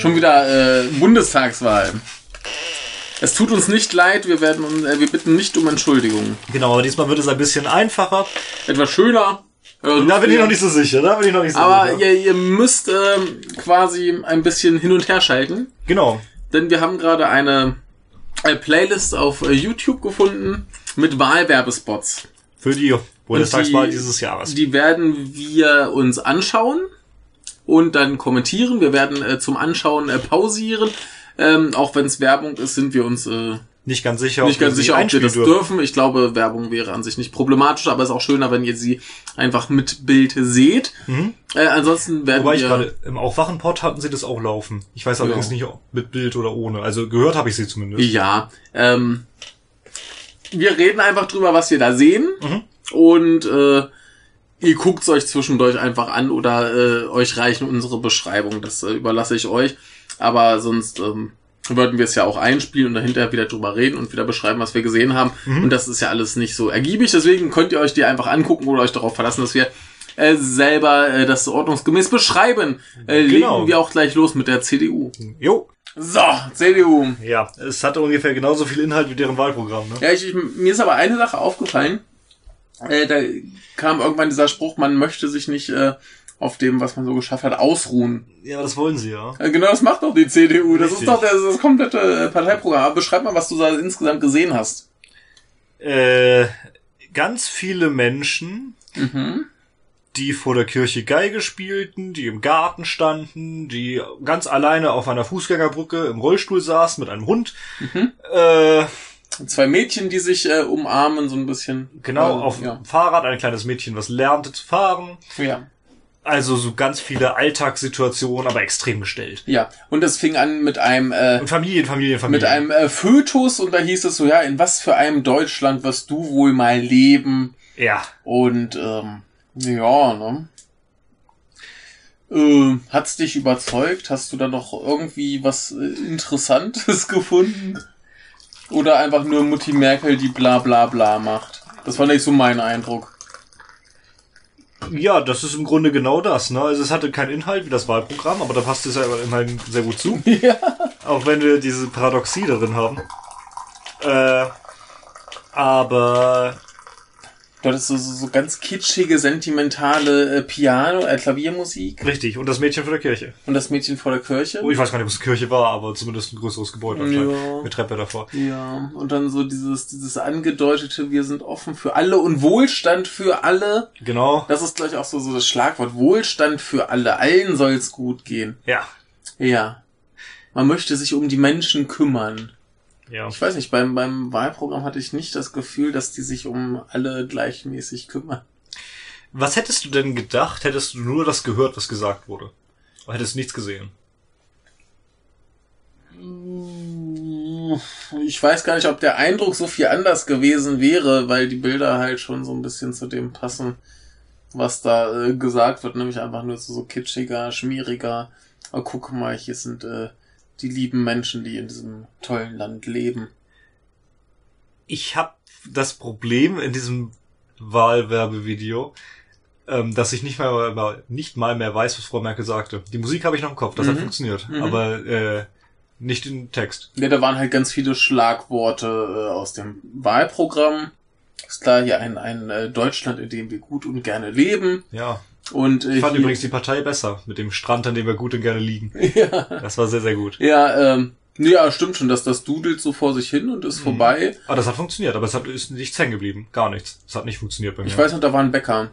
Schon wieder äh, Bundestagswahl. Es tut uns nicht leid, wir werden äh, wir bitten nicht um Entschuldigung. Genau, aber diesmal wird es ein bisschen einfacher. Etwas schöner. äh, Da bin ich noch nicht so sicher, da bin ich noch nicht so Aber sicher. ihr, ihr müsst ähm, quasi ein bisschen hin und her schalten, Genau. denn wir haben gerade eine, eine Playlist auf äh, YouTube gefunden mit Wahlwerbespots. Für die Bundestagswahl die- dieses Jahres. Die werden wir uns anschauen und dann kommentieren. Wir werden äh, zum Anschauen äh, pausieren. Ähm, auch wenn es Werbung ist, sind wir uns äh, nicht ganz sicher, nicht wir ganz sie sicher, ob wir das dürfen. Ich glaube, Werbung wäre an sich nicht problematisch, aber es ist auch schöner, wenn ihr sie einfach mit Bild seht. Äh, ansonsten werden Mhm. Wobei ich wir... gerade im Aufwachenpod hatten sie das auch laufen. Ich weiß allerdings Ja. nicht, ob mit Bild oder ohne. Also gehört habe ich sie zumindest. Ja, ähm, wir reden einfach drüber, was wir da sehen Mhm. und äh, ihr guckt's euch zwischendurch einfach an oder äh, euch reichen unsere Beschreibung. Das äh, überlasse ich euch. Aber sonst ähm, würden wir es ja auch einspielen und dahinter wieder drüber reden und wieder beschreiben, was wir gesehen haben. Mhm. Und das ist ja alles nicht so ergiebig. Deswegen könnt ihr euch die einfach angucken oder euch darauf verlassen, dass wir äh, selber äh, das ordnungsgemäß beschreiben. Äh, Genau. Legen wir auch gleich los mit der CDU. Jo. So, CDU. Ja, es hatte ungefähr genauso viel Inhalt wie deren Wahlprogramm. Ne? Ja, ich, ich, mir ist aber eine Sache aufgefallen. Äh, da kam irgendwann dieser Spruch, man möchte sich nicht äh, auf dem, was man so geschafft hat, ausruhen. Ja, das wollen sie ja. Äh, genau das macht doch die CDU. Das Richtig. ist doch das, das komplette äh, Parteiprogramm. Aber beschreib mal, was du da insgesamt gesehen hast. Äh, ganz viele Menschen, Mhm. die vor der Kirche Geige spielten, die im Garten standen, die ganz alleine auf einer Fußgängerbrücke im Rollstuhl saßen mit einem Hund. Mhm. Äh, Zwei Mädchen, die sich äh, umarmen, so ein bisschen. genau, Äh, auf ja. dem Fahrrad, ein kleines Mädchen, was lernte zu fahren. ja. Also so ganz viele Alltagssituationen, aber extrem gestellt. Ja. Und es fing an mit einem äh, Und Familien, Familien, mit Familien. einem äh, Fötus und da hieß es so, ja, in was für einem Deutschland wirst du wohl mal leben? ja, Und ähm, ja, ne? Äh, hat's dich überzeugt? Hast du da noch irgendwie was äh, Interessantes gefunden? Oder einfach nur Mutti Merkel, die bla bla bla macht? Das war nicht so mein Eindruck. Ja, das ist im Grunde genau das. Ne? Also es hatte keinen Inhalt wie das Wahlprogramm, aber da passt es ja immerhin sehr gut zu. Ja. Auch wenn wir diese Paradoxie darin haben. Äh, aber Dort ist so, so, so ganz kitschige, sentimentale äh, Piano, äh, Klaviermusik richtig, und das Mädchen vor der Kirche. und das Mädchen vor der Kirche. Oh, ich weiß gar nicht, ob es Kirche war, aber zumindest ein größeres Gebäude. Ja. Mit Treppe davor. Ja, und dann so dieses, dieses angedeutete, wir sind offen für alle und Wohlstand für alle. Genau. Das ist gleich auch so, so das Schlagwort. Wohlstand für alle. Allen soll's gut gehen. Ja. Ja. Man möchte sich um die Menschen kümmern. Ja. Ich weiß nicht, beim, beim Wahlprogramm hatte ich nicht das Gefühl, dass die sich um alle gleichmäßig kümmern. Was hättest du denn gedacht, hättest du nur das gehört, was gesagt wurde? Oder hättest nichts gesehen? Ich weiß gar nicht, ob der Eindruck so viel anders gewesen wäre, weil die Bilder halt schon so ein bisschen zu dem passen, was da äh, gesagt wird, nämlich einfach nur so, so kitschiger, schmieriger. Oh, guck mal, hier sind äh, die lieben Menschen, die in diesem tollen Land leben. Ich habe das Problem in diesem Wahlwerbevideo, ähm, dass ich nicht mal, nicht mal mehr weiß, was Frau Merkel sagte. Die Musik habe ich noch im Kopf, das hat Mhm. funktioniert, Mhm. aber äh, nicht im Text. Ja, da waren halt ganz viele Schlagworte äh, aus dem Wahlprogramm. Ist klar, hier ein, ein äh, Deutschland, in dem wir gut und gerne leben. Ja. Und äh, Ich fand übrigens die Partei besser, mit dem Strand, an dem wir gut und gerne liegen. ja, Das war sehr, sehr gut. ja, ähm, ja, stimmt schon, dass das dudelt so vor sich hin und Mhm. ist vorbei. Aber das hat funktioniert, aber es hat, ist nichts hängen geblieben. Gar nichts. Es hat nicht funktioniert bei mir. Ich weiß noch, da war ein Bäcker.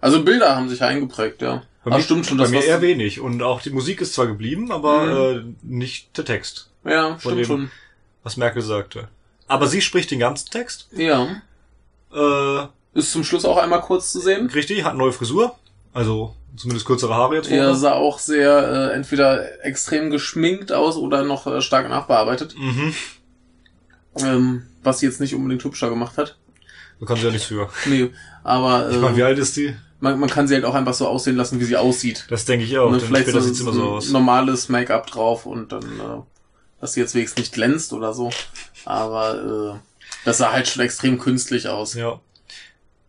Also Bilder haben sich eingeprägt, ja. bei Aber mir, stimmt schon, bei das mir was- eher wenig. Und auch die Musik ist zwar geblieben, aber äh, nicht der Text, Ja, stimmt dem- schon. was Merkel sagte. Aber sie spricht den ganzen Text. Ja. Äh, Ist zum Schluss auch einmal kurz zu sehen. richtig, hat eine neue Frisur. Also zumindest kürzere Haare jetzt. Er sah auch sehr äh, entweder extrem geschminkt aus oder noch äh, stark nachbearbeitet. Mhm. Ähm, was sie jetzt nicht unbedingt hübscher gemacht hat. Da kann sie ja nichts für. Nee, aber Ich meine, wie äh, alt ist die? man, man kann sie halt auch einfach so aussehen lassen, wie sie aussieht. Das denke ich auch. Ne, vielleicht später so, sieht's immer so aus. normales Make-up drauf und dann, äh, dass sie jetzt wenigstens nicht glänzt oder so. Aber äh, das sah halt schon extrem künstlich aus. Ja.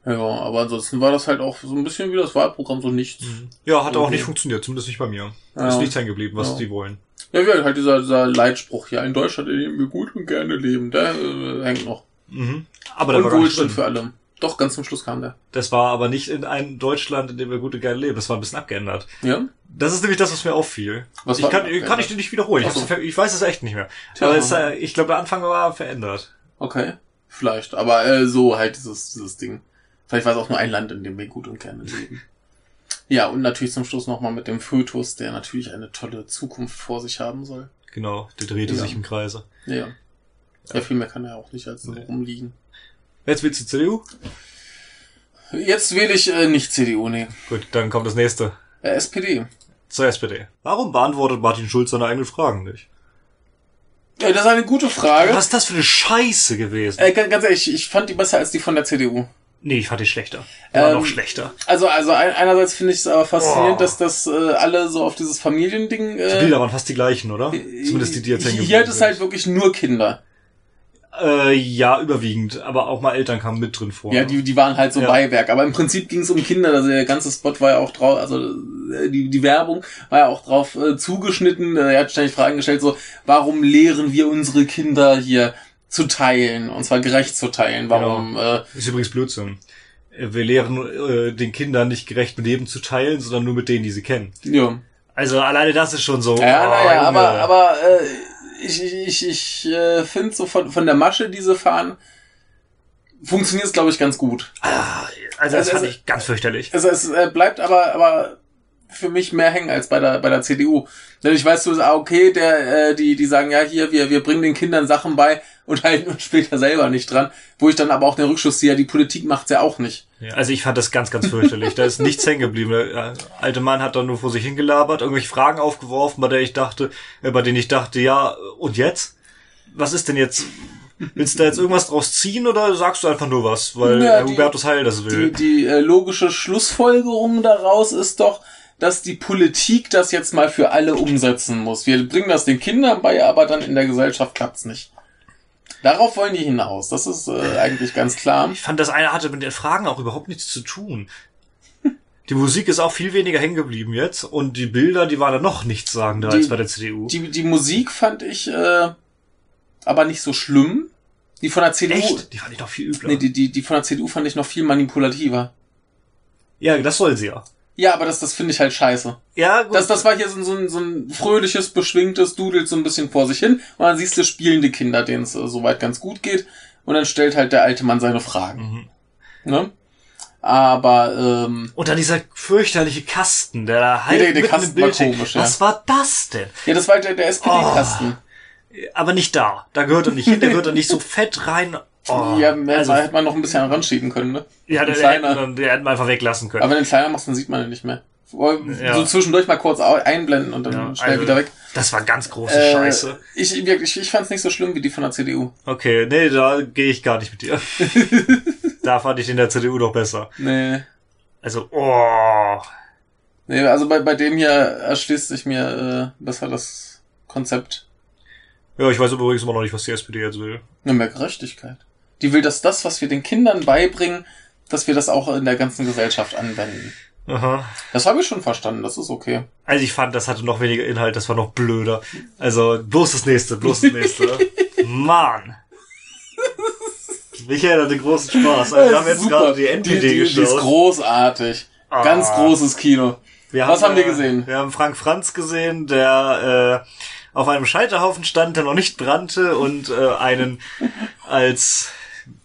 Ja, aber ansonsten war das halt auch so ein bisschen wie das Wahlprogramm, so nichts. Ja, hat auch Okay. nicht funktioniert, zumindest nicht bei mir. Ja. Ist nichts hängen geblieben, was Ja. die wollen. Ja, wie halt dieser, dieser Leitspruch hier, in Deutschland, in dem wir gut und gerne leben, der äh, hängt noch. Mhm. Aber der und war Wohlstand für alle. Doch, ganz zum Schluss kam der. Das war aber nicht in einem Deutschland, in dem wir gut und gerne leben. Das war ein bisschen abgeändert. Ja? Das ist nämlich das, was mir auffiel. Was ich war kann, kann ich dir nicht wiederholen. So. ich weiß es echt nicht mehr. Tja. Aber es, äh, ich glaube, der Anfang war verändert. Okay. Vielleicht. Aber äh, so halt dieses, dieses Ding. Vielleicht war es auch nur ein Land, in dem wir gut und gerne leben. Ja, und natürlich zum Schluss nochmal mit dem Fötus, der natürlich eine tolle Zukunft vor sich haben soll. Genau, der drehte Ja. sich im Kreise. Ja. Ja, viel mehr kann er auch nicht als so Nee. rumliegen. Jetzt willst du CDU? Jetzt wähle ich äh, nicht CDU, nee. Gut, dann kommt das nächste. Äh, SPD. Zur SPD. Warum beantwortet Martin Schulz seine eigenen Fragen nicht? Ja, das ist eine gute Frage. Was ist das für eine Scheiße gewesen? Äh, ganz ehrlich, ich fand die besser als die von der CDU. Nee, ich fand die schlechter. Die war Ähm, noch schlechter. Also, also ein, einerseits finde ich es aber faszinierend, Oh. dass das äh, alle so auf dieses Familiending. Die Äh, Bilder waren fast die gleichen, oder? Zumindest die, die jetzt hängen Hier hat es halt wirklich nur Kinder. Äh, ja, überwiegend. Aber auch mal Eltern kamen mit drin vor. Ja, die, die waren halt so Ja. Beiwerk. Aber im Prinzip ging es um Kinder. Also der ganze Spot war ja auch drauf, also äh, die, die Werbung war ja auch drauf äh, zugeschnitten. Äh, Er hat ständig Fragen gestellt, so, warum lehren wir unsere Kinder hier zu teilen? Und zwar gerecht zu teilen. Warum, äh, Ist übrigens Blödsinn. Äh, Wir lehren äh, den Kindern nicht gerecht mit jedem zu teilen, sondern nur mit denen, die sie kennen. ja. Also alleine das ist schon so. Ja, oh, naja, Junge. aber, aber äh, ich, ich, ich, äh, finde so von, von der Masche, die sie fahren, funktioniert es, glaube ich, ganz gut. Ah, also das Also- fand also- ich ganz fürchterlich. Also es äh, bleibt aber, aber für mich mehr hängen als bei der, bei der CDU. Denn ich weiß, so, ah, okay, der, äh, die, die sagen, ja, hier, wir, wir bringen den Kindern Sachen bei und halten uns später selber nicht dran. Wo ich dann aber auch den Rückschluss ziehe, die Politik macht's ja auch nicht. Ja, also ich fand das ganz, ganz fürchterlich. da ist nichts hängen geblieben. Der äh, alte Mann hat dann nur vor sich hingelabert, irgendwelche Fragen aufgeworfen, bei der ich dachte, äh, bei denen ich dachte, ja, und jetzt? Was ist denn jetzt? Willst du da jetzt irgendwas draus ziehen oder sagst du einfach nur was, weil Ja, die- Hubertus Heil das Die, will? die äh, logische Schlussfolgerung daraus ist doch, dass die Politik das jetzt mal für alle umsetzen muss. Wir bringen das den Kindern bei, aber dann in der Gesellschaft klappt's nicht. Darauf wollen die hinaus. Das ist äh, eigentlich ganz klar. Ich fand, das eine hatte mit den Fragen auch überhaupt nichts zu tun. Die Musik ist auch viel weniger hängen geblieben jetzt und die Bilder, die waren dann noch nichtssagender Die- als bei der CDU. Die, die Musik fand ich äh, aber nicht so schlimm. Die von der CDU. Echt? Die fand ich noch viel übler. Nee, die, die, die von der CDU fand ich noch viel manipulativer. ja, das soll sie ja. Ja, aber das, das finde ich halt scheiße. Ja, gut. Das, das war hier so, ein- so, ein, so ein fröhliches, beschwingtes, dudelt so ein bisschen vor sich hin. Und dann siehst du spielende Kinder, denen es äh, soweit ganz gut geht. Und dann stellt halt der alte Mann seine Fragen. Mhm. Ne? Aber, ähm, Und dann dieser fürchterliche Kasten, der da halb der- der mitten Kasten war komisch, ja. Was war das denn? ja, das war halt der, der SPD-Kasten. Aber nicht da. Da gehört er nicht hin, der gehört da nicht so fett rein. Oh, ja, mehr also, hätte man noch ein bisschen heranschieben können, ne? ja, der, der, kleiner. hätten, wir- der hätten wir einfach weglassen können. Aber wenn du den kleiner machst, dann sieht man ihn nicht mehr. Ja. So zwischendurch mal kurz einblenden und dann Ja, schnell also, wieder weg. Das war ganz große Äh, Scheiße. Ich, wirklich, ich fand es nicht so schlimm wie die von der CDU. Okay, nee, da gehe ich gar nicht mit dir. da fand ich den der CDU doch besser. Nee. Also, oh. Nee, also bei, bei dem hier erschließt sich mir äh, besser das Konzept. Ja, ich weiß übrigens immer noch nicht, was die SPD jetzt will. Eine mehr Gerechtigkeit. Die will, dass das, was wir den Kindern beibringen, dass wir das auch in der ganzen Gesellschaft anwenden. Aha. Das habe ich schon verstanden, das ist okay. Also ich fand, das hatte noch weniger Inhalt, das war noch blöder. Also, bloß das nächste, bloß das nächste. Mann. Michael hatte großen Spaß. Also, wir haben jetzt Super. gerade die NPD die, die, die ist geschaut. großartig. Ah. Ganz großes Kino. Wir Was haben wir äh, gesehen? Wir haben Frank Franz gesehen, der äh, auf einem Scheiterhaufen stand, der noch nicht brannte und äh, einen als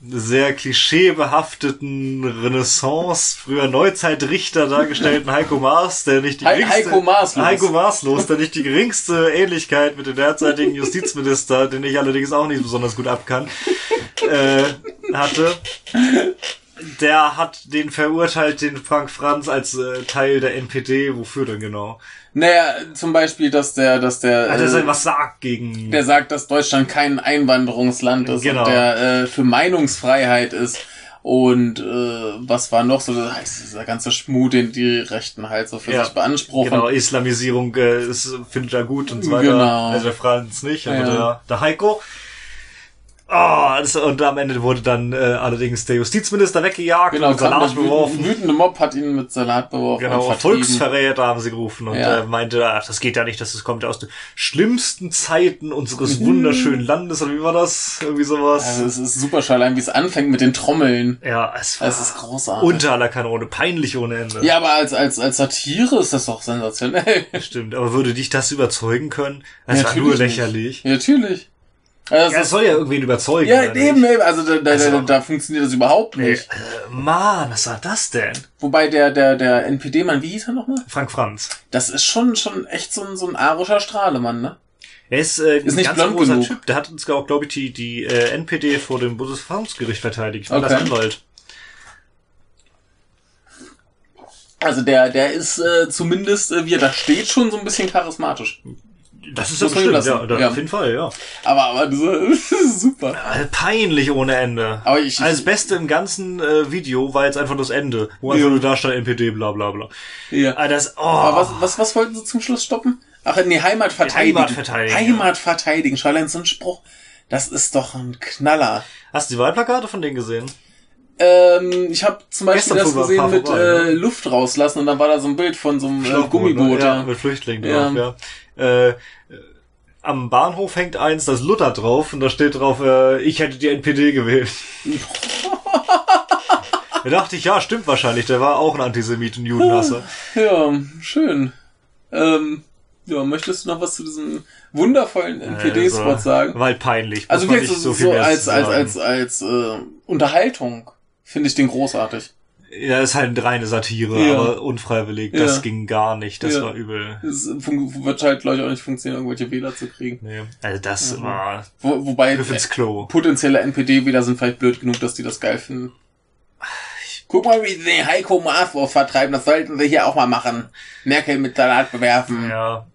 sehr klischeebehafteten Renaissance, früher Neuzeitrichter dargestellten Heiko Maas, der nicht die He- geringste, Heiko Maaslos. Heiko Maaslos, der nicht die geringste Ähnlichkeit mit dem derzeitigen Justizminister, den ich allerdings auch nicht besonders gut abkann, äh, hatte. Der hat den verurteilt, den Frank Franz als äh, Teil der NPD. Wofür denn genau? Naja, zum Beispiel, dass der, dass der, Hat er äh, was sagt gegen. der sagt, dass Deutschland kein Einwanderungsland ist Genau. und der äh, für Meinungsfreiheit ist. Und äh, was war noch so, das heißt, dieser ganze Schmuh, den die Rechten halt so für Ja, sich beanspruchen. Genau, Islamisierung äh, ist, findet er gut und so weiter. Genau. Also der Franz nicht, aber Ja. der, der Heiko. Oh, das, und am Ende wurde dann äh, allerdings der Justizminister weggejagt Genau, und Salat der wütende, beworfen. wütende Mob hat ihn mit Salat beworfen. Genau. Volksverräter haben sie gerufen und Ja. äh, meinte, ach, das geht ja nicht, das kommt aus den schlimmsten Zeiten unseres wunderschönen Landes, oder wie war das? Irgendwie sowas. Also es ist super allein wie es anfängt mit den Trommeln. ja, es war Es ist großartig. unter aller Kanone, peinlich ohne Ende. Ja, aber als, als, als Satire ist das doch sensationell. Stimmt, aber würde dich das überzeugen können? Das war Natürlich nur lächerlich. Ja, natürlich. Also Ja, das soll ja irgendwen überzeugen. ja, eben, eben, also da, da, Also- da, da funktioniert das überhaupt Nee, nicht. äh, Mann, was war das denn? Wobei der, der, der NPD-Mann, wie hieß er nochmal? Frank Franz. Das ist schon, schon echt so ein, so ein arischer Strahlemann, ne? Er ist, äh, Ist nicht ein ganz großer genug. Typ. Der hat uns auch, glaube ich, die, die äh, NPD vor dem Bundesverfassungsgericht verteidigt. Ich war Okay. das Anwalt. Also der, der ist äh, zumindest, äh, wie er da steht, schon so ein bisschen charismatisch. Das ist ja bestimmt, ja, lassen. da, Ja. auf jeden Fall, ja. Aber, aber das ist super. Äh, Peinlich ohne Ende. Aber ich- Als Beste im ganzen äh, Video war jetzt einfach das Ende, wo einfach Ja. nur da stand NPD, bla bla bla. Ja. Ah, das, oh. Aber was, was, was wollten sie zum Schluss stoppen? Ach, nee, Heimat verteidigen. Heimat verteidigen, Heimat verteidigen. Schau allein so ein Spruch. Das ist doch ein Knaller. Hast du die Wahlplakate von denen gesehen? Ähm, ich habe zum Beispiel Gestern das gesehen mit vorbei, äh, ne? Luft rauslassen und dann war da so ein Bild von so einem äh, Schlauchboot, Gummiboot. ne? Ja, Ja. mit Flüchtlingen Ja. drauf, ja. Äh, am Bahnhof hängt eins, das Luther drauf und da steht drauf, äh, ich hätte die NPD gewählt. da dachte ich, ja, stimmt wahrscheinlich, der war auch ein Antisemit und Judenhasser. ja, schön. Ähm, ja, möchtest du noch was zu diesem wundervollen NPD-Spot Also, sagen? Halt peinlich. Also wirklich nicht so, viel so als, als, sagen. als, als äh, Unterhaltung finde ich den großartig. Ja, ist halt eine reine Satire, Ja. aber unfreiwillig. Ja. Das ging gar nicht. Das Ja. war übel. Es wird halt, glaube ich, auch nicht funktionieren, irgendwelche Wähler zu kriegen. Nee. Also das war Wo, wobei äh, Klo. potenzielle NPD-Wähler sind vielleicht blöd genug, dass die das geil finden. Guck mal, wie sie den Heiko Maas vertreiben. Das sollten sie hier auch mal machen. Merkel mit Salat bewerfen. Ja.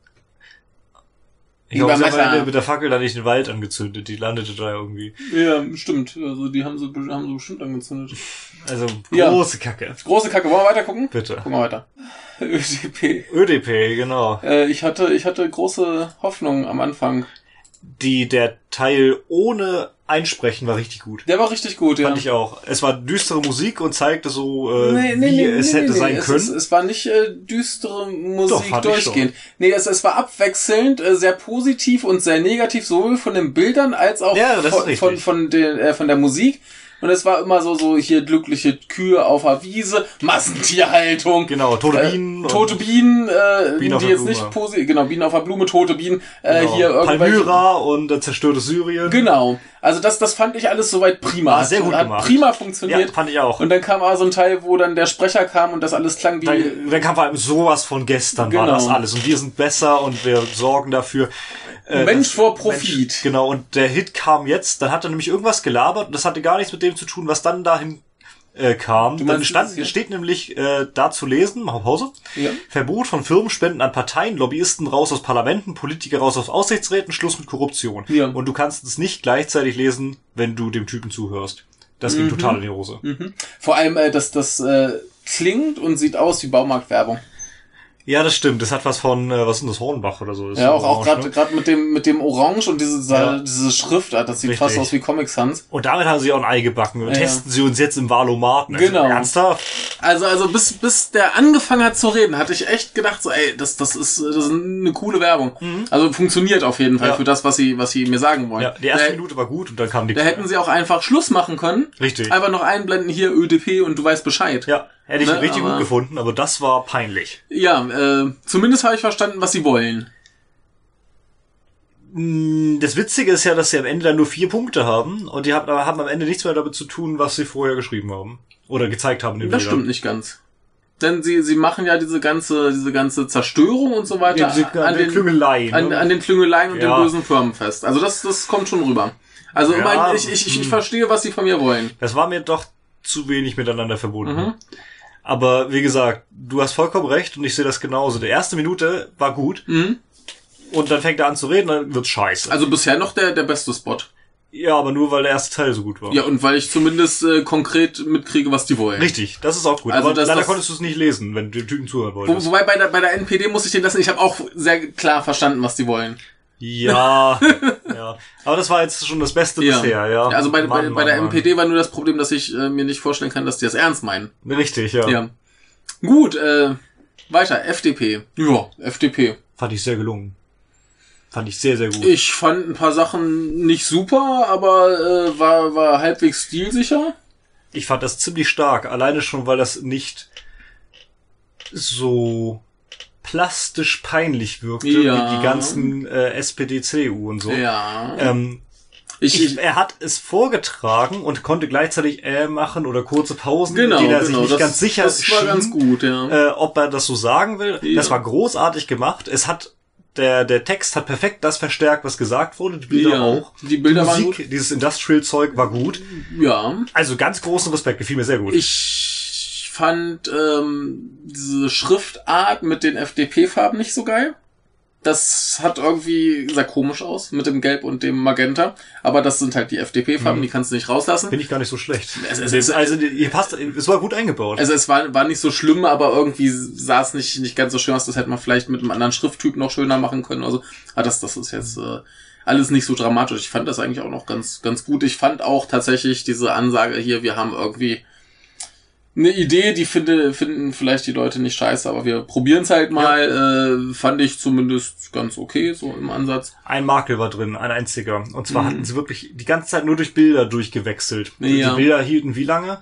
Ich glaube, sie haben Messer. am mit der Fackel da nicht den Wald angezündet. Die landete da irgendwie. Ja, stimmt. Also die haben sie, haben sie bestimmt angezündet. Also Ja. große Kacke. Große Kacke. Wollen wir weiter gucken? Bitte. Gucken wir weiter. ÖDP. ÖDP, genau. Äh, ich hatte, ich hatte große Hoffnung am Anfang. Die, der Teil ohne Einsprechen war richtig gut. Der war richtig gut, ja. Fand ich auch. Es war düstere Musik und zeigte so, äh, wie es hätte sein können. Es, es war nicht äh, düstere Musik fand ich durchgehend. Nee, es, es war abwechselnd, äh, sehr positiv und sehr negativ, sowohl von den Bildern als auch Ja, von, von, von, den, äh, von der Musik. Und es war immer so, so hier glückliche Kühe auf der Wiese, Massentierhaltung. Genau, tote Äh, Bienen. und- tote Bienen, äh, Bienen die jetzt nicht positiv, genau, Bienen auf der Blume, tote Bienen, äh, genau. hier irgendwelche. Palmyra und äh, zerstörtes Syrien. Genau. Also das, das fand ich alles soweit prima. War sehr gut Hat gemacht. prima Ja, funktioniert. fand ich auch. Und dann kam aber so ein Teil, wo dann der Sprecher kam und das alles klang wie. Dann, dann kam vor allem sowas von gestern war Genau. das alles. Und wir sind besser und wir sorgen dafür. äh, Mensch dass- vor Profit. Mensch, genau, und der Hit kam jetzt, dann hat er nämlich irgendwas gelabert und das hatte gar nichts mit dem zu tun, was dann dahin äh, kam. Du Dann stand, hier? steht nämlich äh, da zu lesen, mach Pause, Ja. Verbot von Firmenspenden an Parteien, Lobbyisten raus aus Parlamenten, Politiker raus aus Aussichtsräten, Schluss mit Korruption. Ja. Und du kannst es nicht gleichzeitig lesen, wenn du dem Typen zuhörst. Das ging total in die Hose. Vor allem, äh, dass das äh, klingt und sieht aus wie Baumarktwerbung. Ja, das stimmt. Das hat was von, äh, was ist denn das, Hornbach oder so? Das Ja, ist auch, auch gerade ne? gerade mit dem mit dem Orange und diese Ja. diese Schriftart, das sieht Richtig. fast aus wie Comic Sans. Und damit haben sie auch ein Ei gebacken. Und Ja. testen sie uns jetzt im Valomaten. Also, Genau. Ernsthaft? Also also bis bis der angefangen hat zu reden, hatte ich echt gedacht so, ey, das das ist das ist eine coole Werbung. Also funktioniert auf jeden Fall Mhm. Ja. für das, was sie was sie mir sagen wollen. Ja, die erste da, Minute war gut und dann kam die da hätten sie auch einfach Schluss machen können. Richtig. Einfach noch einblenden hier ÖDP und du weißt Bescheid. Ja, hätte ich Ne, richtig gut gefunden, aber das war peinlich. Ja, äh, zumindest habe ich verstanden, was sie wollen. Mm, Das Witzige ist ja, dass sie am Ende dann nur vier Punkte haben und die haben, haben am Ende nichts mehr damit zu tun, was sie vorher geschrieben haben. Oder gezeigt haben in den Das Bildern. stimmt nicht ganz. Denn sie, sie machen ja diese ganze, diese ganze Zerstörung und so weiter Ja, an, an den, Klüngeleien. an, ne? an den Klüngeleien und Ja. den bösen Firmen fest. Also das, das kommt schon rüber. Also Ja, mein, ich, ich, ich, ich hm. verstehe, was sie von mir wollen. Das war mir doch zu wenig miteinander verbunden. Mhm. Aber wie gesagt, du hast vollkommen recht und ich sehe das genauso. Die erste Minute war gut Mhm. und dann fängt er an zu reden, dann wird's scheiße. Also bisher noch der, der beste Spot. ja, aber nur weil der erste Teil so gut war. Ja, und weil ich zumindest äh, konkret mitkriege, was die wollen. Richtig, das ist auch gut. Also aber das- leider das- konntest du es nicht lesen, wenn du dem Typen zuhören Wo, wolltest. wobei bei der, bei der NPD muss ich den lassen, ich habe auch sehr klar verstanden, was die wollen. Ja, ja. Aber das war jetzt schon das Beste Ja. bisher, ja. Also bei, bei, Mann, bei der Mann, Mann. MPD war nur das Problem, dass ich äh, mir nicht vorstellen kann, dass die das ernst meinen. Richtig, ja. Ja. Gut, äh, weiter, FDP. Ja, FDP. Fand ich sehr gelungen. Fand ich sehr, sehr gut. Ich fand ein paar Sachen nicht super, aber äh, war, war halbwegs stilsicher. Ich fand das ziemlich stark, alleine schon, weil das nicht so plastisch peinlich wirkte Ja. wie die ganzen äh, SPD, CDU und so. Ja. Ähm, ich, ich, er hat es vorgetragen und konnte gleichzeitig äh machen oder kurze Pausen, genau, in denen er genau. sich nicht das, ganz sicher das war schien, ganz gut, ja. äh, ob er das so sagen will. Ja. Das war großartig gemacht. Es hat der der Text hat perfekt das verstärkt, was gesagt wurde. Die Bilder Ja, auch. die Bilder waren Musik, dieses Industrial-Zeug war gut. ja. Also ganz großen Respekt, gefiel mir sehr gut. Ich fand ähm, diese Schriftart mit den FDP-Farben nicht so geil. Das hat irgendwie, sah komisch aus mit dem Gelb und dem Magenta. Aber das sind halt die FDP-Farben, Mhm. die kannst du nicht rauslassen. Finde ich gar nicht so schlecht. Es- es- es- also ihr passt, es war gut eingebaut. Also es war, war nicht so schlimm, aber irgendwie sah es nicht, nicht ganz so schön aus. Das hätte man vielleicht mit einem anderen Schrifttyp noch schöner machen können. Also, ah, das, das ist jetzt äh, alles nicht so dramatisch. Ich fand das eigentlich auch noch ganz, ganz gut. Ich fand auch tatsächlich diese Ansage hier, wir haben irgendwie eine Idee, die finde, finden vielleicht die Leute nicht scheiße, aber wir probieren es halt mal. Äh, fand ich zumindest ganz okay, so im Ansatz. Ein Makel war drin, ein einziger. Und zwar Mhm. hatten sie wirklich die ganze Zeit nur durch Bilder durchgewechselt. Ja. Die Bilder hielten wie lange?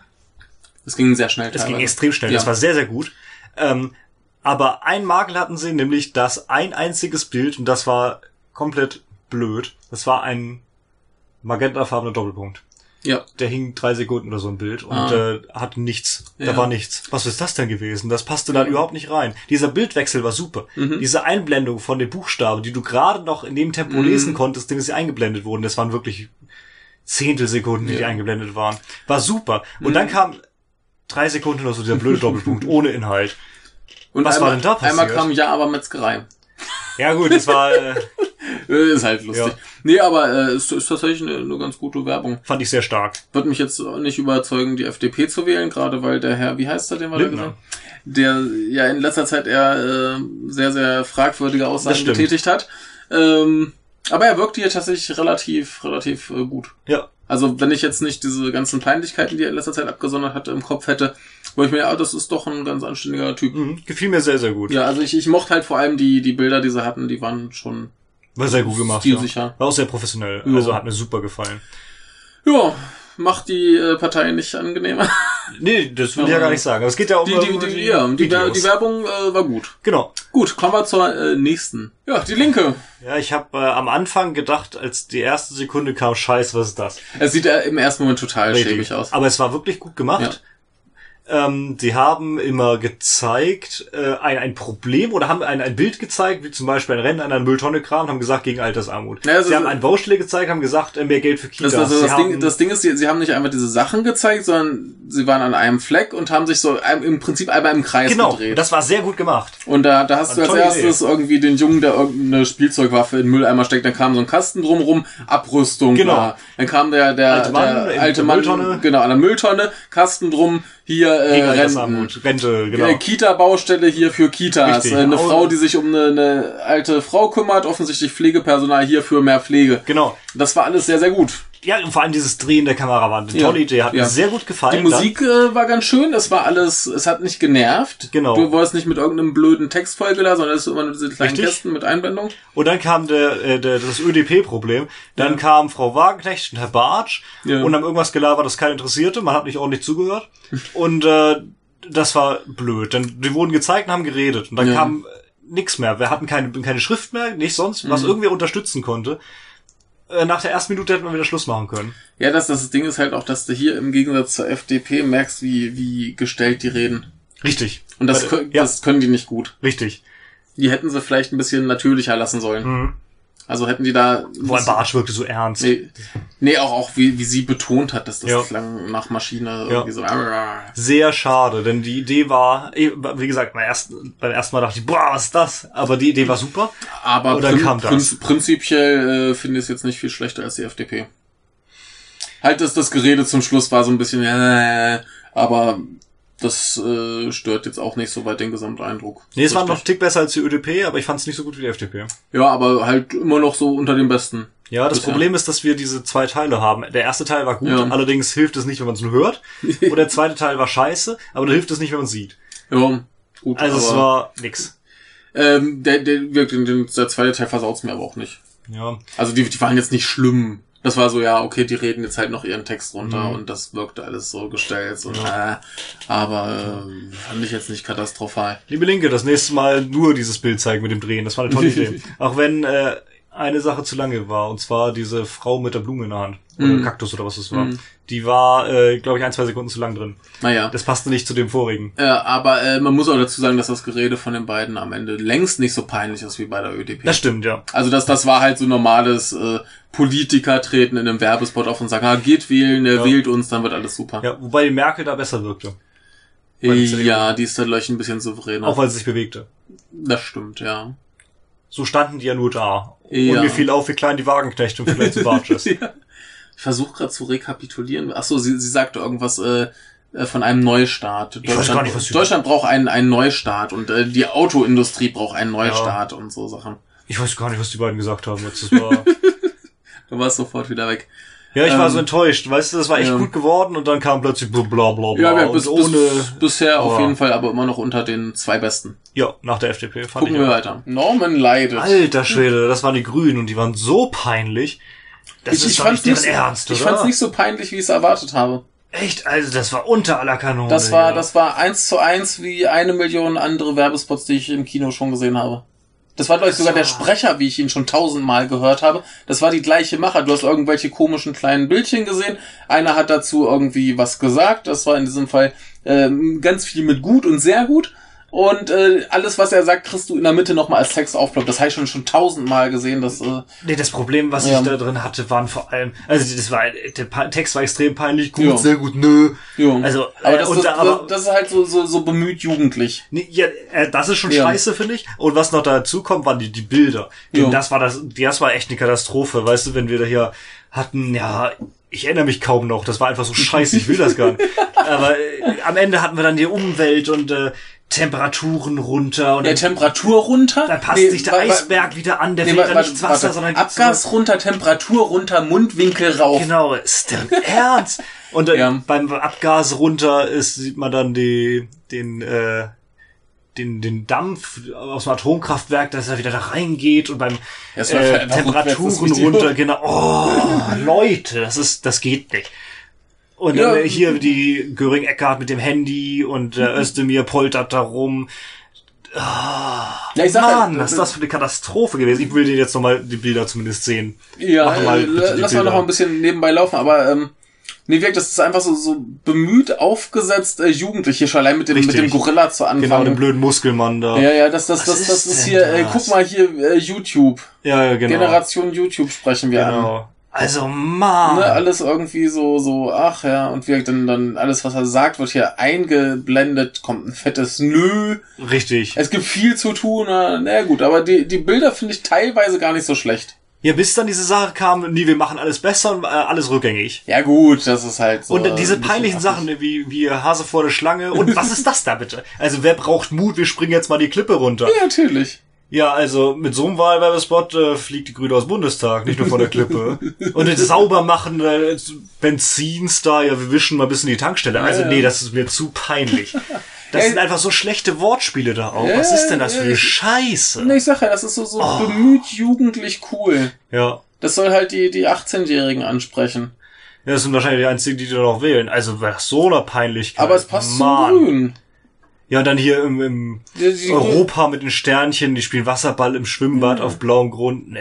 Es ging sehr schnell. Es ging extrem schnell. Ja. Das war sehr, sehr gut. Ähm, aber ein Makel hatten sie, nämlich dass ein einziges Bild, und das war komplett blöd, das war ein magentafarbener Doppelpunkt. Ja, Der hing drei Sekunden oder so im Bild und Ah. äh, hatte nichts. Da Ja. war nichts. Was ist das denn gewesen? Das passte dann überhaupt nicht rein. Dieser Bildwechsel war super. Mhm. Diese Einblendung von den Buchstaben, die du gerade noch in dem Tempo Mhm. lesen konntest, in dem sie eingeblendet wurden, das waren wirklich Zehntelsekunden, die, die Ja. eingeblendet waren. War super. Und Mhm. dann kam drei Sekunden oder so dieser blöde Doppelpunkt ohne Inhalt. Und Was einmal, war denn da passiert? Einmal kam Ja, aber Metzgerei. Ja gut, das war, Äh, Ist halt lustig. Ja. Nee, aber äh, ist, ist tatsächlich eine, eine ganz gute Werbung. fand ich sehr stark. Wird mich jetzt nicht überzeugen, die FDP zu wählen, gerade weil der Herr, wie heißt er, den wir da Lindner. gesehen? Der ja in letzter Zeit eher äh, sehr, sehr fragwürdige Aussagen getätigt hat. Ähm, aber er wirkte hier tatsächlich relativ, relativ äh, gut. Ja. Also wenn ich jetzt nicht diese ganzen Peinlichkeiten, die er in letzter Zeit abgesondert hatte, im Kopf hätte, wo ich mir, ja, das ist doch ein ganz anständiger Typ. Mhm. Gefiel mir sehr, sehr gut. Ja, also ich, ich mochte halt vor allem die, die Bilder, die sie hatten, die waren schon War sehr gut gemacht. Ja. stilsicher. War auch sehr professionell. Ja. Also hat mir super gefallen. Ja, macht die äh, Partei nicht angenehmer. Nee, das will ich ja gar nicht sagen. Aber es geht ja um Die, die, die, ja, die, Wer- Videos. die Werbung äh, war gut. Genau. Gut, kommen wir zur äh, nächsten. Ja, die linke. Ja, ich habe äh, am Anfang gedacht, als die erste Sekunde kam, scheiß, was ist das? Es sieht äh, im ersten Moment total schäbig aus. Aber es war wirklich gut gemacht. Ähm, die haben immer gezeigt, äh, ein, ein Problem oder haben ein, ein Bild gezeigt, wie zum Beispiel ein Rennen an einer Mülltonne kram, haben gesagt, gegen Altersarmut. Ja, also sie haben eine Baustelle gezeigt, haben gesagt, äh, mehr Geld für Kitas. Das, also sie das, Ding, das Ding ist, sie, sie haben nicht einfach diese Sachen gezeigt, sondern sie waren an einem Fleck und haben sich so im Prinzip einmal im Kreis genau, gedreht. das war sehr gut gemacht. Und da, da hast du als erstes irgendwie den Jungen, der irgendeine Spielzeugwaffe in den Mülleimer steckt, dann kam so ein Kasten drumrum, Abrüstung, Genau. bla. Dann kam der, der Alte Mann der alte Mann, genau, an der Mülltonne, Kasten drum, hier äh, Gegen Renten. Rente, genau. Äh, Kita-Baustelle hier für Kitas. Richtig. Äh, eine Au- Frau, die sich um eine, eine alte Frau kümmert, offensichtlich Pflegepersonal hier für mehr Pflege. Genau. Das war alles sehr, sehr gut. Ja, und vor allem dieses Drehen der Kamera war eine Ja. tolle Idee, hat Ja. mir sehr gut gefallen. Die Musik äh, war ganz schön, es war alles, es hat nicht genervt. Genau. Du wolltest nicht mit irgendeinem blöden Text vollgeladen, sondern es ist immer nur diese kleinen Richtig. Kästen mit Einblendung. Und dann kam der, äh, der, das ÖDP-Problem. Dann kam Frau Wagenknecht und Herr Bartsch Ja. und haben irgendwas gelabert, das keinen interessierte. Man hat nicht ordentlich zugehört. Und äh, das war blöd. Denn die wurden gezeigt und haben geredet. Und dann Ja. kam äh, nix mehr. Wir hatten keine, keine Schrift mehr, nicht sonst, Mhm. was irgendwer unterstützen konnte. Äh, Nach der ersten Minute hätten wir wieder Schluss machen können. Ja, das, das Ding ist halt auch, dass du hier im Gegensatz zur FDP merkst, wie, wie gestellt die reden. Richtig. Und das, ja, das können die nicht gut. richtig. Die hätten sie vielleicht ein bisschen natürlicher lassen sollen. Mhm. Also hätten die da. Vor allem Bartsch wirkte so ernst. Nee, nee auch, auch wie, wie sie betont hat, dass das Ja. klang nach Maschine irgendwie so. ah, Sehr schade, denn die Idee war, eh, wie gesagt, beim ersten, beim ersten Mal dachte ich, boah, was ist das? Aber die Idee war super. Aber prin prinz prinzipiell äh, finde ich es jetzt nicht viel schlechter als die FDP. Halt, dass das Gerede zum Schluss war so ein bisschen, äh, aber das äh, stört jetzt auch nicht so weit den Gesamteindruck. Nee, es war noch ein Tick besser als die ÖDP, aber ich fand es nicht so gut wie die FDP. Ja, aber halt immer noch so unter den Besten. Ja, das Bisher. Problem ist, dass wir diese zwei Teile haben. Der erste Teil war gut, Ja. allerdings hilft es nicht, wenn man es nur hört. Und der zweite Teil war scheiße, aber da hilft es nicht, wenn man es sieht. Ja, gut. Also es war nix. ähm, der, der, den, der zweite Teil versaut's mir aber auch nicht. Ja. Also die, die waren jetzt nicht schlimm. Das war so, ja, okay, die reden jetzt halt noch ihren Text runter Mhm. und das wirkte alles so gestellt. Und, äh, aber äh, fand ich jetzt nicht katastrophal. Liebe Linke, das nächste Mal nur dieses Bild zeigen mit dem Drehen. Das war eine tolle Idee. Auch wenn äh, eine Sache zu lange war, und zwar diese Frau mit der Blume in der Hand. Oder Mhm. Kaktus oder was das war. Mhm. Die war, äh, glaube ich, ein, zwei Sekunden zu lang drin. Naja. Das passte nicht zu dem vorigen. Äh, aber äh, man muss auch dazu sagen, dass das Gerede von den beiden am Ende längst nicht so peinlich ist wie bei der ÖDP. Das stimmt, ja. Also das, das war halt so normales äh, Politiker treten in einem Werbespot auf und sagen, ah, geht wählen, er Ja. wählt uns, dann wird alles super. Ja, wobei die Merkel da besser wirkte. Ja, die ist dann gleich ein bisschen souveräner. Auch weil sie sich bewegte. das stimmt, ja. So standen die ja nur da. Ja. Und mir fiel auf, wie klein die Wagenknechte Vergleich zu Bartsch ist. ja. Ich versuche gerade zu rekapitulieren. Ach so, sie, sie sagte irgendwas äh, äh, von einem Neustart. Ich weiß gar nicht, was Deutschland braucht einen, einen Neustart und äh, die Autoindustrie braucht einen Neustart und so Sachen. Ich weiß gar nicht, was die beiden gesagt haben jetzt. Das war Du warst sofort wieder weg. ja, ich war Ähm, so enttäuscht. Weißt du, das war echt ja. gut geworden und dann kam plötzlich bla bla bla. Ja, wir und bis, ohne, bis, bisher auf jeden Fall aber immer noch unter den zwei Besten. ja, nach der FDP fand Gucken ich. wir weiter. Norman leidet. Alter Schwede, das waren die Grünen und die waren so peinlich. Das ist doch nicht deren Ernst, ich oder? fand's nicht so peinlich, wie ich es erwartet habe. Echt, also das war unter aller Kanone. Das war, ja. das war eins zu eins wie eine Million andere Werbespots, die ich im Kino schon gesehen habe. Das war, glaube ich, sogar der Sprecher, wie ich ihn schon tausendmal gehört habe. Das war die gleiche Macher. Du hast irgendwelche komischen kleinen Bildchen gesehen. Einer hat dazu irgendwie was gesagt. Das war in diesem Fall ähm, ganz viel mit gut und sehr gut. Und äh, alles, was er sagt, kriegst du in der Mitte nochmal als Text aufploppt. Das habe ich schon schon tausendmal gesehen. Das, äh, Nee, das Problem, was Ja. ich da drin hatte, waren vor allem, also das war, der Text war extrem peinlich, gut, Ja. sehr gut, nö. jo. Also, aber äh, das, und das, da- aber- das ist halt so, so, so bemüht jugendlich. Nee, ja, äh, das ist schon Ja. scheiße, finde ich. Und was noch dazu kommt, waren die, die Bilder. Denn das war das, das war echt eine Katastrophe. Weißt du, wenn wir da hier hatten, ja, ich erinnere mich kaum noch, das war einfach so scheiße, ich will das gar nicht. Aber äh, am Ende hatten wir dann die Umwelt und äh, Temperaturen runter und Der dann, Temperatur runter. dann passt Nee, sich der Eisberg wieder an, der Nee, fehlt warte, dann nicht ins warte, Wasser, sondern gibt's Abgas runter, Temperatur runter, Mundwinkel rauf. Genau, ist der Ernst? Und äh, Ja. beim Abgas runter ist, sieht man dann die, den, äh, den, den Dampf aus dem Atomkraftwerk, dass er wieder da reingeht und beim Ja, äh, Temperaturen runter, genau. Oh, Leute, das ist, das geht nicht. Und dann Ja. äh, hier die Göring Eckhardt mit dem Handy und der Özdemir poltert da rum. Ja, ich sag Mann, halt, was ist das für eine Katastrophe gewesen? Ich will dir jetzt nochmal die Bilder zumindest sehen. Ja, mal äh, lass mal noch mal ein bisschen nebenbei laufen, aber ähm, mir wirkt, das ist einfach so, so bemüht aufgesetzt, äh, Jugendliche, schon allein mit dem, mit dem Gorilla zu anfangen. Genau, den blöden Muskelmann da. ja, ja, das, das, Was das, ist das ist hier, äh, guck mal hier, äh, YouTube. Ja, ja, genau. Generation YouTube sprechen wir an. Also, Mann. Ne, alles irgendwie so, so, ach ja, und wirkt dann, dann alles, was er sagt, wird hier eingeblendet, kommt ein fettes Nö. Richtig. Es gibt viel zu tun, na, na gut, aber die, die Bilder finde ich teilweise gar nicht so schlecht. Ja, bis dann diese Sache kam, nee, wir machen alles besser und äh, alles rückgängig. Ja gut, das ist halt so. Und äh, diese peinlichen. Sachen, wie, wie Hase vor der Schlange. Und was ist das da bitte? Also, wer braucht Mut? Wir springen jetzt mal die Klippe runter. Ja, natürlich. Ja, also, mit so einem Wahlwerbespot äh, fliegt die Grüne aus dem Bundestag, nicht nur von der Klippe. Und das Saubermachen, äh, Benzinstar, ja, wir wischen mal ein bisschen die Tankstelle. Also, Ja, ja. nee, das ist mir zu peinlich. Das Ja, sind einfach so schlechte Wortspiele da auch. Was ist denn das für eine Scheiße? Ne, ich sag ja, das ist so, so Oh. bemüht jugendlich cool. Ja. Das soll halt die, die 18-Jährigen ansprechen. Ja, das sind wahrscheinlich die einzigen, die da noch wählen. Also bei so einer Peinlichkeit. Aber es passt Mann. zum Grün. Ja, und dann hier im, im Europa mit den Sternchen, die spielen Wasserball im Schwimmbad auf blauem Grund. Nee.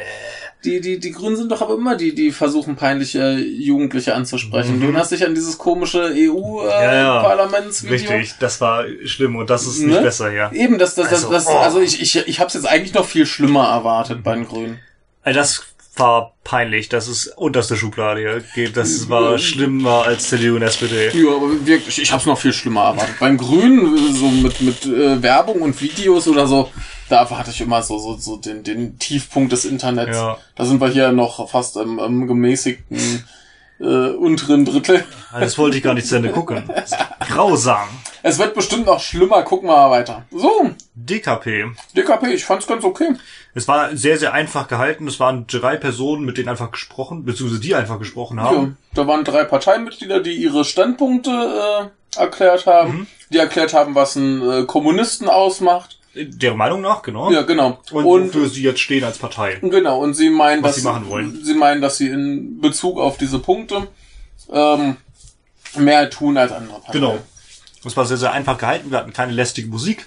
die, die, die Grünen sind doch aber immer die, die versuchen, peinliche Jugendliche anzusprechen. Mhm. Du erinnerst dich an dieses komische Ja, ja. EU-Parlamentsvideo? Richtig, das war schlimm und das ist nicht Ne? besser, ja. Eben, das, das, Also, das, das oh. also ich, ich, ich hab's jetzt eigentlich noch viel schlimmer erwartet bei den Grünen. Also das war peinlich, das ist unterste Schublade. Geht- Das war schlimmer als CDU und SPD. Ja, aber wirklich, ich hab's noch viel schlimmer erwartet. Beim Grünen, so mit, mit äh, Werbung und Videos oder so, da erwarte ich immer so, so, so den, den Tiefpunkt des Internets. Ja. Da sind wir hier noch fast im, im gemäßigten äh, unteren Drittel. Also Das wollte ich gar nicht zu Ende gucken. Das ist grausam. Es wird bestimmt noch schlimmer. Gucken wir mal weiter. So, DKP. DKP, ich fand's ganz okay. Es war sehr, sehr einfach gehalten. Es waren drei Personen, mit denen einfach gesprochen, beziehungsweise die einfach gesprochen Ja, haben. da waren drei Parteimitglieder, die ihre Standpunkte äh, erklärt haben. Mhm. Die erklärt haben, was ein äh, Kommunisten ausmacht. Der Meinung nach, genau. Ja, genau. Und, Und, wofür sie jetzt stehen als Partei. genau, und sie meinen, Was dass sie machen wollen. Sie meinen, dass sie in Bezug auf diese Punkte ähm, mehr tun als andere Parteien. Genau. Es war sehr, sehr einfach gehalten. Wir hatten keine lästige Musik.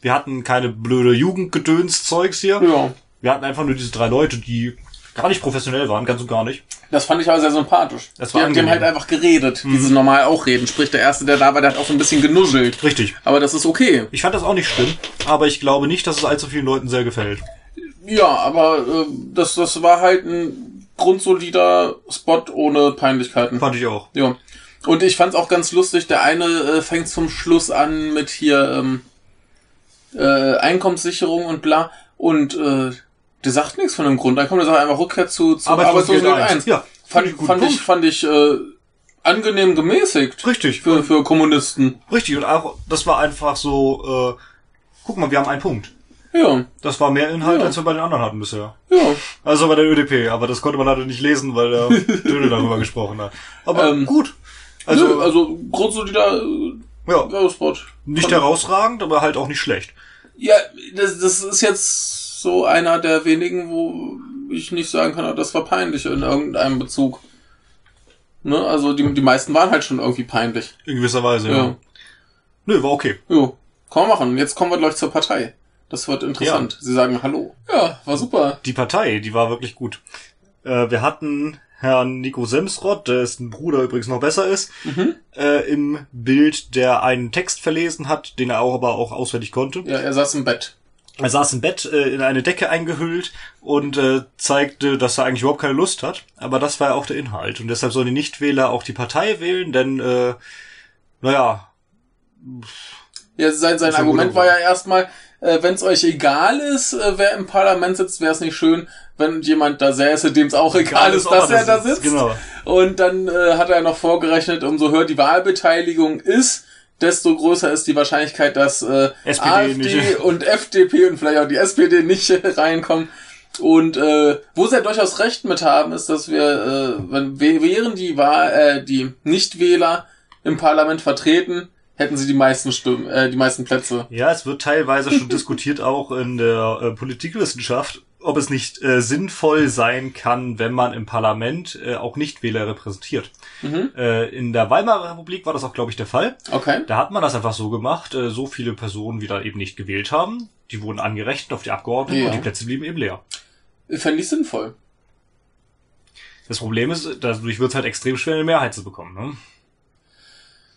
Wir hatten keine blöde Jugendgedöns-Zeugs hier. Ja. Wir hatten einfach nur diese drei Leute, die gar nicht professionell waren, ganz und gar nicht. Das fand ich aber sehr sympathisch. Das war die, haben- die haben. Mhm. halt einfach geredet, wie sie normal auch reden. Sprich, der Erste, der da war, der hat auch so ein bisschen genuschelt. Richtig. Aber das ist okay. Ich fand das auch nicht schlimm, aber ich glaube nicht, dass es allzu vielen Leuten sehr gefällt. Ja, aber äh, das, das war halt ein grundsolider Spot ohne Peinlichkeiten. Fand ich auch. Ja. Und ich fand's auch ganz lustig, der eine äh, fängt zum Schluss an mit hier ähm, äh, Einkommenssicherung und bla. Und äh, der sagt nichts von dem Grund. Dann kommt er einfach Rückkehr zu, zu Arbeitslosengeld Arbeitslosengeld 1. eins. Ja, fand, ich fand ich, fand ich äh, angenehm gemäßigt Richtig. für, für Kommunisten. Richtig. Und auch, das war einfach so, äh, guck mal, wir haben einen Punkt. Ja, Das war mehr Inhalt, Ja. als wir bei den anderen hatten bisher. ja. Also bei der ÖDP, aber das konnte man leider nicht lesen, weil der Dödel darüber gesprochen hat. Aber Ähm, gut. Also, Also, also grundsolider äh, ja, Werbespot. nicht herausragend, aber halt auch nicht schlecht. Ja, das, das ist jetzt so einer der wenigen, wo ich nicht sagen kann, das war peinlich in irgendeinem Bezug. Ne? Also die, die meisten waren halt schon irgendwie peinlich. In gewisser Weise, ja. Ja. Nö, war okay. Jo, kann man machen. Jetzt kommen wir gleich zur Partei. Das wird interessant. Sie sagen Hallo. Ja, war super. Die Partei, die war wirklich gut. Äh, wir hatten Herrn Nico Semsrott, dessen Bruder übrigens noch besser ist, Mhm. äh, im Bild, der einen Text verlesen hat, den er auch aber auch auswendig konnte. Ja, er saß im Bett. Er saß im Bett äh, in eine Decke eingehüllt und äh, zeigte, dass er eigentlich überhaupt keine Lust hat. Aber das war ja auch der Inhalt. Und deshalb sollen die Nichtwähler auch die Partei wählen, denn, äh, naja, Ja, sein, sein Argument war ja erstmal, äh, wenn es euch egal ist, äh, wer im Parlament sitzt, wäre es nicht schön, wenn jemand da säße, dem es auch egal ist, dass er da sitzt. Genau. Und dann äh, hat er noch vorgerechnet, umso höher die Wahlbeteiligung ist, desto größer ist die Wahrscheinlichkeit, dass äh, SPD AfD nicht. und FDP und vielleicht auch die SPD nicht reinkommen. Und äh, wo sie ja durchaus recht mit haben, ist, dass wir, äh, wenn wä- wären die Wahl, äh, die Nichtwähler im Parlament vertreten, hätten sie die meisten Stimmen, äh, die meisten Plätze. Ja, es wird teilweise schon diskutiert, auch in der äh, Politikwissenschaft, ob es nicht äh, sinnvoll sein kann, wenn man im Parlament äh, auch Nichtwähler repräsentiert. Mhm. Äh, in der Weimarer Republik war das auch, glaube ich, der Fall. Okay. Da hat man das einfach so gemacht, äh, so viele Personen, wie da eben nicht gewählt haben, die wurden angerechnet auf die Abgeordneten Ja. und die Plätze blieben eben leer. Fände ich sinnvoll. Das Problem ist, dadurch wird es halt extrem schwer, eine Mehrheit zu bekommen. Ne?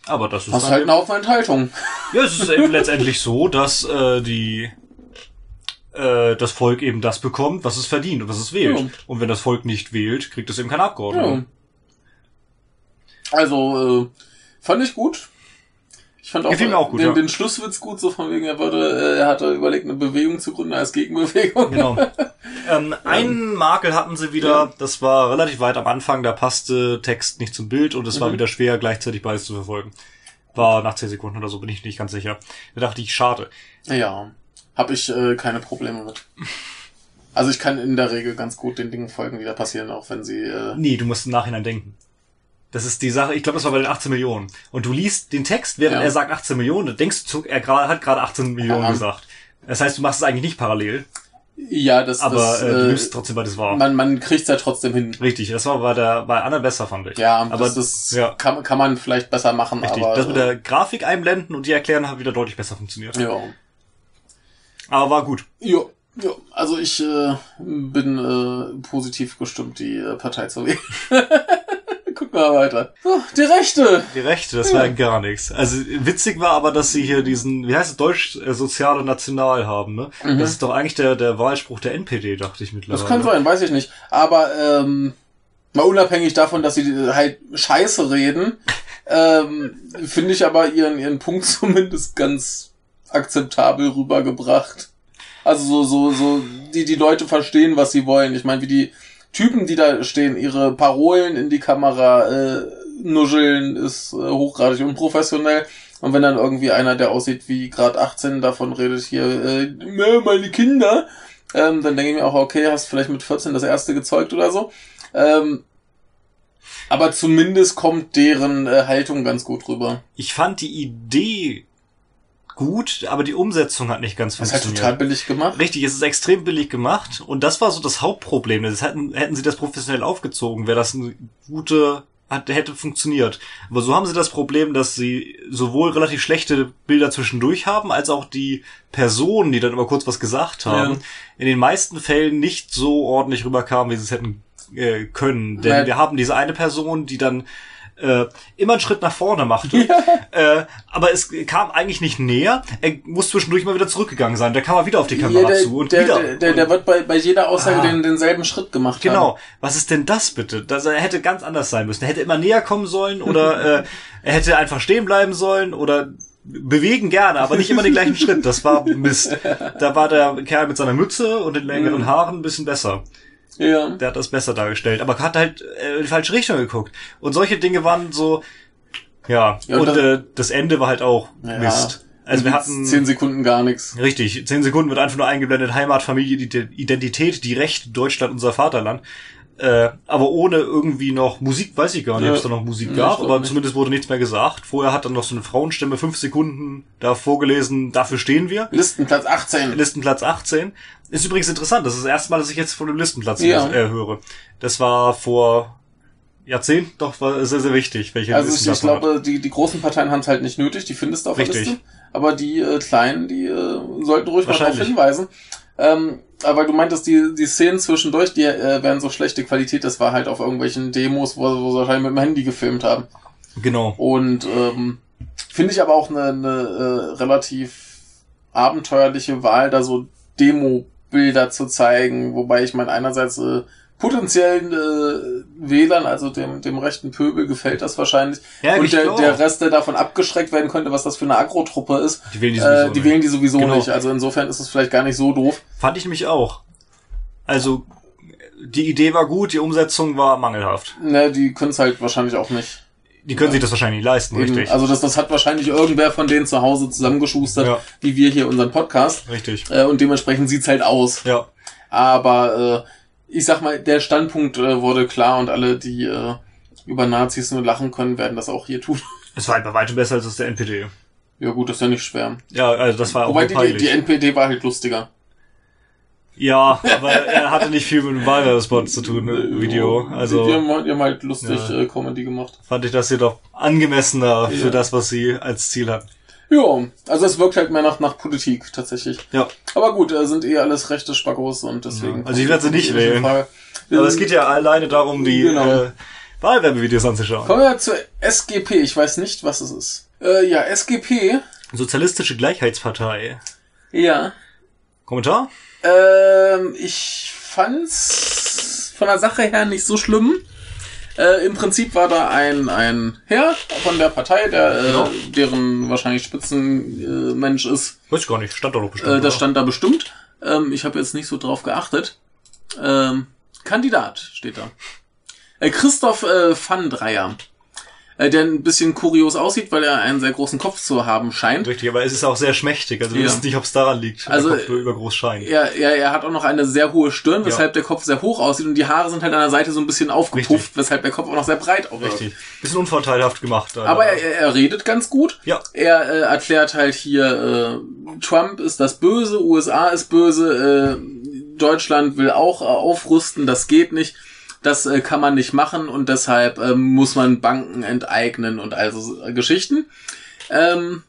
Aber das ist dann halt eine Aufenthaltung. Ja, es ist eben letztendlich so, dass äh, die äh, das Volk eben das bekommt, was es verdient und was es wählt. Ja. Und wenn das Volk nicht wählt, kriegt es eben keinen Ja. Also, äh, fand ich gut. Ich fand auch, Gefiel mir auch gut, den, ja. den Schlusswitz gut, so von wegen, er würde, äh, er hatte überlegt, eine Bewegung zu gründen als Gegenbewegung. Genau. ähm, einen Makel hatten sie wieder, Ja. das war relativ weit am Anfang, da passte Text nicht zum Bild und es war Mhm. wieder schwer, gleichzeitig beides zu verfolgen. War nach 10 Sekunden oder so, bin ich nicht ganz sicher. Da dachte ich, schade. Ja, habe ich äh, keine Probleme mit. Also ich kann in der Regel ganz gut den Dingen folgen, die da passieren, auch wenn sie... Äh, Nee, du musst im Nachhinein denken. Das ist die Sache, ich glaube, das war bei den 18 Millionen. Und du liest den Text, während Ja. er sagt 18 Millionen, dann denkst du, er hat gerade 18 Millionen Ja. gesagt. Das heißt, du machst es eigentlich nicht parallel, ja, das... aber das, äh, du äh, nimmst trotzdem beides wahr. man, man kriegt's ja trotzdem hin. Richtig, das war bei der bei Anna besser, fand ich. Ja, aber das, das ja. kann, kann man vielleicht besser machen, Richtig, aber... das mit der Grafik einblenden und die erklären hat wieder deutlich besser funktioniert. ja. Aber war gut. Ja, ja. Also ich äh, bin äh, positiv gestimmt, die äh, Partei zu wählen. Wir mal weiter. So, die Rechte. Die Rechte, das Ja. war gar nichts. Also witzig war aber, dass sie hier diesen, wie heißt es, Deutsch äh, Soziale National haben, ne? Mhm. Das ist doch eigentlich der, der Wahlspruch der NPD, dachte ich mittlerweile. Das kann sein, weiß ich nicht. Aber ähm, mal unabhängig davon, dass sie halt Scheiße reden, ähm, finde ich aber ihren, ihren Punkt zumindest ganz akzeptabel rübergebracht. Also so, so, so, die, die Leute verstehen, was sie wollen. Ich meine, wie die Typen, die da stehen, ihre Parolen in die Kamera äh, nuscheln, ist äh, hochgradig unprofessionell. Und wenn dann irgendwie einer, der aussieht wie Grad 18, davon redet hier, äh, meine Kinder, ähm, dann denke ich mir auch, okay, hast vielleicht mit 14 das erste gezeugt oder so. Ähm, aber zumindest kommt deren äh, Haltung ganz gut rüber. Ich fand die Idee gut, aber die Umsetzung hat nicht ganz Das ist halt funktioniert. total billig gemacht. Richtig, es ist extrem billig gemacht und das war so das Hauptproblem. Das hätten, hätten sie das professionell aufgezogen, wäre das eine gute, hat, hätte funktioniert. Aber so haben sie das Problem, dass sie sowohl relativ schlechte Bilder zwischendurch haben, als auch die Personen, die dann immer kurz was gesagt haben, Ja. in den meisten Fällen nicht so ordentlich rüberkamen, wie sie es hätten äh, können. Denn Ja. wir haben diese eine Person, die dann äh, immer einen Schritt nach vorne machte. Äh, aber es kam eigentlich nicht näher. Er muss zwischendurch mal wieder zurückgegangen sein. Da kam er wieder auf die Kamera Ja, der, zu und der, wieder. der, der, der wird bei, bei jeder Aussage Ah. den, denselben Schritt gemacht haben. Genau. Was ist denn das bitte? Das, er hätte ganz anders sein müssen. Er hätte immer näher kommen sollen oder äh, er hätte einfach stehen bleiben sollen oder bewegen gerne, aber nicht immer den gleichen Schritt. Das war Mist. Da war der Kerl mit seiner Mütze und den längeren Haaren ein bisschen besser. Ja. Der hat das besser dargestellt, aber hat halt äh, in die falsche Richtung geguckt. Und solche Dinge waren so, ja. Ja, und und äh, das Ende war halt auch Ja. Mist. Also wir hatten Zehn Sekunden gar nichts. Richtig, zehn Sekunden wird einfach nur eingeblendet, Heimat, Familie, Ide- Identität, die Recht, Deutschland, unser Vaterland. Äh, aber ohne irgendwie noch Musik, weiß ich gar nicht, Ja. ob es da noch Musik Ja, gab, aber nicht. zumindest wurde nichts mehr gesagt. Vorher hat dann noch so eine Frauenstimme fünf Sekunden da vorgelesen, dafür stehen wir. Listenplatz 18. Listenplatz 18. Ist übrigens interessant, das ist das erste Mal, dass ich jetzt von dem Listenplatz Ja. äh, höre. Das war vor Jahrzehnten, doch war sehr, sehr wichtig, welche Also ich, Listenplatz ich glaube, die, die großen Parteien haben es halt nicht nötig, die findest du auf der Richtig. Liste. Aber die äh, kleinen, die äh, sollten ruhig mal darauf Wahrscheinlich. hinweisen. Ähm, aber du meintest, die, die Szenen zwischendurch, die äh, wären so schlechte Qualität, das war halt auf irgendwelchen Demos, wo, wo sie wahrscheinlich mit dem Handy gefilmt haben. Genau. Und ähm, finde ich aber auch eine, eine äh, relativ abenteuerliche Wahl, da so Demo-Bilder zu zeigen, wobei ich meine, einerseits äh, potenziellen äh, Wählern, also dem, dem rechten Pöbel, gefällt das wahrscheinlich. Ja, Und der, glaube der. Rest, der davon abgeschreckt werden könnte, was das für eine Agro-Truppe ist, Die wählen die äh, sowieso die nicht. wählen die sowieso Genau. nicht. Also insofern ist es vielleicht gar nicht so doof. Fand ich nämlich auch. Also, die Idee war gut, die Umsetzung war mangelhaft. Ne, die können es halt wahrscheinlich auch nicht. Die können sich das wahrscheinlich nicht leisten, Eben, richtig. also das, das hat wahrscheinlich irgendwer von denen zu Hause zusammengeschustert, Ja. wie wir hier unseren Podcast. richtig. Äh, und dementsprechend sieht's halt aus. Ja. Aber äh, ich sag mal, der Standpunkt äh, wurde klar und alle, die äh, über Nazis nur lachen können, werden das auch hier tun. Es war halt bei weitem besser als das der NPD. ja gut, das ist ja nicht schwer. Ja, also das war auch Wobei die, die, die NPD war halt lustiger. ja, aber er hatte nicht viel mit dem Wahlwerbespot zu tun, ne, Video. Die, die, Also haben, die haben halt lustig Ja. äh, Comedy gemacht. fand ich das hier doch angemessener für Ja. das, was sie als Ziel hatten. Ja, also es wirkt halt mehr nach, nach Politik tatsächlich. Ja. Aber gut, sind eh alles rechte Spackos und deswegen. Ja. Also ich werde sie nicht wählen. Frage. Aber es geht ja alleine darum, die Genau. äh, Wahlwerbevideos anzuschauen. Kommen wir zur SGP. Ich weiß nicht, was es ist. Äh, ja, SGP. Sozialistische Gleichheitspartei. Ja. Kommentar? Ähm, ich fand's von der Sache her nicht so schlimm. Äh, Im Prinzip war da ein, ein Herr von der Partei, der, Genau. äh, deren wahrscheinlich Spitzenmensch äh, ist. Weiß ich gar nicht, stand da doch bestimmt. Äh, das stand da bestimmt. Ähm, ich habe jetzt nicht so drauf geachtet. Ähm, Kandidat steht da. Äh, Christoph äh, Van Dreyer. Äh, der ein bisschen kurios aussieht, weil er einen sehr großen Kopf zu haben scheint. Richtig, aber es ist auch sehr schmächtig. Also wir Ja. wissen nicht, ob es daran liegt. Also, der Kopf nur übergroß scheint. Er, er, er hat auch noch eine sehr hohe Stirn, weshalb der Kopf sehr hoch aussieht und die Haare sind halt an der Seite so ein bisschen aufgepufft, Richtig. weshalb der Kopf auch noch sehr breit aussieht. Richtig. Bisschen unvorteilhaft gemacht. Aber er, er, er redet ganz gut. Ja. Er äh, erklärt halt hier, äh, Trump ist das Böse, USA ist böse, äh, Deutschland will auch äh, aufrüsten, das geht nicht. Das äh, kann man nicht machen und deshalb ähm, muss man Banken enteignen und also äh, Geschichten. Ähm,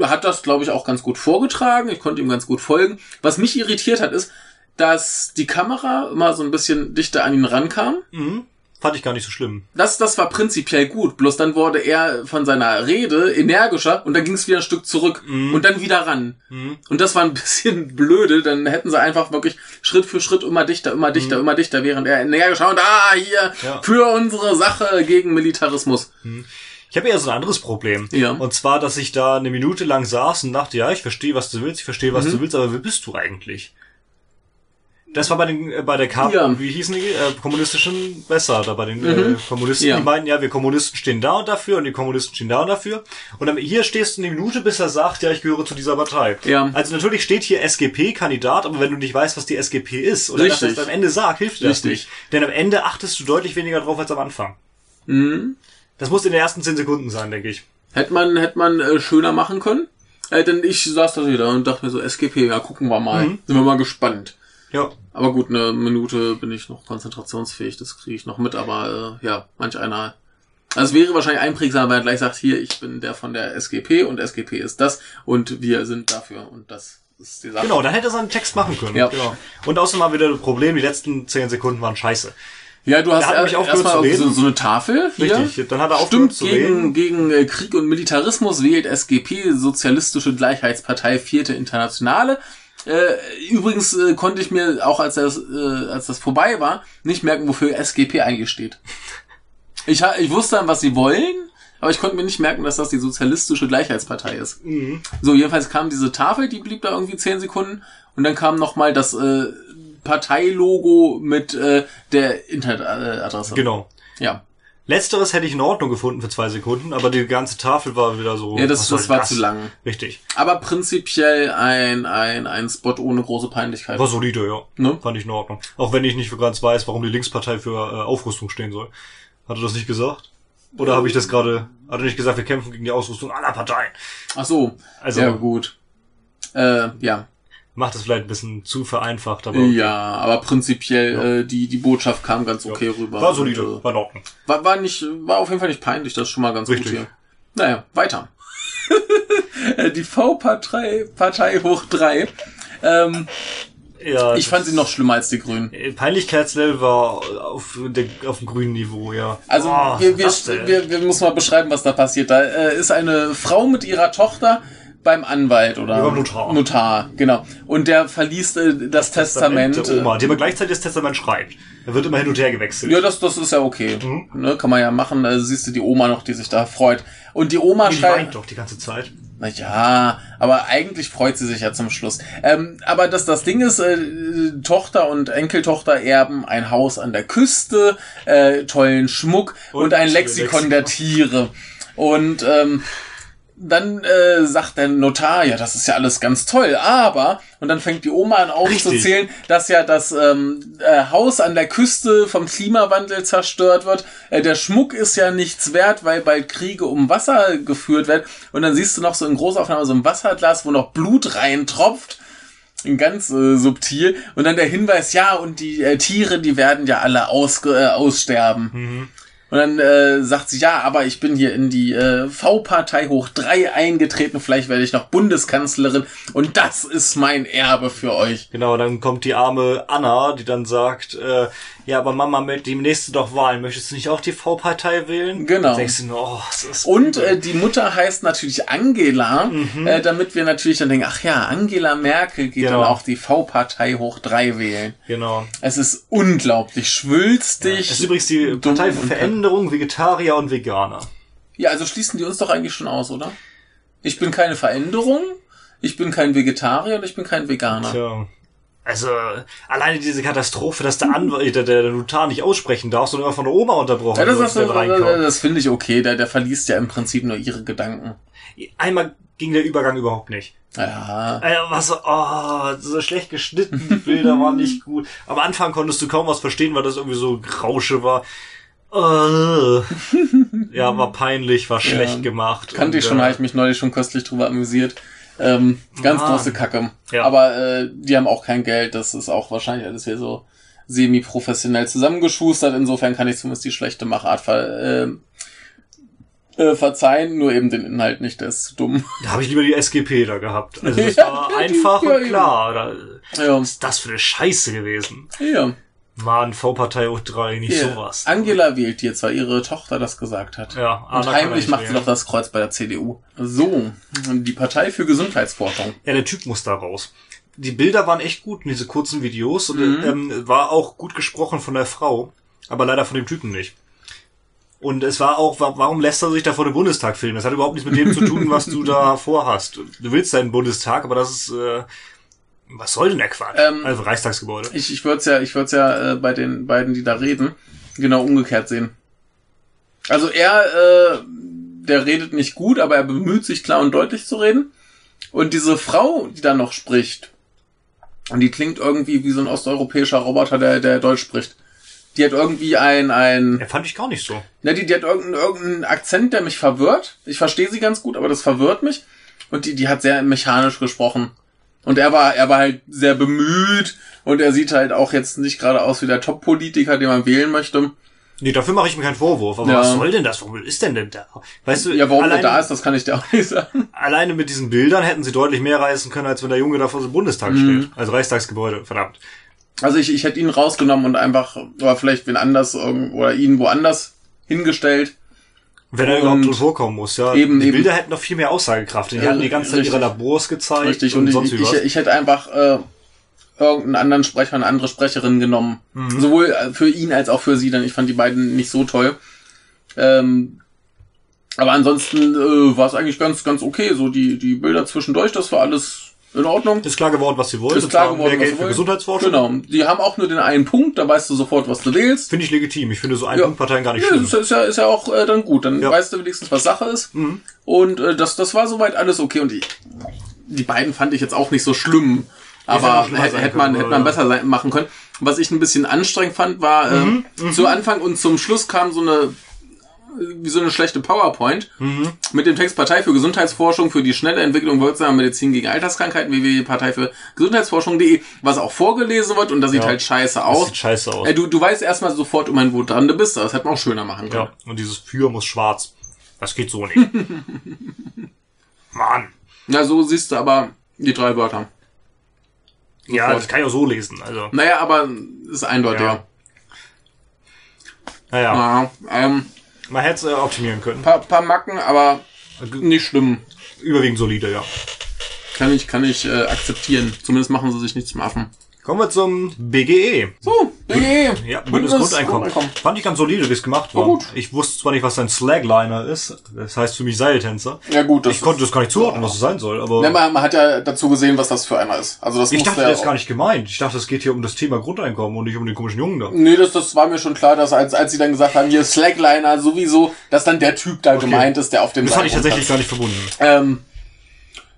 hat das, glaube ich, auch ganz gut vorgetragen. Ich konnte ihm ganz gut folgen. Was mich irritiert hat, ist, dass die Kamera immer so ein bisschen dichter an ihn rankam. Mhm. Fand ich gar nicht so schlimm. Das, das war prinzipiell gut, bloß dann wurde er von seiner Rede energischer und dann ging es wieder ein Stück zurück Mhm. und dann wieder ran. Mhm. Und das war ein bisschen blöde, dann hätten sie einfach wirklich Schritt für Schritt immer dichter, immer dichter, immer dichter, während er energischer und ah, hier, Mhm. Ja. für unsere Sache gegen Militarismus. Ich habe eher so ein anderes Problem. Ja. Und zwar, dass ich da eine Minute lang saß und dachte, ja, ich verstehe, was du willst, ich verstehe, was Mhm. du willst, aber wer bist du eigentlich? Das war bei den äh, bei der KAP, Ja. wie hießen die äh, kommunistischen besser da bei den äh, Kommunisten. Ja. Die meinten ja, wir Kommunisten stehen da und dafür und die Kommunisten stehen da und dafür. Und dann, hier stehst du eine Minute, bis er sagt, ja, ich gehöre zu dieser Partei. Ja. Also natürlich steht hier SGP-Kandidat, aber wenn du nicht weißt, was die SGP ist oder Richtig. das am Ende sagt, hilft dir das Richtig. nicht. Denn am Ende achtest du deutlich weniger drauf als am Anfang. Mhm. Das muss in den ersten zehn Sekunden sein, denke ich. Hätte man, hätte man äh, schöner machen können. Äh, denn ich saß da wieder und dachte mir so, SGP, ja, gucken wir mal. Mhm. Sind wir mal gespannt. Ja. Aber gut, eine Minute bin ich noch konzentrationsfähig, das kriege ich noch mit, aber äh, ja, manch einer. Also es wäre wahrscheinlich einprägsam, wenn er gleich sagt, hier, ich bin der von der SGP und SGP ist das und wir sind dafür und das ist die Sache. Genau, dann hätte er seinen Text machen können. Ja. Genau. Und außerdem haben wir wieder das Problem, die letzten zehn Sekunden waren scheiße. Ja, du hast Er er- aufgehört erstmal so, so eine Tafel hier. Richtig, dann hat er aufgehört Stimmt, zu gegen, reden. gegen äh, Krieg und Militarismus wählt SGP, Sozialistische Gleichheitspartei, vierte Internationale. Äh, übrigens äh, konnte ich mir auch, als das, äh, als das vorbei war, nicht merken, wofür SGP eigentlich steht. Ich, ich wusste dann, was sie wollen, aber ich konnte mir nicht merken, dass das die Sozialistische Gleichheitspartei ist. Mhm. So, jedenfalls kam diese Tafel, die blieb da irgendwie zehn Sekunden und dann kam nochmal das äh, Parteilogo mit äh, der Internetadresse. Genau. Ja. Letzteres hätte ich in Ordnung gefunden für zwei Sekunden, aber die ganze Tafel war wieder so. Ja, das, das war zu lang. Richtig. Aber prinzipiell ein, ein, ein Spot ohne große Peinlichkeit. War solide, ja. Ne? Fand ich in Ordnung. Auch wenn ich nicht so ganz weiß, warum die Linkspartei für äh, Aufrüstung stehen soll. Hat er das nicht gesagt? Oder habe ich das gerade, hat er nicht gesagt, wir kämpfen gegen die Ausrüstung aller Parteien? Ach so. Also- ja, gut. Äh, ja. Macht es vielleicht ein bisschen zu vereinfacht, aber Ja, aber prinzipiell, äh, die, die Botschaft kam ganz okay rüber. war solide, Und, äh, war in Ordnung. war, war nicht, war auf jeden Fall nicht peinlich, das ist schon mal ganz Richtig. gut hier. Naja, weiter. Die V-Partei, Partei hoch drei. Ähm, Ja, ich fand sie noch schlimmer als die Grünen. Äh, Peinlichkeitslevel war auf, der, auf dem grünen Niveau, ja. Also Oh, wir, wir, wir, wir müssen mal beschreiben, was da passiert. Da äh, ist eine Frau mit ihrer Tochter beim Anwalt oder Beim Notar. Notar, genau. Und der verliest äh, das, Testament. der Oma, die aber gleichzeitig das Testament schreibt. Er wird immer hin und her gewechselt. ja, das, das ist ja okay. Mhm. Ne, kann man ja machen. Da siehst du die Oma noch, die sich da freut. Und die Oma die schreibt. weint doch die ganze Zeit. Na ja, aber eigentlich freut sie sich ja zum Schluss. Ähm, aber das, das Ding ist, äh, Tochter und Enkeltochter erben ein Haus an der Küste, äh, tollen Schmuck und, Und ein ein Lexikon Lexikon. der Tiere. Und ähm, dann äh, sagt der Notar, ja, das ist ja alles ganz toll, aber, und dann fängt die Oma an aufzuzählen, dass ja das ähm, äh, Haus an der Küste vom Klimawandel zerstört wird. Äh, der Schmuck ist ja nichts wert, weil bald Kriege um Wasser geführt werden. Und dann siehst du noch so in Großaufnahme so ein Wasserglas, wo noch Blut reintropft. Ganz äh, subtil. Und dann der Hinweis, ja, und die äh, Tiere, die werden ja alle ausge äh, aussterben. Und dann äh, sagt sie, ja, aber ich bin hier in die äh, V-Partei hoch drei eingetreten, vielleicht werde ich noch Bundeskanzlerin und das ist mein Erbe für euch. Genau, dann kommt die arme Anna, die dann sagt, äh, ja, aber Mama, mit dem nächsten doch Wahlen, möchtest du nicht auch die V-Partei wählen? Genau. Dann denkst du nur, oh, das ist Und äh, die Mutter heißt natürlich Angela, äh, damit wir natürlich dann denken, ach ja, Angela Merkel geht Genau. dann auch die V-Partei hoch drei wählen. genau. Es ist unglaublich schwülstig. Es ist übrigens die Partei für und- Veränderung, Vegetarier und Veganer. Ja, also schließen die uns doch eigentlich schon aus, oder? Ich bin keine Veränderung, ich bin kein Vegetarier und ich bin kein Veganer. Tja. Also, alleine diese Katastrophe, dass der Anwalt, der, der Notar nicht aussprechen darf, sondern immer von der Oma unterbrochen Ja, das, wird, das, das, der reinkommt. das finde ich okay. Der, der verliest ja im Prinzip nur ihre Gedanken. Einmal ging der Übergang überhaupt nicht. Ja. Äh, was, oh, so schlecht geschnitten, die Bilder waren nicht gut. Am Anfang konntest du kaum was verstehen, weil das irgendwie so Grausche war. Äh, ja, war peinlich, war schlecht gemacht. Kannte und, ich schon, äh, habe ich mich neulich schon köstlich drüber amüsiert. Ähm, ganz Mann. große Kacke. Ja. Aber äh, die haben auch kein Geld. Das ist auch wahrscheinlich alles hier so semi-professionell zusammengeschustert. Insofern kann ich zumindest die schlechte Machart ver äh, äh, verzeihen, nur eben den Inhalt nicht, der ist zu dumm. Da habe ich lieber die SGP da gehabt. Also das Ja, war die- einfach ja, und klar. Da, Ja. was ist das für eine Scheiße gewesen? ja. Mann, V-Partei drei, nicht Ja. sowas. Angela wählt jetzt, weil ihre Tochter das gesagt hat. Ja, Und Anna kann heimlich macht sie doch das Kreuz bei der CDU. So, die Partei für Gesundheitsforschung. Ja, der Typ muss da raus. Die Bilder waren echt gut in diese kurzen Videos und Mhm. ähm, war auch gut gesprochen von der Frau, aber leider von dem Typen nicht. Und es war auch, wa- warum lässt er sich da vor dem Bundestag filmen? Das hat überhaupt nichts mit dem zu tun, was du da vorhast. Du willst deinen Bundestag, aber das ist, äh, Was soll denn der Quatsch? Ähm, also Reichstagsgebäude. Ich, ich würde es ja, ich würd's ja äh, bei den beiden, die da reden, genau umgekehrt sehen. Also er, äh, der redet nicht gut, aber er bemüht sich klar und deutlich zu reden. Und diese Frau, die da noch spricht, und die klingt irgendwie wie so ein osteuropäischer Roboter, der, der Deutsch spricht. Die hat irgendwie ein, ein, Ja, fand ich gar nicht so. na, die, die hat irgendeinen, irgendeinen Akzent, der mich verwirrt. Ich verstehe sie ganz gut, aber das verwirrt mich. Und die, die hat sehr mechanisch gesprochen. Und er war, er war halt sehr bemüht und er sieht halt auch jetzt nicht gerade aus wie der Top-Politiker, den man wählen möchte. Nee, dafür mache ich mir keinen Vorwurf. Aber Ja. was soll denn das? Warum ist denn denn da? Weißt du, Ja, warum alleine, er da ist, das kann ich dir auch nicht sagen. alleine mit diesen Bildern hätten sie deutlich mehr reißen können, als wenn der Junge da vor dem Bundestag Mhm. steht. Also Reichstagsgebäude, verdammt. Also ich, ich hätte ihn rausgenommen und einfach, oder vielleicht wen anders, oder ihn woanders hingestellt. Wenn er überhaupt drin vorkommen muss, ja. eben, die eben. Bilder hätten noch viel mehr Aussagekraft. Die hatten die ganze Zeit Richtig. ihre Labors gezeigt Richtig. und, Und ich, ich, ich hätte einfach äh, irgendeinen anderen Sprecher, eine andere Sprecherin genommen. Mhm. Sowohl äh, für ihn als auch für sie, denn ich fand die beiden nicht so toll. Ähm, aber ansonsten äh, war es eigentlich ganz, ganz okay. So die, die Bilder zwischendurch, das war alles in Ordnung. ist klar geworden, was sie wollen. Ist klar geworden, mehr was Geld sie für. Gesundheitsforschung. Genau. Die haben auch nur den einen Punkt, da weißt du sofort, was du wählst. Finde ich legitim. Ich finde so ein Ja. Punktparteien gar nicht Ja, schlimm. das ist ja, ist ja auch äh, dann gut. Dann Ja. weißt du wenigstens, was Sache ist. Mhm. Und äh, das, das war soweit alles okay. Und die, die beiden fand ich jetzt auch nicht so schlimm. Aber hätte hätte man, hätte man besser sein, machen können. Was ich ein bisschen anstrengend fand, war, äh, Mhm, zu Anfang und zum Schluss kam so eine wie so eine schlechte PowerPoint Mhm. mit dem Text Partei für Gesundheitsforschung für die schnelle Entwicklung wirksamer Medizin gegen Alterskrankheiten www.partei für Gesundheitsforschung.de, was auch vorgelesen wird und das sieht Ja. halt scheiße Das aus. sieht scheiße aus. Äh, du, du weißt erstmal sofort, um ein wo dran du bist, das hätte man auch schöner machen können. Ja, und dieses Für muss schwarz. Das geht so nicht. Mann. Ja, so siehst du aber die drei Wörter. Ja, Sofort. das kann ich auch so lesen. Also, Naja, aber ist eindeutiger. naja, Ja. ähm, man hätte es äh, optimieren können. paar, paar Macken, aber nicht schlimm. Überwiegend solide, ja. Kann ich, kann ich äh, akzeptieren. Zumindest machen sie sich nicht zum Affen. Kommen wir zum BGE. So, BGE. Ja, Bundesgrundeinkommen. Fand ich ganz solide, wie es gemacht war. Gut. Ich wusste zwar nicht, was ein Slagliner ist. Das heißt für mich Seiltänzer. Ja gut, Ich konnte das gar nicht zuordnen, was es sein soll, aber Ja, man, man hat ja dazu gesehen, was das für einer ist. Also das ich dachte, das ist gar nicht gemeint. Ich dachte, es geht hier um das Thema Grundeinkommen und nicht um den komischen Jungen da. Nee, das, das war mir schon klar, dass als, als sie dann gesagt haben, hier Slackliner sowieso, dass dann der Typ da gemeint ist, der auf dem Das hatte ich Seil tatsächlich gar rumtanzt. nicht verbunden. Ähm,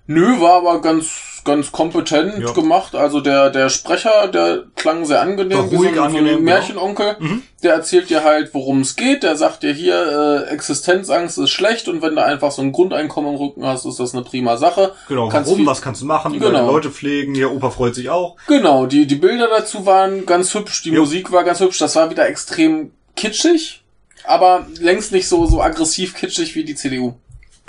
nö, war aber ganz, ganz kompetent Ja. gemacht. Also der, der Sprecher, der klang sehr angenehm, War wie so ruhig, ein, angenehm, genau. Märchenonkel. Der erzählt dir halt, worum es geht. Der sagt dir hier, äh, Existenzangst ist schlecht und wenn du einfach so ein Grundeinkommen im Rücken hast, ist das eine prima Sache. Genau, Kannst warum, viel- was kannst du machen, Genau. deine Leute pflegen, ja, Opa freut sich auch. Genau, die, die Bilder dazu waren ganz hübsch, die Jo. Musik war ganz hübsch, das war wieder extrem kitschig, aber längst nicht so, so aggressiv kitschig wie die CDU.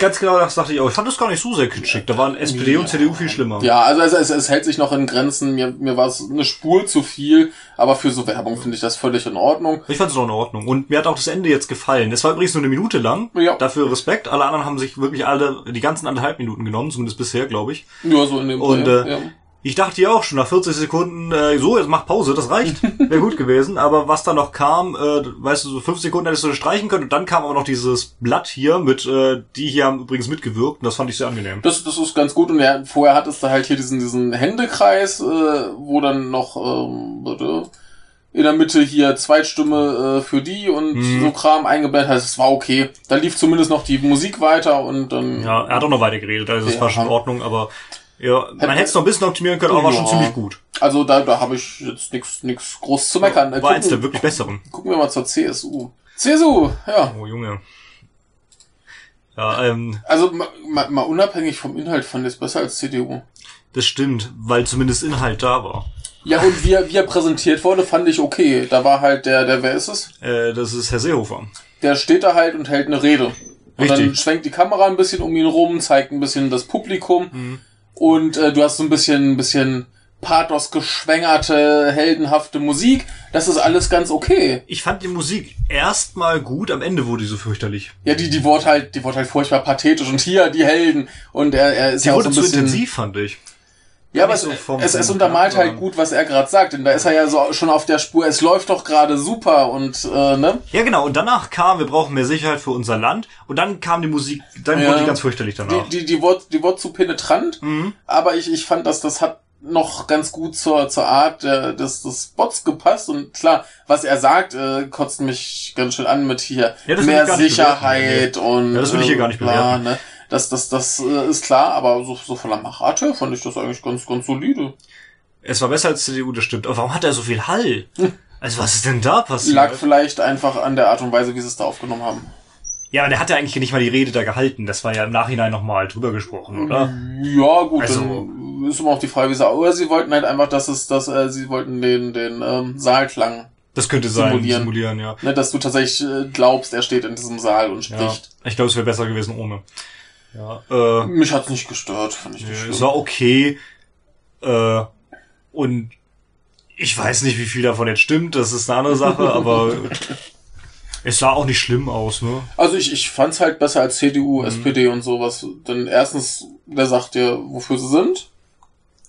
Ganz genau das dachte ich auch. Ich fand das gar nicht so sehr kitschig. Da waren SPD und CDU viel schlimmer. Ja, also es, es, es hält sich noch in Grenzen, mir, mir war es eine Spur zu viel, aber für so Werbung finde ich das völlig in Ordnung. Ich fand es auch in Ordnung. Und mir hat auch das Ende jetzt gefallen. Es war übrigens nur eine Minute lang. Ja. Dafür Respekt. Alle anderen haben sich wirklich alle die ganzen anderthalb Minuten genommen, zumindest bisher, glaube ich. Ja, so in dem Und Dreh, äh, ja. Ich dachte ja auch schon nach 40 Sekunden, äh, so, jetzt mach Pause, das reicht. Wäre gut gewesen. Aber was da noch kam, äh, weißt du, so fünf Sekunden hättest du streichen können. Und dann kam aber noch dieses Blatt hier mit, äh, die hier haben übrigens mitgewirkt. Und das fand ich sehr angenehm. Das, das ist ganz gut und ja, vorher hattest du halt hier diesen, diesen Händekreis, äh, wo dann noch ähm, in der Mitte hier Zweitstimme äh, für die und Mhm. so Kram eingeblendet hat. Es war okay. Da lief zumindest noch die Musik weiter und dann Ja, er hat auch noch weiter geredet, also das Ja. war schon in Ordnung, aber ja, man Hätte- es noch ein bisschen optimieren können, aber war schon Ja. ziemlich gut. Also da, da habe ich jetzt nichts nix groß zu meckern. Äh, War eins der gucken, wirklich besseren. gucken wir mal zur CSU. CSU, ja. Oh Junge. Ja, ähm, Also ma, ma, mal unabhängig vom Inhalt fand ich es besser als CDU. das stimmt, weil zumindest Inhalt da war. Ja, und wie er, wie er präsentiert wurde, fand ich okay. Da war halt der, der, wer ist es? Äh, das ist Herr Seehofer. Der steht da halt und hält eine Rede. Und dann Richtig. schwenkt die Kamera ein bisschen um ihn rum, zeigt ein bisschen das Publikum. Mhm. Und äh, du hast so ein bisschen, ein bisschen Pathos geschwängerte, heldenhafte Musik. Das ist alles ganz okay. Ich fand die Musik erstmal gut, am Ende wurde die so fürchterlich. Ja, die, die wurde halt, die wurde halt furchtbar pathetisch und hier die Helden. Und er, er ist Die ja auch so wurde ein zu bisschen. intensiv, fand ich. Ja, aber so vom- es, es untermalt halt gut, was er gerade sagt. Denn da ist er ja so schon auf der Spur, es läuft doch gerade super und äh, ne? Ja, genau. Und danach kam, wir brauchen mehr Sicherheit für unser Land. Und dann kam die Musik, dann Ja. wurde die ganz fürchterlich danach. Die, die, die, wurde, die wurde zu penetrant, Mhm. aber ich, ich fand, dass das hat noch ganz gut zur, zur Art der, des, des Spots gepasst. Und klar, was er sagt, äh, kotzt mich ganz schön an mit hier Ja, mehr Sicherheit und Ja, das will ich hier gar nicht bla, bewerten. ne? Das, das, das äh, ist klar, aber so, so von der Machart her fand ich das eigentlich ganz, ganz solide. Es war besser als CDU, das stimmt. Aber warum hat er so viel Hall? Also was ist denn da passiert? Lag vielleicht einfach an der Art und Weise, wie sie es da aufgenommen haben. Ja, aber der hat ja eigentlich nicht mal die Rede da gehalten. Das war ja im Nachhinein nochmal drüber gesprochen, oder? Ja, gut, Also- dann ist immer auch die Frage, wie sie, oder sie wollten halt einfach, dass es, dass, äh, sie wollten den, den, ähm, Saalklang, Das könnte sein, Simulieren. simulieren, ja. ne, dass du tatsächlich äh, glaubst, er steht in diesem Saal und ja. spricht. Ich glaube, es wäre besser gewesen ohne. Ja, äh, Mich hat's nicht gestört, fand ich nicht es schlimm. war okay. Äh, und ich weiß nicht, wie viel davon jetzt stimmt, das ist eine andere Sache, aber es sah auch nicht schlimm aus, ne? Also ich, ich fand's halt besser als Mhm. CDU, SPD und sowas. Denn erstens, der sagt dir, wofür sie sind.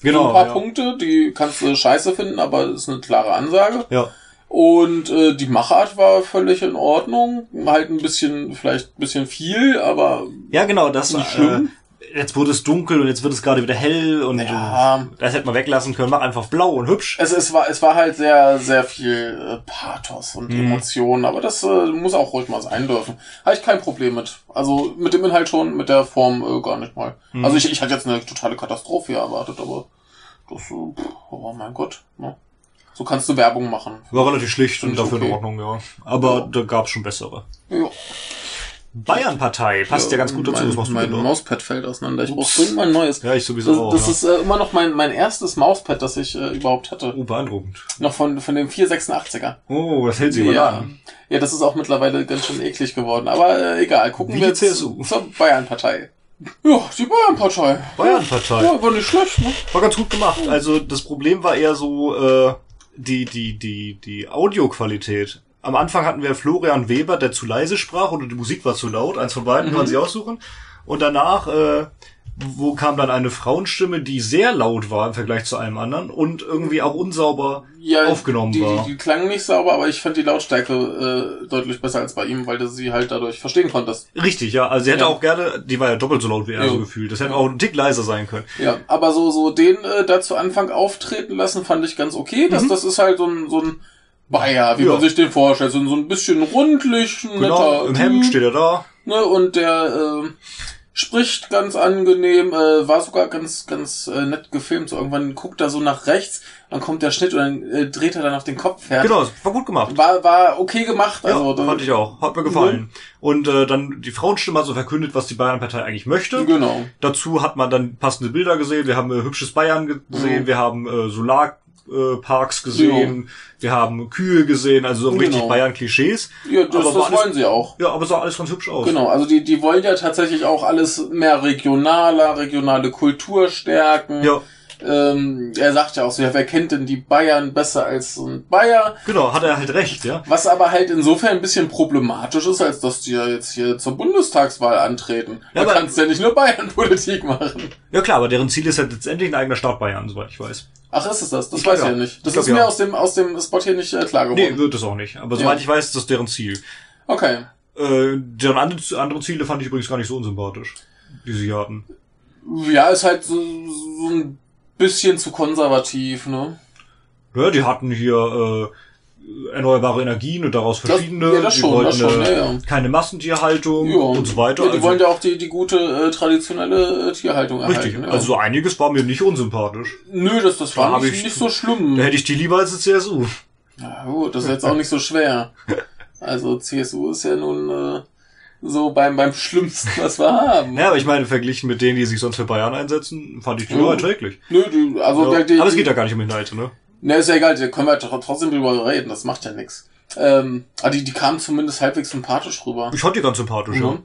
Genau. so ein paar ja. Punkte, die kannst du scheiße finden, aber ist eine klare Ansage. Ja. Und äh, die Machart war völlig in Ordnung. Halt ein bisschen, vielleicht ein bisschen viel, aber Ja, genau, das Nicht äh, schlimm. Jetzt wurde es dunkel und jetzt wird es gerade wieder hell und Ja. äh, das hätte man weglassen können. Mach einfach blau und hübsch. es, es war es war halt sehr sehr viel äh, Pathos und Mhm. Emotionen, aber das äh, muss auch ruhig mal sein dürfen. Habe ich kein Problem mit. Also mit dem Inhalt schon, mit der Form äh, gar nicht mal. Mhm. Also ich, ich hatte jetzt eine totale Katastrophe erwartet, aber das äh, pff, oh mein Gott, ne? So kannst du Werbung machen. War relativ schlicht und dafür in okay. Ordnung, ja. Aber Ja. da gab's schon bessere. Ja. Bayern-Partei passt ja, ganz gut dazu. Mein, das machst du mein. Mauspad fällt auseinander. Ich brauche dringend mal ein neues. Ja, ich sowieso auch. Das, das ja. ist äh, immer noch mein, mein erstes Mauspad, das ich äh, überhaupt hatte. oh, beeindruckend. Noch von, von dem 486er. Oh, das hält sich Ja. an. ja, das ist auch mittlerweile ganz schön eklig geworden. Aber äh, egal, gucken Wie wir CSU. zur Bayern-Partei. Ja, die Bayern-Partei. Bayern-Partei. Ja, war nicht schlecht, ne? War ganz gut gemacht. Also das Problem war eher so äh, die die die die Audioqualität. Am Anfang hatten wir Florian Weber, der zu leise sprach oder die Musik war zu laut. Eins von beiden kann man sich aussuchen. Und danach äh, wo kam dann eine Frauenstimme, die sehr laut war im Vergleich zu allem anderen und irgendwie auch unsauber Ja, aufgenommen die, war. Die, die klang nicht sauber, aber ich fand die Lautstärke äh, deutlich besser als bei ihm, weil du sie halt dadurch verstehen konntest. Richtig, ja. Also sie hätte Ja. auch gerne, die war ja doppelt so laut wie er Ja. so gefühlt. Das hätte auch ein Tick leiser sein können. Ja, aber so, so den äh, da zu Anfang auftreten lassen, fand ich ganz okay. Das, das ist halt so ein, so ein Bayer, wie Mhm. Man sich den vorstellt. So, ein- so ein bisschen rundlich, Genau, netter im Hemd steht er da. Ne, und der äh, spricht ganz angenehm, äh, war sogar ganz, ganz äh, nett gefilmt. So irgendwann guckt er so nach rechts, dann kommt der Schnitt und dann äh, dreht er dann auf den Kopf her. Genau, war gut gemacht. War, war okay gemacht. Ja, Also, da- fand ich auch. Hat mir gefallen. Und äh, dann die Frauenstimme hat so verkündet, was die Bayern-Partei eigentlich möchte. Genau. Dazu hat man dann passende Bilder gesehen. Wir haben äh, hübsches Bayern gesehen. Mhm. Wir haben äh, Solarparks gesehen. Wir haben Kühe gesehen. Also so Genau. richtig Bayern-Klischees. Ja, das, Aber das alles- wollen sie auch. Ja, aber sah alles ganz hübsch aus. Genau, also die, die wollen ja tatsächlich auch alles mehr regionaler, regionale Kultur stärken. Ja, Ähm, er sagt ja auch so, ja, wer kennt denn die Bayern besser als so ein Bayer? genau, hat er halt recht, ja. Was aber halt insofern ein bisschen problematisch ist, als dass die ja jetzt hier zur Bundestagswahl antreten. Ja, da aber- kannst du ja nicht nur Bayern-Politik machen. Ja klar, aber deren Ziel ist halt letztendlich ein eigener Staat Bayern, soweit ich weiß. Ach, ist es das? Das Ich weiß ich ja. ja nicht. Das Ich ist mir ja. aus dem, aus dem Spot hier nicht äh, klar geworden. Nee, wird es auch nicht. Aber soweit ich weiß, ist das deren Ziel. Okay. Äh, deren andere, andere Ziele fand ich übrigens gar nicht so unsympathisch, die sie hatten. Ja, ist halt so, so ein bisschen zu konservativ, ne? Ja, die hatten hier äh, erneuerbare Energien und daraus Das- verschiedene. ja, das die schon, wollten das schon, äh, ja, ja. keine Massentierhaltung Ja. und so weiter. Ja, die also, wollen ja auch die, die gute äh, traditionelle äh, Tierhaltung richtig. erhalten. Ja. Also so einiges war mir nicht unsympathisch. Nö, das, das Da war nicht, ich- nicht so schlimm. Da hätte ich die lieber als die CSU. Ja, gut, das ist jetzt auch nicht so schwer. Also CSU ist ja nun äh, so beim, beim Schlimmsten, was wir haben. Ja, aber ich meine, verglichen mit denen, die sich sonst für Bayern einsetzen, fand ich die Ja. nur erträglich. Nö, die, also Ja. die, aber es geht ja gar nicht um Inhalte, ne? Ne, ist ja egal, da können wir tr- trotzdem drüber reden, das macht ja nix. Ähm, aber die, die kamen zumindest halbwegs sympathisch rüber. Ich fand die ganz sympathisch, ja. Mhm.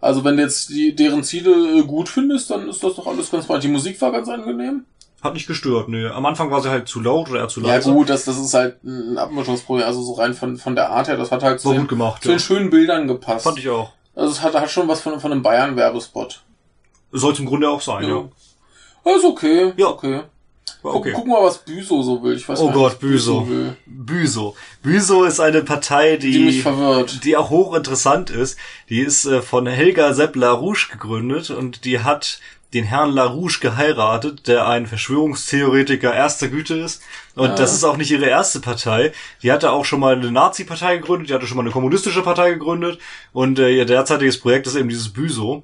Also wenn du jetzt die, deren Ziele äh, gut findest, dann ist das doch alles ganz fein. Die Musik war ganz angenehm. Hat nicht gestört, ne. Am Anfang war sie halt zu laut oder eher zu Ja leise. gut, das, das ist halt ein Abmischungsproblem, also so rein von, von der Art her, das hat halt zu War den, gut gemacht, zu ja. den schönen Bildern gepasst. Fand ich auch. Also es hat, hat schon was von, von einem Bayern-Werbespot. Sollte im Grunde auch sein, ja. Ja. Ist okay. Ja. okay. Guck, okay. guck mal, was Büso so will. Ich weiß Oh nicht, Gott, Büso. Büso. Büso ist eine Partei, die, Die mich verwirrt. die auch hochinteressant ist. Die ist äh, von Helga Seppler Rouge gegründet und die hat den Herrn LaRouche geheiratet, der ein Verschwörungstheoretiker erster Güte ist. Und Ja. das ist auch nicht ihre erste Partei. Die hatte auch schon mal eine Nazi-Partei gegründet, die hatte schon mal eine kommunistische Partei gegründet. Und äh, ihr derzeitiges Projekt ist eben dieses Büso.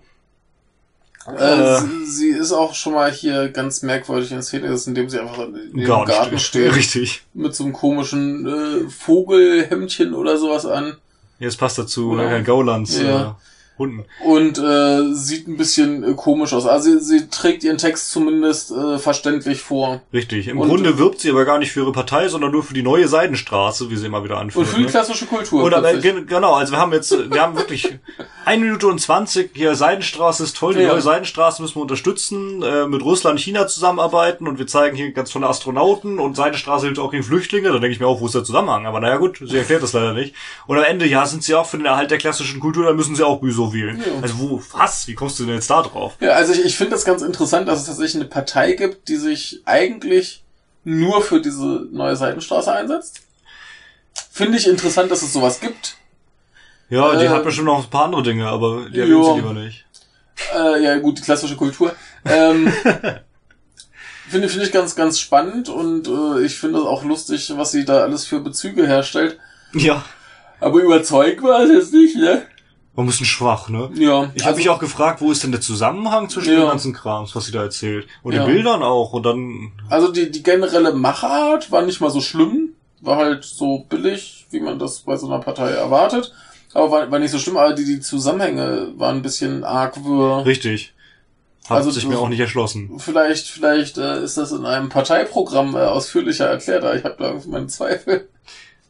Äh, Äh. sie, sie ist auch schon mal hier ganz merkwürdig in Szene, ist, indem sie einfach Gar Garten steht Richtig. mit so einem komischen äh, Vogelhemdchen oder sowas an Jetzt passt dazu, Oder? ne, kein Gaulands, Ja. Äh, Hunden. und äh, sieht ein bisschen äh, komisch aus. Also sie, sie trägt ihren Text zumindest äh, verständlich vor. Richtig. Im Und- Grunde wirbt sie aber gar nicht für ihre Partei, sondern nur für die neue Seidenstraße, wie sie immer wieder anführt. Und für die ne? klassische Kultur. Oder äh, genau, also wir haben jetzt, wir haben wirklich eine Minute und zwanzig, hier Seidenstraße ist toll, die Ja. neue Seidenstraße müssen wir unterstützen, äh, mit Russland, China zusammenarbeiten und wir zeigen hier ganz tolle Astronauten und Seidenstraße hilft auch gegen Flüchtlinge, da denke ich mir auch, wo ist der Zusammenhang? Aber naja gut, sie erklärt das leider nicht. Und am Ende, ja, sind sie auch für den Erhalt der klassischen Kultur, dann müssen sie auch Büso wählen. Ja. Also wo, was? Wie kommst du denn jetzt da drauf? Ja, also ich, ich finde das ganz interessant, dass es tatsächlich eine Partei gibt, die sich eigentlich nur für diese neue Seitenstraße einsetzt. Finde ich interessant, dass es sowas gibt. Ja, die Äh, hat bestimmt noch ein paar andere Dinge, aber die erwähnt sie lieber nicht. Äh, ja, gut, die klassische Kultur. Ähm, finde finde ich ganz, ganz spannend und äh, ich finde es auch lustig, was sie da alles für Bezüge herstellt. Ja, Aber überzeugt war es jetzt nicht, ne? War ein bisschen schwach, ne? Ja. Ich habe mich auch gefragt, wo ist denn der Zusammenhang zwischen Ja. dem ganzen Krams, was sie da erzählt? Und Ja. den Bildern auch. Und dann, Also die, die generelle Machart war nicht mal so schlimm, war halt so billig, wie man das bei so einer Partei erwartet. Aber war, war nicht so schlimm, aber die, die Zusammenhänge waren ein bisschen arg wirr. richtig. Hat Also sich mir auch nicht erschlossen. Vielleicht, vielleicht äh, ist das in einem Parteiprogramm äh, ausführlicher erklärt, aber ich habe da irgendwie meine Zweifel.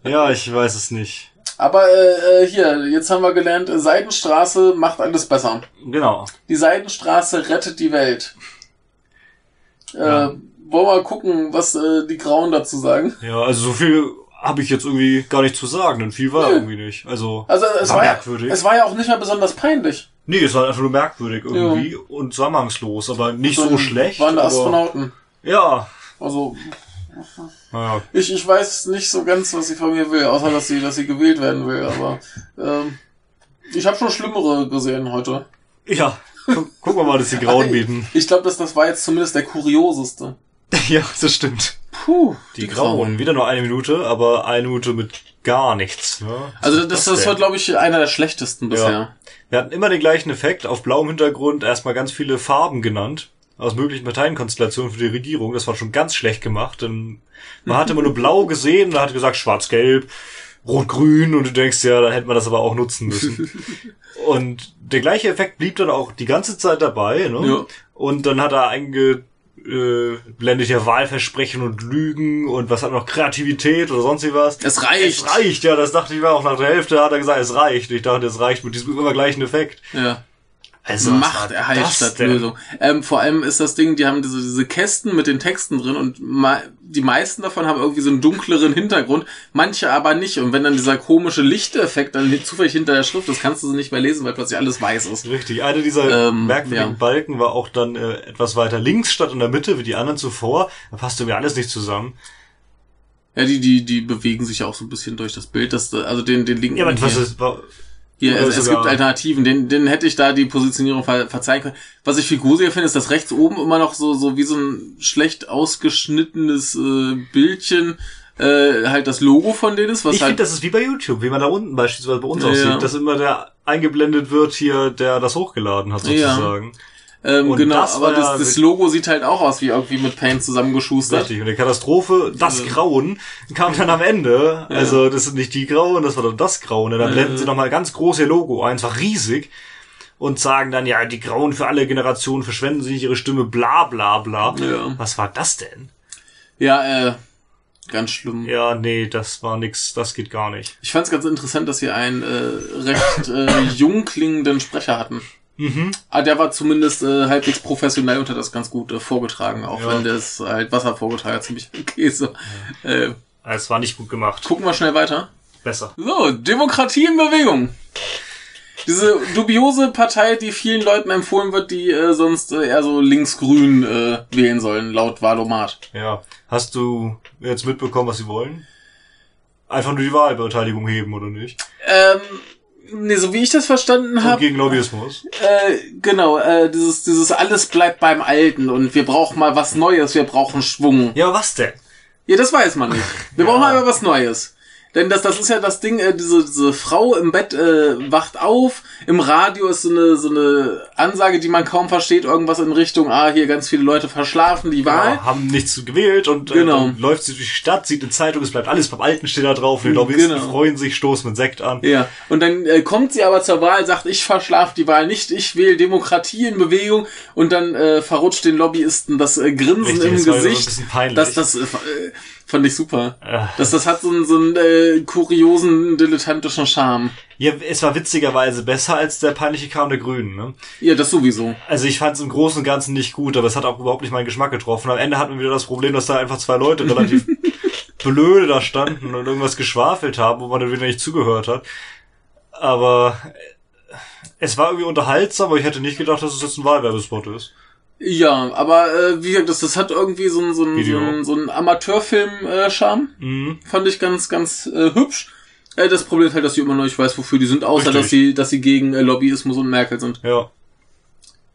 Ja, ich weiß es nicht. Aber äh, äh, hier, jetzt haben wir gelernt, Seidenstraße macht alles besser. Genau. Die Seidenstraße rettet die Welt. Äh, Ja. Wollen wir mal gucken, was äh, die Grauen dazu sagen. Ja, also so viel habe ich jetzt irgendwie gar nicht zu sagen, denn viel war Nö. irgendwie nicht. Also, Also es War war, ja, merkwürdig. es war ja auch nicht mehr besonders peinlich. nee, es war einfach nur merkwürdig irgendwie und zusammenhangslos, aber nicht so, Dann schlecht. Waren da Astronauten. Ja. Also Naja, ich, ich weiß nicht so ganz, was sie von mir will, außer dass sie, dass sie gewählt werden will. Aber ähm, ich habe schon Schlimmere gesehen heute. ja. Guck, gucken wir mal, dass die Grauen bieten. Ich glaube, dass das war jetzt zumindest der kurioseste. Ja, das stimmt. Puh, Die, Grauen. Wieder nur eine Minute, aber eine Minute mit gar nichts. Ne? Also das, das denn? war, glaube ich, einer der schlechtesten bisher. Wir hatten immer den gleichen Effekt, auf blauem Hintergrund erstmal ganz viele Farben genannt, aus möglichen Parteienkonstellationen für die Regierung. Das war schon ganz schlecht gemacht, denn man hat immer nur blau gesehen und hat gesagt schwarz-gelb, rot-grün und du denkst ja, dann hätte man das aber auch nutzen müssen. und der gleiche Effekt blieb dann auch die ganze Zeit dabei, ne? Ja. Und dann hat er einge äh, blendet ja Wahlversprechen und Lügen und was hat noch Kreativität oder sonst was. Es reicht. Es reicht, ja, das dachte ich mir auch nach der Hälfte, hat er gesagt, es reicht. Ich dachte, es reicht mit diesem immer gleichen Effekt. Ja. Also, was Macht war erheilt das statt denn? Lösung. Ähm, vor allem ist das Ding, die haben diese, diese Kästen mit den Texten drin und ma die meisten davon haben irgendwie so einen dunkleren Hintergrund, manche aber nicht. Und wenn dann dieser komische Lichteffekt dann zufällig hinter der Schrift ist, kannst du sie nicht mehr lesen, weil plötzlich alles weiß ist. Richtig, eine dieser Ähm, merkwürdigen ja. Balken war auch dann äh, etwas weiter links statt in der Mitte, wie die anderen zuvor. Da passte mir alles nicht zusammen. Ja, die, die, die bewegen sich auch so ein bisschen durch das Bild, das, also den, den linken. Ja, aber was ist, war, Hier, es, es gibt Alternativen, den, den hätte ich da die Positionierung ver verzeihen können. Was ich viel gruseliger finde, ist, dass rechts oben immer noch so, so wie so ein schlecht ausgeschnittenes äh, Bildchen äh, halt das Logo von denen ist, was ich finde, halt. das ist wie bei YouTube, wie man da unten beispielsweise bei uns Ja, aussieht, ja. dass immer der eingeblendet wird hier, der das hochgeladen hat Ja. Ähm, genau, das aber das, ja das Logo sieht halt auch aus wie irgendwie mit Paint zusammengeschustert. Richtig. Und die Katastrophe, das Ja. Grauen, kam dann am Ende. Also das sind nicht die Grauen, das war dann das Grauen. Und dann Ja. blenden sie nochmal ganz groß ihr Logo ein, zwar riesig, und sagen dann, ja, die Grauen für alle Generationen verschwenden sie nicht ihre Stimme, bla bla bla. Ja. Was war das denn? Ja, äh, ganz schlimm. Ja, nee, das war nix, das geht gar nicht. Ich fand es ganz interessant, dass sie einen äh, recht äh, jung klingenden Sprecher hatten. Mhm. Ah, der war zumindest äh, halbwegs professionell und hat das ganz gut äh, vorgetragen, auch Ja. wenn das halt Wasser vorgetragen hat, ziemlich okay so. Äh, Es war nicht gut gemacht. gucken wir schnell weiter. Besser. So, Demokratie in Bewegung. Diese dubiose Partei, die vielen Leuten empfohlen wird, die äh, sonst äh, eher so linksgrün äh, wählen sollen, laut Wahlomat. Ja. Hast du jetzt mitbekommen, was sie wollen? Einfach nur die Wahlbeteiligung heben, oder nicht? Ähm, Nee, so wie ich das verstanden Und habe, gegen Lobbyismus. äh, genau, äh, dieses, dieses alles bleibt beim Alten und wir brauchen mal was Neues, wir brauchen Schwung. Ja, was denn? Ja, das weiß man nicht. Wir Ja. brauchen aber was Neues. Denn das, das ist ja das Ding, äh, diese, diese Frau im Bett äh, wacht auf, im Radio ist so eine, so eine Ansage, die man kaum versteht, irgendwas in Richtung, ah, hier ganz viele Leute verschlafen die Wahl. Ja, haben nichts gewählt und äh, Genau. läuft sie durch die Stadt, sieht eine Zeitung, es bleibt alles beim Alten steht da drauf, die Lobbyisten Genau. freuen sich, stoßen mit Sekt an. Ja, und dann äh, kommt sie aber zur Wahl, sagt, ich verschlafe die Wahl nicht, ich wähle Demokratie in Bewegung und dann äh, verrutscht den Lobbyisten das äh, Grinsen Richtig, im das war so ein Gesicht. bisschen peinlich. Das, das äh, fand ich super. Äh. Das, das hat so einen, so einen äh, kuriosen, dilettantischen Charme. Ja, es war witzigerweise besser als der peinliche Kram der Grünen, ne? Ja, das sowieso. Also ich fand es im Großen und Ganzen nicht gut, aber es hat auch überhaupt nicht meinen Geschmack getroffen. Am Ende hatten wir wieder das Problem, dass da einfach zwei Leute relativ blöde da standen und irgendwas geschwafelt haben, wo man dann wieder nicht zugehört hat. Aber äh, es war irgendwie unterhaltsam, aber ich hätte nicht gedacht, dass es jetzt ein Wahlwerbespot ist. Ja, aber äh, wie gesagt, das, das hat irgendwie so einen so einen- so einen, so einen Amateurfilm-Charme. Mhm. Fand ich ganz, ganz äh, hübsch. Äh, das Problem ist halt, dass ich immer noch nicht weiß, wofür die sind, außer Richtig. dass sie, dass sie gegen äh, Lobbyismus und Merkel sind. Ja.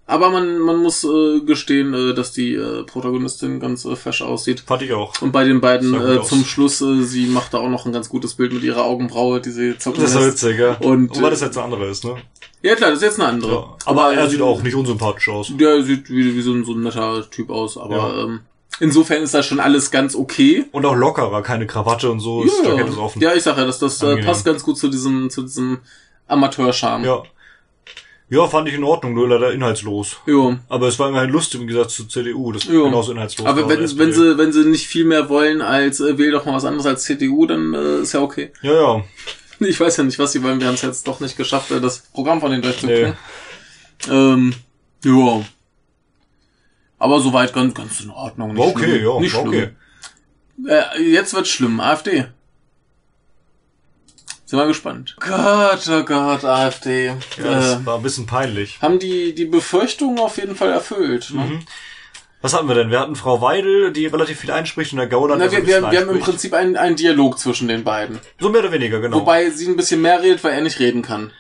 Aber man, man muss äh, gestehen, äh, dass die äh, Protagonistin ganz äh, fesch aussieht. Fand ich auch. Und bei den beiden äh, aus. zum Schluss, äh, sie macht da auch noch ein ganz gutes Bild mit ihrer Augenbraue, die sie zocken Das ist lässt. witzig, ja. Und, Wobei äh, das jetzt eine andere ist, ne? Ja klar, das ist jetzt eine andere. Ja. Aber er äh, sieht auch nicht unsympathisch aus. Der sieht wie, wie so, ein, so ein netter Typ aus, aber Ja. ähm, insofern ist das schon alles ganz okay. Und auch lockerer, keine Krawatte und so, ist Jackett ist offen. ja, ich sag ja, das, das äh, passt ganz gut zu diesem, zu diesem Amateurscharme. Ja. Ja, fand ich in Ordnung, nur leider inhaltslos. Jo. Aber es war immerhin lustig im Gegensatz zur CDU, das ist Jo. genauso inhaltslos. Aber wenn, wenn sie, wenn sie nicht viel mehr wollen als äh, wähl doch mal was anderes als CDU, dann äh, ist ja okay. Ja, ja. Ich weiß ja nicht, was sie wollen. Wir haben es jetzt doch nicht geschafft, äh, das Programm von denen durchzukriegen. Ähm, ja. Aber soweit ganz, ganz in Ordnung. Nicht okay, schlimm. ja, Nicht war schlimm. okay. Äh, jetzt wird's schlimm. AfD. Sind wir gespannt. Gott, oh Gott, AfD. Ja, äh, das war ein bisschen peinlich. haben die, die Befürchtungen auf jeden Fall erfüllt. Ne? Mhm. Was hatten wir denn? Wir hatten Frau Weidel, die relativ viel einspricht und der Gauland, Na, der so wir, ein wir, wir haben im. Prinzip einen, einen Dialog zwischen den beiden. So mehr oder weniger, genau. Wobei sie ein bisschen mehr redet, weil er nicht reden kann.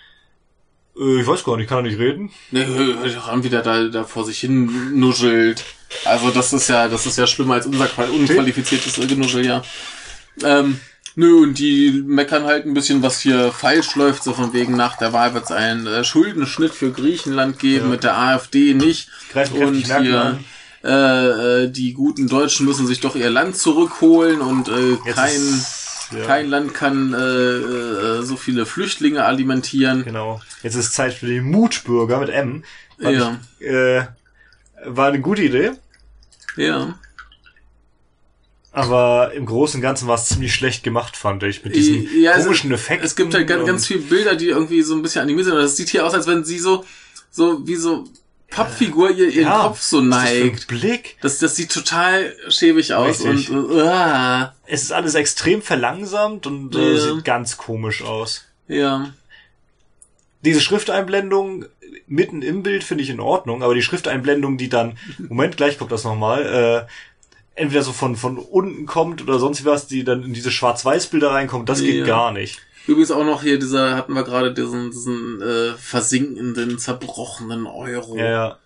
äh, ich weiß gar nicht, kann er nicht reden? Ne, haben wieder da, da vor sich hin nuschelt. Also das ist ja, das ist ja schlimmer als unser qual- unqualifiziertes Genuschel, ja. Ähm, nö, und die meckern halt ein bisschen, was hier falsch läuft, so von wegen nach der Wahl wird es einen äh, Schuldenschnitt für Griechenland geben, Ja. mit der AfD nicht. Und kräftig Merkel hier, äh, äh, die guten Deutschen müssen sich doch ihr Land zurückholen und äh, kein, ist, ja, kein Land kann äh, äh, so viele Flüchtlinge alimentieren. Genau. Jetzt ist Zeit für die Mutbürger mit M. Fand Ja. Ich, äh, war eine gute Idee, Ja. Aber im Großen und Ganzen war es ziemlich schlecht gemacht, fand ich, mit diesen Ja, komischen Effekten. Es gibt halt ganz, ganz viele Bilder, die irgendwie so ein bisschen animiert sind. Das sieht hier aus, als wenn sie so, so wie so Pappfigur ihr, ihren Ja, Kopf so ist das neigt. Blick. Das, das sieht total schäbig aus Richtig. und uh, Es ist alles extrem verlangsamt und äh, Ja. sieht ganz komisch aus. ja. Diese Schrifteinblendung mitten im Bild finde ich in Ordnung, aber die Schrifteinblendung, die dann, Moment, gleich kommt das nochmal, äh, entweder so von, von unten kommt oder sonst was, die dann in diese Schwarz-Weiß-Bilder reinkommt, das geht Ja. gar nicht. Übrigens auch noch hier dieser, hatten wir gerade diesen, diesen äh, versinkenden, zerbrochenen Euro. Ja, ja.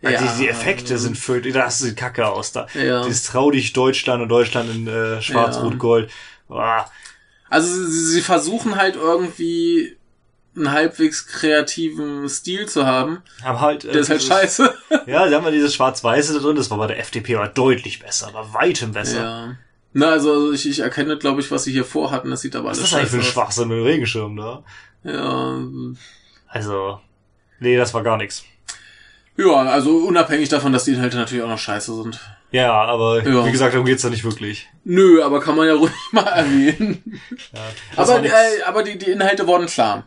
Ja. Die, die Effekte sind völlig, das sieht kacke aus da. Ja. Dieses trau dich Deutschland und Deutschland in äh, Schwarz-Rot-Gold. Ah, Also sie, sie versuchen halt irgendwie einen halbwegs kreativen Stil zu haben. haben halt, äh, Der ist halt dieses- scheiße. Ja, sie haben ja dieses Schwarz-Weiße da drin, das war bei der FDP aber deutlich besser, aber weitem besser. Ja. Na, also, also ich, ich erkenne, glaube ich, was sie hier vorhatten. Das sieht aber Was alles ist das eigentlich für ein. Schwachsinn mit dem Regenschirm da? Ja, Also, nee, das war gar nichts. ja, also unabhängig davon, dass die Inhalte natürlich auch noch scheiße sind. Ja, aber Ja. wie gesagt, darum geht's ja nicht wirklich. Nö, aber kann man ja ruhig mal erwähnen. Ja, aber äh, aber die, die Inhalte wurden klar.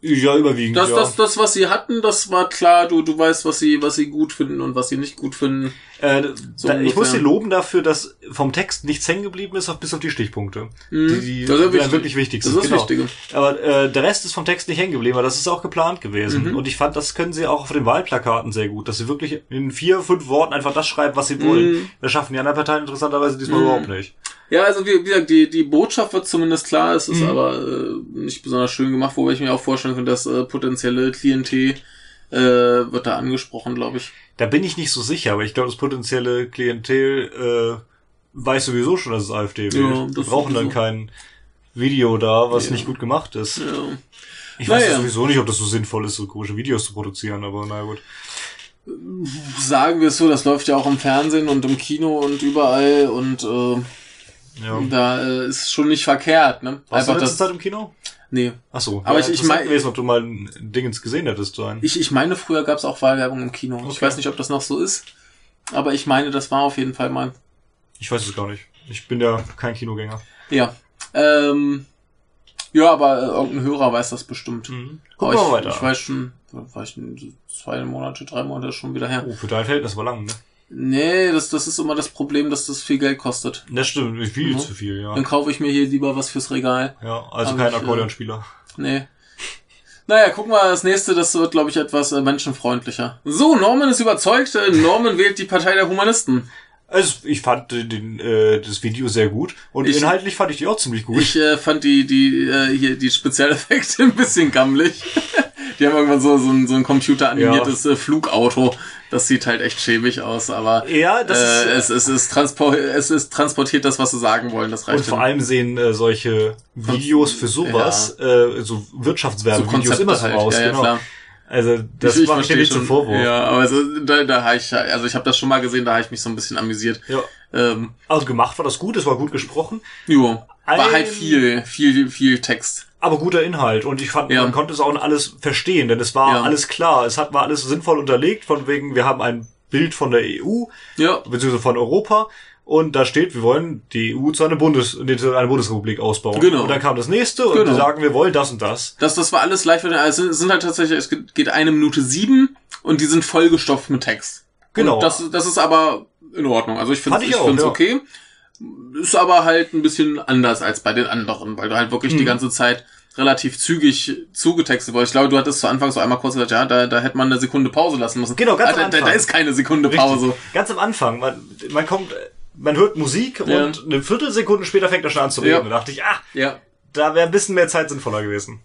Ja, überwiegend, Das, ja. das, das, was sie hatten, das war klar. Du, du weißt, was sie, was sie gut finden und was sie nicht gut finden. Äh, so da, ich muss sie loben dafür, dass vom Text nichts hängen geblieben ist, bis auf die Stichpunkte. Mhm. Die, die Das ist wichtig. wirklich wichtig Das sind. ist das Wichtige. Aber äh, der Rest ist vom Text nicht hängen geblieben, weil das ist auch geplant gewesen. Mhm. Und ich fand, das können sie auch auf den Wahlplakaten sehr gut, dass sie wirklich in vier, fünf Worten einfach das schreiben, was sie wollen. Mhm. Das schaffen die anderen Parteien interessanterweise diesmal Mhm. überhaupt nicht. Ja, also wie, wie gesagt, die, die Botschaft wird zumindest klar, es ist Mhm. aber äh, nicht besonders schön gemacht, wobei ich mir auch vorstellen könnte, dass äh, potenzielle Klientel äh, wird da angesprochen, glaube ich. Da bin ich nicht so sicher, aber ich glaube, das potenzielle Klientel äh, weiß sowieso schon, dass es AfD wählt. Ja, Wir brauchen dann kein Video da, was Ja. nicht gut gemacht ist. Ja. Ich weiß Naja. sowieso nicht, ob das so sinnvoll ist, so komische Videos zu produzieren, aber na gut. Sagen wir es so, das läuft ja auch im Fernsehen und im Kino und überall und äh, Ja. da äh, ist schon nicht verkehrt, ne? Warst du Einfach letzte das. Zeit im Kino? Nee. Ach so. Aber ja, ich- ich interessant mein- gewesen, ob du mal ein Dingens gesehen hättest, so ein. Ich, ich meine, früher gab es auch Wahlwerbung im Kino. Ich Okay. weiß nicht, ob das noch so ist. Aber ich meine, das war auf jeden Fall mal. Ich weiß es gar nicht. Ich bin ja kein Kinogänger. Ja. Ähm, ja, aber äh, irgendein Hörer weiß das bestimmt. Mhm. Wir ich, weiter. ich weiß schon, war ich zwei Monate, drei Monate schon wieder her. oh, für dein Verhältnis war lang, ne? Nee, das, das ist immer das Problem, dass das viel Geld kostet. Das stimmt, viel Mhm. zu viel, ja. Dann kaufe ich mir hier lieber was fürs Regal. Ja, also Aber kein äh, Akkordeonspieler. Nee. Naja, gucken wir das nächste, das wird, glaube ich, etwas äh, menschenfreundlicher. So, Norman ist überzeugt, äh, Norman wählt die Partei der Humanisten. Also ich fand äh, den, äh, das Video sehr gut und Ich- inhaltlich fand ich die auch ziemlich gut. Ich äh, fand die, die, äh, hier, die Spezialeffekte ein bisschen gammelig. Die haben irgendwann so, so ein, so ein computeranimiertes äh, Flugauto. Das sieht halt echt schäbig aus, aber ja, das äh, ist, es, es, ist transpor es ist transportiert das, was sie sagen wollen. Das reicht und vor allem sehen äh, solche Videos für sowas, äh, so Wirtschaftswerbevideos immer so halt. raus, ja, ja, genau. klar. Also das ich, ich mache ich dir zum. Vorwurf. Ja, aber also, da, da habe ich, also ich habe das schon mal gesehen, da habe ich mich so ein bisschen amüsiert. Ja. Ähm, Also gemacht war das gut, es war gut gesprochen, jo, war halt viel, viel, viel Text. Aber guter Inhalt und ich fand, Ja. man konnte es auch alles verstehen, denn es war Ja. alles klar, es hat war alles sinnvoll unterlegt, von wegen wir haben ein Bild von der EU Ja, beziehungsweise von Europa und da steht, wir wollen die EU zu einer Bundes nee, zu einer Bundesrepublik ausbauen. Genau. Und dann kam das nächste und Genau. die sagen, wir wollen das und das. Das, das war alles live. Also es sind halt tatsächlich, es geht eine Minute sieben und die sind vollgestopft mit Text. Genau. Und das, das ist aber in Ordnung. Also ich finde find's ja. okay. Ist aber halt ein bisschen anders als bei den anderen, weil du halt wirklich Mhm. die ganze Zeit relativ zügig zugetextet wurde. Ich glaube, du hattest zu Anfang so einmal kurz gesagt, ja, da, da hätte man eine Sekunde Pause lassen müssen. Genau, ganz ah, da, am da, da Anfang. ist keine Sekunde Richtig. Pause. Ganz am Anfang, man, man kommt, man hört Musik Ja. und eine Viertelsekunde später fängt er schon an zu reden. Ja. Und da dachte ich, ah, Ja. da wäre ein bisschen mehr Zeit sinnvoller gewesen.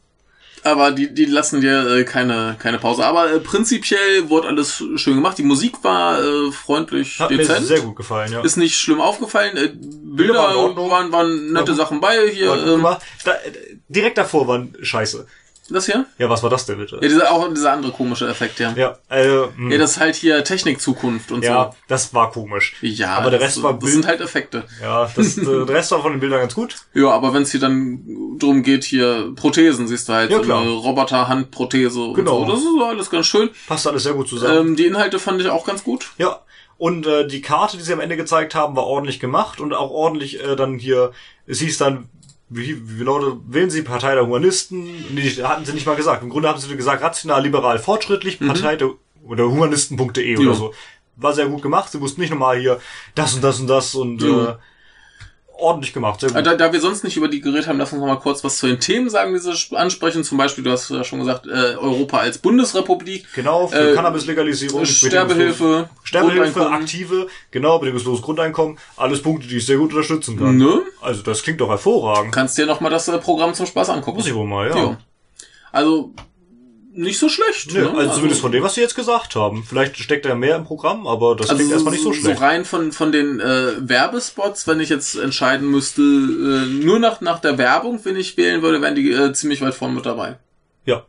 Aber die, die lassen dir äh, keine, keine Pause. Aber äh, prinzipiell wurde alles schön gemacht. Die Musik war äh, freundlich Hat mir dezent. sehr gut gefallen, ja. Ist nicht schlimm aufgefallen. Äh, Bilder waren waren, waren nette Ja. Sachen bei. Hier, ähm, da, äh, direkt davor waren scheiße. Das hier? Ja, was war das denn bitte? Ja, dieser, auch dieser andere komische Effekt, ja. Ja, äh, mh. Ja, das ist halt hier Technik-Zukunft und ja, so. das war komisch. Ja, aber der das, Rest war das sind halt Effekte. Ja, das, äh, der Rest war von den Bildern ganz gut. Ja, aber wenn es hier dann drum geht, hier Prothesen, siehst du halt, Ja, so klar. eine Roboter-Handprothese und Genau. so. Das ist alles ganz schön. Passt alles sehr gut zusammen. Ähm, die Inhalte fand ich auch ganz gut. Ja. Und äh, die Karte, die sie am Ende gezeigt haben, war ordentlich gemacht und auch ordentlich äh, dann hier, es hieß dann, wie, wie lautet, wählen Sie Partei der Humanisten? Nee, hatten sie nicht mal gesagt. Im Grunde haben sie gesagt, rational, liberal, fortschrittlich, Partei der oder humanisten.de oder Mhm. So. War sehr gut gemacht. Sie mussten nicht nochmal hier das und das und das und Ja. äh, ordentlich gemacht. Sehr Äh, gut. Da, da wir sonst nicht über die geredet haben, lass uns noch mal kurz was zu den Themen sagen, die sie sp- ansprechen. Zum Beispiel, du hast ja schon gesagt, äh, Europa als Bundesrepublik, Genau, für äh, Cannabis-Legalisierung. Sterbehilfe, Sterbehilfe, aktive, genau, bedingungsloses Grundeinkommen, alles Punkte, die ich sehr gut unterstützen kann. Ne? Also das klingt doch hervorragend. Kannst dir noch mal das äh, Programm zum Spaß angucken. Muss ich wohl mal, ja. Ja. Also, nicht so schlecht. Nö, ne? also zumindest von dem, was sie jetzt gesagt haben. Vielleicht steckt da ja mehr im Programm, aber das klingt erstmal nicht so schlecht. So rein von, von den äh, Werbespots, wenn ich jetzt entscheiden müsste, äh, nur nach, nach der Werbung, wenn ich wählen würde, wären die äh, ziemlich weit vorne mit dabei. Ja.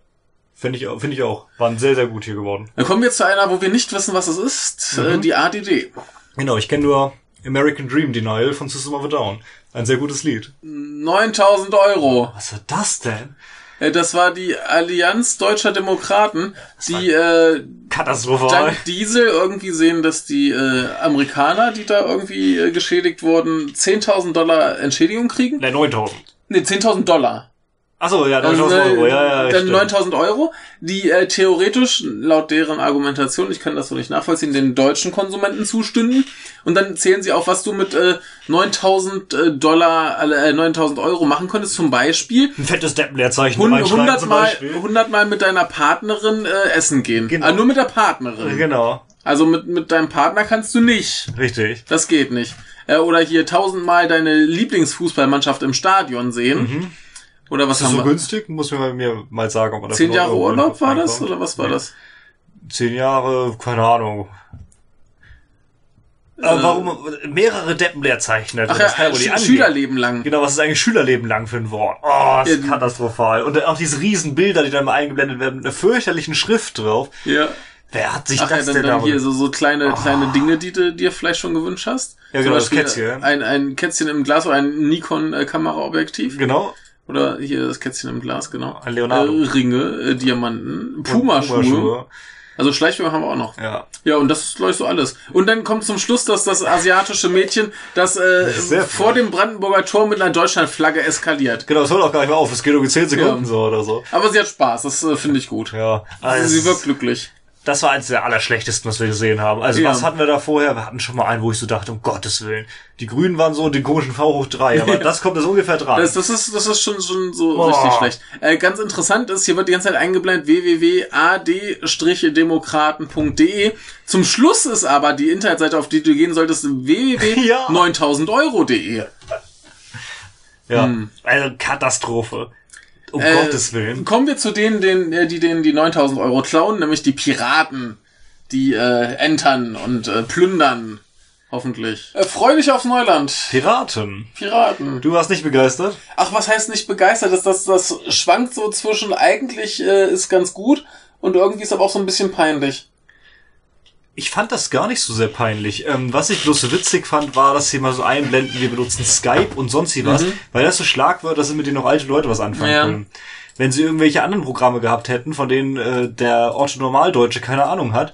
Finde ich, auch- finde ich auch. Waren sehr, sehr gut hier geworden. Dann kommen wir zu einer, wo wir nicht wissen, was es ist, Mhm. äh, die ADD. Genau, ich kenne nur American Dream Denial von System of a Down. Ein sehr gutes Lied. 9000 Euro. Was war das denn? Äh, Das war die Allianz Deutscher Demokraten, die äh, dank Diesel irgendwie sehen, dass die äh, Amerikaner, die da irgendwie äh, geschädigt wurden, 10.000 Dollar Entschädigung kriegen. Ne, 9000. Ne, 10.000 Dollar. Achso, ja, Dann, 9000 Euro, ja, ja. dann stimmt. 9000 Euro, die äh, theoretisch, laut deren Argumentation, ich kann das so nicht nachvollziehen, den deutschen Konsumenten zustünden. Und dann zählen sie auf, was du mit äh, 9000 äh, Dollar, äh, 9000 Euro machen konntest. Zum Beispiel Ein fettes Deppenleerzeichen 100, reinschreiben 100 zum Mal, Beispiel. 100 Mal mit deiner Partnerin äh, essen gehen. Genau. Ah, nur mit der Partnerin. Genau, Also mit, mit deinem Partner kannst du nicht. richtig. Das geht nicht. Äh, oder hier tausendmal deine Lieblingsfußballmannschaft im Stadion sehen. Oder was. Ist haben so wir? günstig? Muss mir mir mal sagen, ob man das Zehn Jahre Urlaub war das? Oder was war Nee. das? Zehn Jahre, keine Ahnung. Aber warum mehrere Deppenleerzeichen? Ach das kann ja, nicht Sch angehen. Schülerleben lang. Genau, was ist eigentlich Schülerleben lang für ein Wort? Oh, das Ja, ist katastrophal. Und auch diese riesen Bilder, die dann mal eingeblendet werden, mit einer fürchterlichen Schrift drauf. Ja. Wer hat sich Ach ja, das dann, denn dann da hier so, so kleine, kleine Dinge, die du dir vielleicht schon gewünscht hast. Ja, genau, das Kätzchen. Ein, ein Kätzchen im Glas oder ein Nikon-Kameraobjektiv. Genau. Oder hier das Kätzchen im Glas, genau. Ein Leonardo. Äh, Ringe, äh, Diamanten, Pumaschuhe. Pumaschuhe. Also Schleichfinger haben wir auch noch. Ja. Ja, und das ist, glaube ich, so alles. Und dann kommt zum Schluss, dass das asiatische Mädchen, das äh, vor dem Brandenburger Tor mit einer Deutschlandflagge eskaliert. Genau, das hört auch gar nicht mehr auf. Es geht um 10 Sekunden Ja. so oder so. Aber sie hat Spaß, das äh, finde ich gut. Ja. Also sie wirkt glücklich. Das war eins der allerschlechtesten, was wir gesehen haben. Also Ja. was hatten wir da vorher? Wir hatten schon mal einen, wo ich so dachte, um Gottes Willen. Die Grünen waren so den komischen V hoch 3, aber das kommt jetzt ungefähr dran. Das, das ist, das ist schon, schon so Boah. richtig schlecht. Äh, ganz interessant ist, hier wird die ganze Zeit eingeblendet www.ad-demokraten.de. Zum Schluss ist aber die Internetseite, auf die du gehen solltest, Ja. www.9000euro.de. ja. Also Katastrophe. Um Äh, Gottes Willen. Kommen wir zu denen, denen äh, die denen die 9000 Euro klauen, nämlich die Piraten, die äh, entern und äh, plündern. Hoffentlich. Äh, freu dich aufs Neuland. Piraten. Piraten. Du warst nicht begeistert? Ach, was heißt nicht begeistert? Das, das, das schwankt so zwischen eigentlich äh, ist ganz gut und irgendwie ist aber auch so ein bisschen peinlich. Ich fand das gar nicht so sehr peinlich. Ähm, was ich bloß so witzig fand, war, dass sie mal so einblenden, wir benutzen Skype und sonst wie was, weil das so Schlagwörter sind, mit denen auch alte Leute was anfangen Mhm. Ja. können. Wenn sie irgendwelche anderen Programme gehabt hätten, von denen äh, der Otto Normaldeutsche keine Ahnung hat,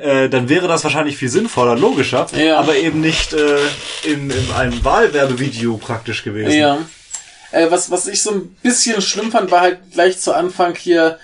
äh, dann wäre das wahrscheinlich viel sinnvoller, logischer, Mhm. Ja. aber eben nicht äh, in, in einem Wahlwerbevideo praktisch gewesen. Ja. Äh, was, was ich so ein bisschen schlimm fand, war halt gleich zu Anfang hier,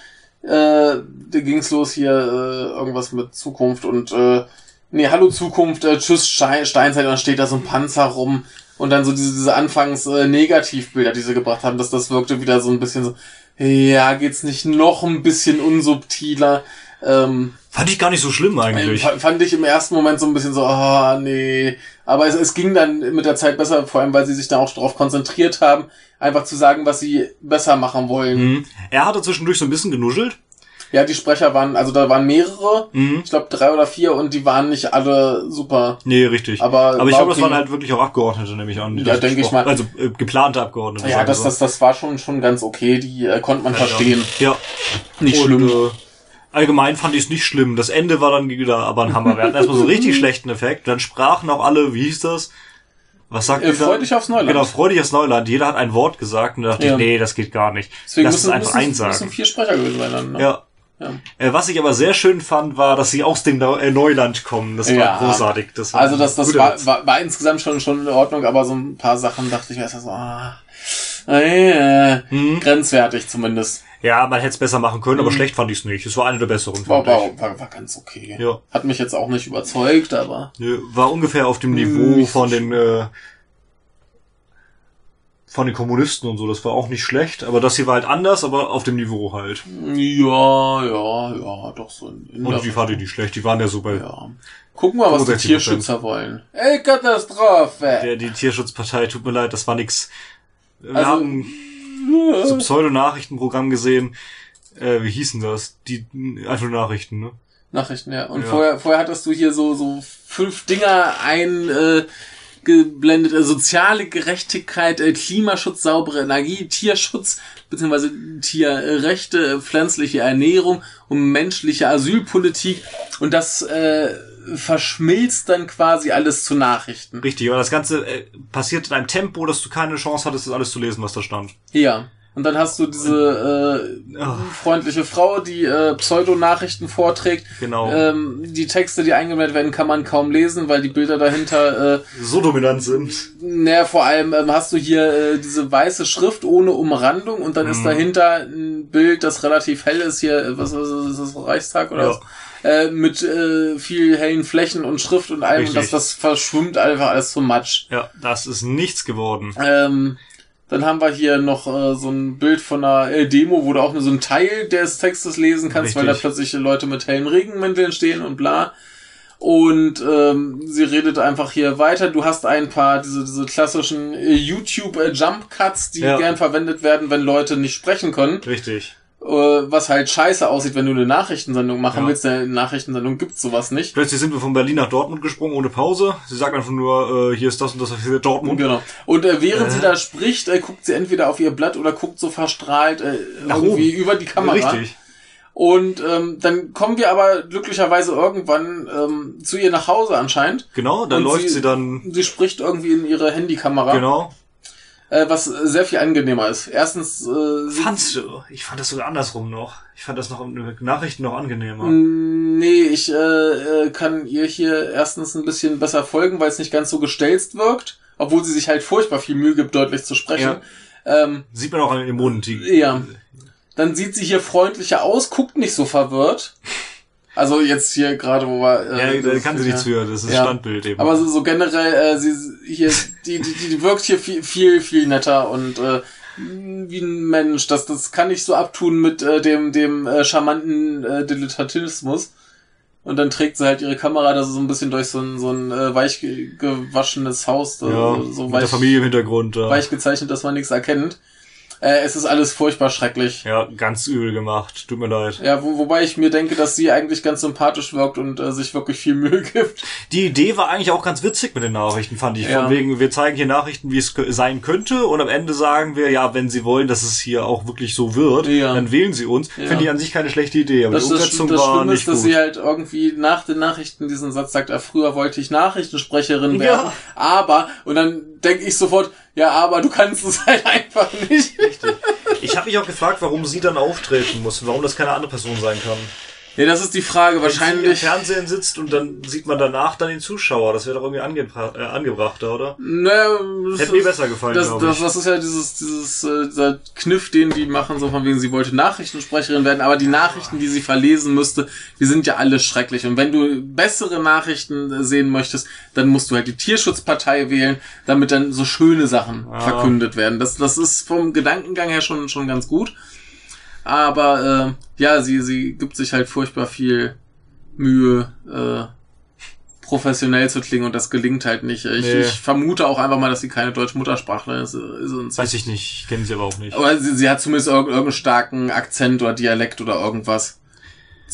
äh, da ging's los hier, äh, irgendwas mit Zukunft und, äh, nee, Hallo Zukunft, äh, Tschüss Stein, Steinzeit, und dann steht da so ein Panzer rum und dann so diese, diese anfangs äh, Negativbilder, die sie gebracht haben, dass das wirkte wieder so ein bisschen so, ja, geht's nicht noch ein bisschen unsubtiler, ähm, Fand ich gar nicht so schlimm eigentlich. Fand ich im ersten Moment so ein bisschen so, ah, nee. Aber es, es ging dann mit der Zeit besser, vor allem weil sie sich dann auch darauf konzentriert haben, einfach zu sagen, was sie besser machen wollen. Mhm. Er hatte zwischendurch so ein bisschen genuschelt. Ja, die Sprecher waren, also da waren mehrere, Mhm. ich glaube drei oder vier und die waren nicht alle super. Nee, richtig. Aber aber ich glaube, das okay. waren halt wirklich auch Abgeordnete, nehme ich an. Ja, das denke ich mal. Also äh, geplante Abgeordnete. Ja, das, wir das, das war schon, schon ganz okay, die äh, konnte man verstehen. Ja. Nicht Und, schlimm. Äh, allgemein fand ich es nicht schlimm. Das Ende war dann wieder aber ein Hammer. Wir hatten erstmal so einen richtig schlechten Effekt. Dann sprachen auch alle, wie hieß das? Was sagt Äh, freu dich aufs Neuland. Genau, freu dich aufs Neuland. Jeder hat ein Wort gesagt und da dachte Ja. ich, nee, das geht gar nicht. Deswegen Lass es müssen, einfach müssen, eins müssen vier Sprecher gewesen sein. Ne? Ja. Ja. Äh, was ich aber sehr schön fand, war, dass sie aus dem äh, Neuland kommen. Das war Ja. großartig. Das war Also das, das war, war, war insgesamt schon, schon in Ordnung, aber so ein paar Sachen dachte ich mir erst so, ah, äh, Mhm. grenzwertig zumindest. Ja, man hätte es besser machen können, aber schlecht fand ich es nicht. Es war eine der besseren, Mhm. War, war, war, war ganz okay. Ja. Hat mich jetzt auch nicht überzeugt, aber Nö, War ungefähr auf dem Niveau Nicht so von den äh, von den Kommunisten und so. Das war auch nicht schlecht, aber das hier war halt anders, aber auf dem Niveau halt. ja, ja, ja, doch so in, Und die fand ich nicht schlecht. Die waren ja so bei ja. Gucken wir, was die 65%. Tierschützer wollen. Ey, Katastrophe! der die Tierschutzpartei. Tut mir leid, das war nix. Wir Also- haben so Pseudo-Nachrichtenprogramm gesehen. Äh, wie hießen das? Die einfach Nachrichten, ne? Nachrichten, ja. Und Ja. vorher, vorher hattest du hier so, so fünf Dinger ein, äh, geblendet, äh, soziale Gerechtigkeit, äh, Klimaschutz, saubere Energie, Tierschutz, beziehungsweise Tierrechte, äh, pflanzliche Ernährung und menschliche Asylpolitik. Und das äh, verschmilzt dann quasi alles zu Nachrichten. Richtig, aber das Ganze äh, passiert in einem Tempo, dass du keine Chance hattest, das alles zu lesen, was da stand. Ja. Und dann hast du diese äh, Oh. freundliche Frau, die äh, Pseudonachrichten vorträgt. Genau. Ähm, die Texte, die eingeblendet werden, kann man kaum lesen, weil die Bilder dahinter, äh, so dominant sind. naja, vor allem ähm, hast du hier äh, diese weiße Schrift ohne Umrandung und dann ist Mhm. dahinter ein Bild, das relativ hell ist hier, äh, was was ist das, Reichstag oder Ja. was? Äh, mit äh, viel hellen Flächen und Schrift und allem und das, Richtig. das verschwimmt einfach alles zum Matsch. Ja, das ist nichts geworden. Ähm, dann haben wir hier noch äh, so ein Bild von einer äh, Demo, wo du auch nur so einen Teil des Textes lesen kannst, weil da Richtig. plötzlich Leute mit hellen Regenmänteln stehen und bla. Und ähm, sie redet einfach hier weiter. Du hast ein paar diese, diese klassischen äh, YouTube-Jump-Cuts, die Ja. gern verwendet werden, wenn Leute nicht sprechen können. Richtig. Äh, was halt scheiße aussieht, wenn du eine Nachrichtensendung machen Ja. willst. Eine Nachrichtensendung gibt's sowas nicht. Plötzlich sind wir von Berlin nach Dortmund gesprungen ohne Pause. Sie sagt einfach nur, äh, hier ist das und das für Dortmund. Genau. Und äh, während Äh. sie da spricht, äh, guckt sie entweder auf ihr Blatt oder guckt so verstrahlt äh, Nach irgendwie oben. über die Kamera. Richtig. Und ähm, dann kommen wir aber glücklicherweise irgendwann ähm, zu ihr nach Hause anscheinend. Genau, da Und läuft sie- sie, dann. Sie spricht irgendwie in ihre Handykamera, Genau. Äh, was sehr viel angenehmer ist. Erstens, äh, Fandst du? Ich fand das sogar andersrum noch. Ich fand das noch in den Nachrichten noch angenehmer. Mm, nee, ich äh, äh, kann ihr hier erstens ein bisschen besser folgen, weil es nicht ganz so gestelzt wirkt, obwohl sie sich halt furchtbar viel Mühe gibt, deutlich zu sprechen. Ähm, Sieht man auch an dem Mund. Die, Ja. Dann sieht sie hier freundlicher aus, guckt nicht so verwirrt. Also jetzt hier gerade, wo wir... ja, da kann sie nichts für. Das ist Ja. Standbild eben. Aber so, so generell, äh, sie hier, die, die, die wirkt hier viel, viel, viel netter und äh, wie ein Mensch. Das, das kann ich so abtun mit äh, dem, dem äh, charmanten äh, Dilettantismus. Und dann trägt sie halt ihre Kamera da so ein bisschen durch so ein, so ein äh, weich ge- gewaschenes Haus, äh, ja, so mit weich, der Familie im Hintergrund. Ja. weich gezeichnet, dass man nichts erkennt. Äh, es ist alles furchtbar schrecklich. ja, ganz übel gemacht. Tut mir leid. Ja, wo, wobei ich mir denke, dass sie eigentlich ganz sympathisch wirkt und äh, sich wirklich viel Mühe gibt. Die Idee war eigentlich auch ganz witzig mit den Nachrichten, fand ich. Ja. Von wegen, wir zeigen hier Nachrichten, wie es sein könnte und am Ende sagen wir, ja, wenn Sie wollen, dass es hier auch wirklich so wird, Ja. dann wählen Sie uns. Ja. Finde ich an sich keine schlechte Idee, aber Das, die das, Umsetzung das war Schlimme nicht ist, dass gut. sie halt irgendwie nach den Nachrichten diesen Satz sagt, ah, früher wollte ich Nachrichtensprecherin werden, aber, und dann denke ich sofort, ja, aber du kannst es halt einfach nicht. Richtig. Ich habe mich auch gefragt, warum sie dann auftreten muss, warum das keine andere Person sein kann. Ja, das ist die Frage, Wenn sie im wahrscheinlich. Fernsehen sitzt und dann sieht man danach dann den Zuschauer, das wäre doch irgendwie angebra äh, angebrachter, oder? Naja, das Hätte mir besser gefallen, das, das, das ist ja dieses, dieses äh, dieser Kniff, den die machen, so von wegen, sie wollte Nachrichtensprecherin werden, aber die Nachrichten, die sie verlesen müsste, die sind ja alle schrecklich. Und wenn du bessere Nachrichten sehen möchtest, dann musst du halt die Tierschutzpartei wählen, damit dann so schöne Sachen Ah. verkündet werden. Das, das ist vom Gedankengang her schon, schon ganz gut. Aber äh, ja, sie, sie gibt sich halt furchtbar viel Mühe, äh, professionell zu klingen und das gelingt halt nicht. Ich, Nee. ich vermute auch einfach mal, dass sie keine deutsche Muttersprachlerin ist. ist Weiß ich nicht, ich kenne sie aber auch nicht. aber sie, sie hat zumindest irg irgendeinen starken Akzent oder Dialekt oder irgendwas.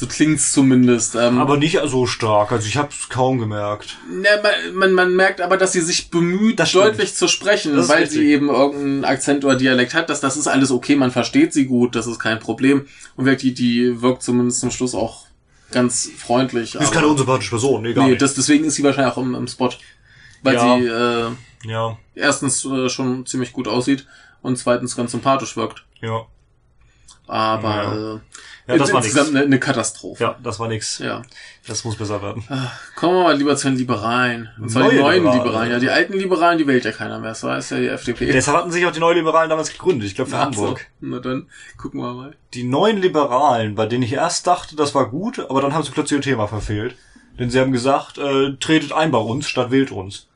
So klingt's zumindest. Ähm, Aber nicht so stark, also ich habe es kaum gemerkt. ne, man, man, man merkt aber, dass sie sich bemüht, Das deutlich zu sprechen, Das weil sie eben irgendeinen Akzent oder Dialekt hat. Das, das ist alles okay, man versteht sie gut, das ist kein Problem. Und wirklich, die, die wirkt zumindest zum Schluss auch ganz freundlich. Ist keine unsympathische Person, nee, gar nee, nicht. das, deswegen ist sie wahrscheinlich auch im, im Spot. Weil Ja. sie äh, ja, erstens äh, schon ziemlich gut aussieht und zweitens ganz sympathisch wirkt. ja. Aber Ja. äh, Ja, das war insgesamt eine, eine Katastrophe. Ja, das war nix. ja. Das muss besser werden. Kommen wir mal lieber zu den Liberalen. Und zwar die Neue neuen Liberale. Liberalen. Ja, die alten Liberalen, die wählt ja keiner mehr. Das war ist ja die FDP. Deshalb hatten sich auch die Neoliberalen damals gegründet, ich glaube für Ach so. Hamburg. Na dann, gucken wir mal. Die neuen Liberalen, bei denen ich erst dachte, das war gut, aber dann haben sie plötzlich ihr Thema verfehlt. Denn sie haben gesagt, äh, tretet ein bei uns statt wählt uns.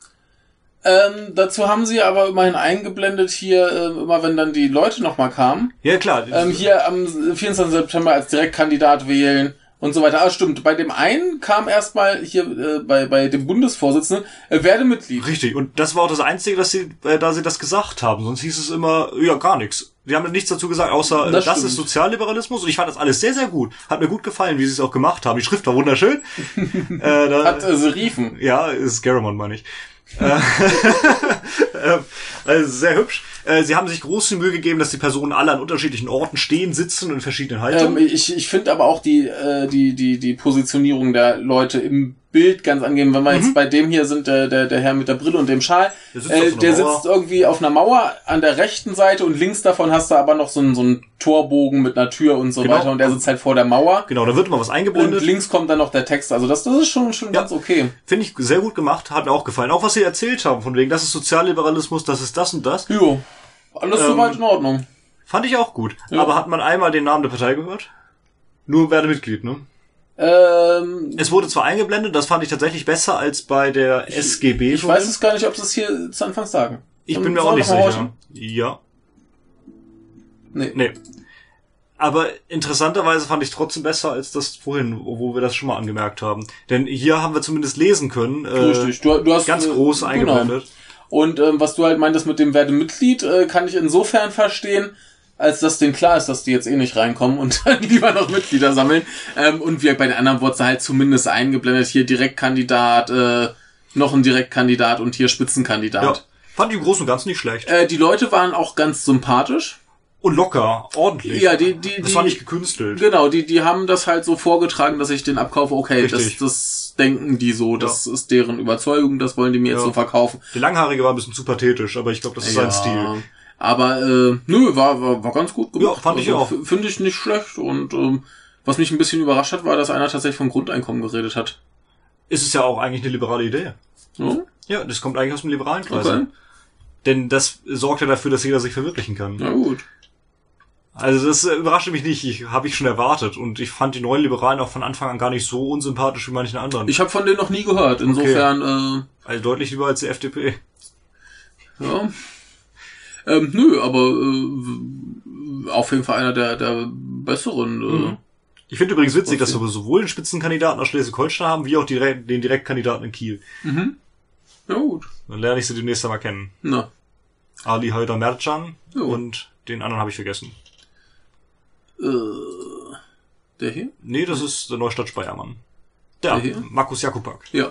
Ähm, dazu haben sie aber immerhin eingeblendet hier, ähm, immer wenn dann die Leute nochmal kamen. Ja, klar. Ähm, hier am 24. September als Direktkandidat wählen und so weiter. Ah, stimmt. Bei dem einen kam erstmal hier äh, bei, bei dem Bundesvorsitzenden, äh, werde Mitglied. Richtig. Und das war auch das Einzige, dass sie, äh, da sie das gesagt haben. Sonst hieß es immer, ja, gar nichts. Sie haben nichts dazu gesagt, außer, äh, Das das, ist Sozialliberalismus. Und ich fand das alles sehr, sehr gut. Hat mir gut gefallen, wie sie es auch gemacht haben. Die Schrift war wunderschön. äh, da, Hat äh, Serifen. ja, ist Garamond, meine ich. Also sehr hübsch. Äh, sie haben sich große Mühe gegeben, dass die Personen alle an unterschiedlichen Orten stehen, sitzen und in verschiedenen Haltungen. Ähm, ich ich finde aber auch die, die, die, die Positionierung der Leute im Bild ganz angenehm. Wenn wir jetzt bei dem hier sind, der, der, der Herr mit der Brille und dem Schal, Der sitzt äh, der sitzt irgendwie auf einer Mauer an der rechten Seite und links davon hast du aber noch so einen, so einen Torbogen mit einer Tür und so Genau. weiter und der sitzt halt vor der Mauer. genau, da wird mal was Und eingeblendet. links kommt dann noch der Text. Also das, das ist schon, schon Ja. ganz okay. Finde ich sehr gut gemacht, hat mir auch gefallen. Auch was sie erzählt haben, von wegen, das ist Sozialliberalismus, das ist das und das. Jo. Alles Ähm, soweit in Ordnung. Fand ich auch gut. Ja. Aber hat man einmal den Namen der Partei gehört? Nur werde Mitglied, ne? Ähm, Es wurde zwar eingeblendet, das fand ich tatsächlich besser als bei der SGB. ich weiß es gar nicht, ob sie es hier zu Anfang sagen. Ich bin mir auch nicht sicher. horchen? Ja. Nee. Nee. Aber interessanterweise fand ich trotzdem besser als das vorhin, wo wir das schon mal angemerkt haben. Denn hier haben wir zumindest lesen können. Äh, Richtig. Du, du hast Ganz äh, groß genau. eingeblendet. Und ähm, was du halt meintest mit dem Werdemitglied, äh, kann ich insofern verstehen, als dass denen klar ist, dass die jetzt eh nicht reinkommen und dann lieber noch Mitglieder sammeln. Ähm, und wie bei den anderen wurde halt zumindest eingeblendet, hier Direktkandidat, äh, noch ein Direktkandidat und hier Ja. Spitzenkandidat. Fand ich im Großen und Ganzen nicht schlecht. Äh, die Leute waren auch ganz sympathisch. Und locker, ordentlich. Ja, die, die, das die, war nicht gekünstelt. Genau, die, die haben das halt so vorgetragen, dass ich den abkaufe. Okay, das, Richtig. das denken die so, das ist deren Überzeugung, das wollen die mir jetzt Ja. so verkaufen. Der Langhaarige war ein bisschen zu pathetisch, aber ich glaube, das ist sein Stil. Aber äh, nö, war, war, war ganz gut gemacht. Ja, fand ich also, auch. f- Finde ich nicht schlecht. Und ähm, was mich ein bisschen überrascht hat, war, dass einer tatsächlich vom Grundeinkommen geredet hat. Ist es ja auch eigentlich eine liberale Idee. So? Ja, das kommt eigentlich aus dem liberalen Kreis. Okay. Denn das sorgt ja dafür, dass jeder sich verwirklichen kann. Na gut. Also das äh, überraschte mich nicht, ich, habe ich schon erwartet. Und ich fand die neuen Liberalen auch von Anfang an gar nicht so unsympathisch wie manchen anderen. Ich habe von denen noch nie gehört. Insofern, also deutlich lieber als die FDP. äh, ja. Ähm, nö, aber äh, auf jeden Fall einer der, der besseren. Äh, Mhm. Ich finde übrigens witzig, dass wir sowohl den Spitzenkandidaten aus Schleswig-Holstein haben, wie auch die, den Direktkandidaten in Kiel. Mhm. Ja gut. Dann lerne ich sie demnächst einmal kennen. Na. Ali Haider Mercan Ja. und den anderen habe ich vergessen. Äh, der hier? Nee, das ist der Neustadt Speiermann. Der, Der hier? Markus Jakupak. Ja.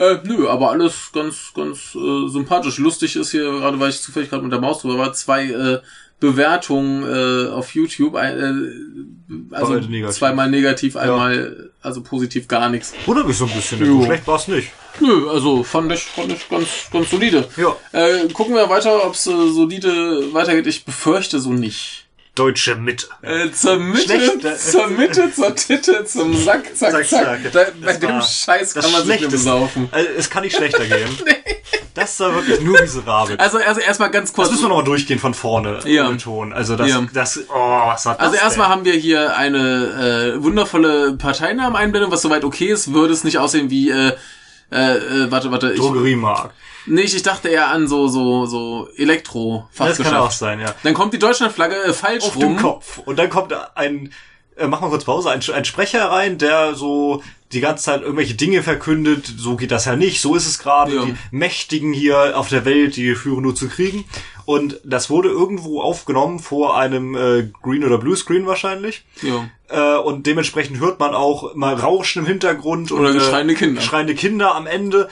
Äh, nö, aber alles ganz, ganz äh, sympathisch. Lustig ist hier, gerade weil ich zufällig gerade mit der Maus drüber war, zwei äh, Bewertungen äh, auf YouTube. Ein, äh, also negativ. zweimal negativ, einmal also positiv gar nichts. Wundert mich so ein bisschen, Jo. schlecht war es nicht. Nö, also fand ich, fand ich ganz, ganz solide. Ja. Äh, gucken wir weiter, ob es äh, solide weitergeht. Ich befürchte so nicht. Deutsche Mitte. Äh, zur Mitte, Schlecht, äh, zur Mitte, zur Titte, zum Sack, zack, Zack, zack. Da, bei dem Scheiß kann man sich Schlechteste. besaufen. Also, es kann nicht schlechter gehen. Das war wirklich nur miserabel. Also, also erstmal ganz kurz. Das müssen wir nochmal durchgehen von vorne. Ja. Ohne Ton. Also das, Ja. das, oh, was hat das Also erstmal denn? haben wir hier eine äh, wundervolle Parteinameneinblendung, was soweit okay ist, würde es nicht aussehen wie äh, äh, äh, warte, warte, ich, Nee, ich dachte eher an so so so Das Elektro-Fachgeschäft. kann auch sein, ja. Dann kommt die Deutschlandflagge äh, falsch Auf rum. dem Kopf. Und dann kommt ein, äh, mach mal kurz Pause, ein, ein Sprecher rein, der so die ganze Zeit irgendwelche Dinge verkündet, so geht das ja nicht, so ist es gerade, Ja. die Mächtigen hier auf der Welt, die führen nur zu Kriegen. Und das wurde irgendwo aufgenommen vor einem äh, Green- oder Bluescreen wahrscheinlich. Ja. Äh, und dementsprechend hört man auch mal Rauschen im Hintergrund Oder und geschreiende Kinder. Schreiende Kinder am Ende.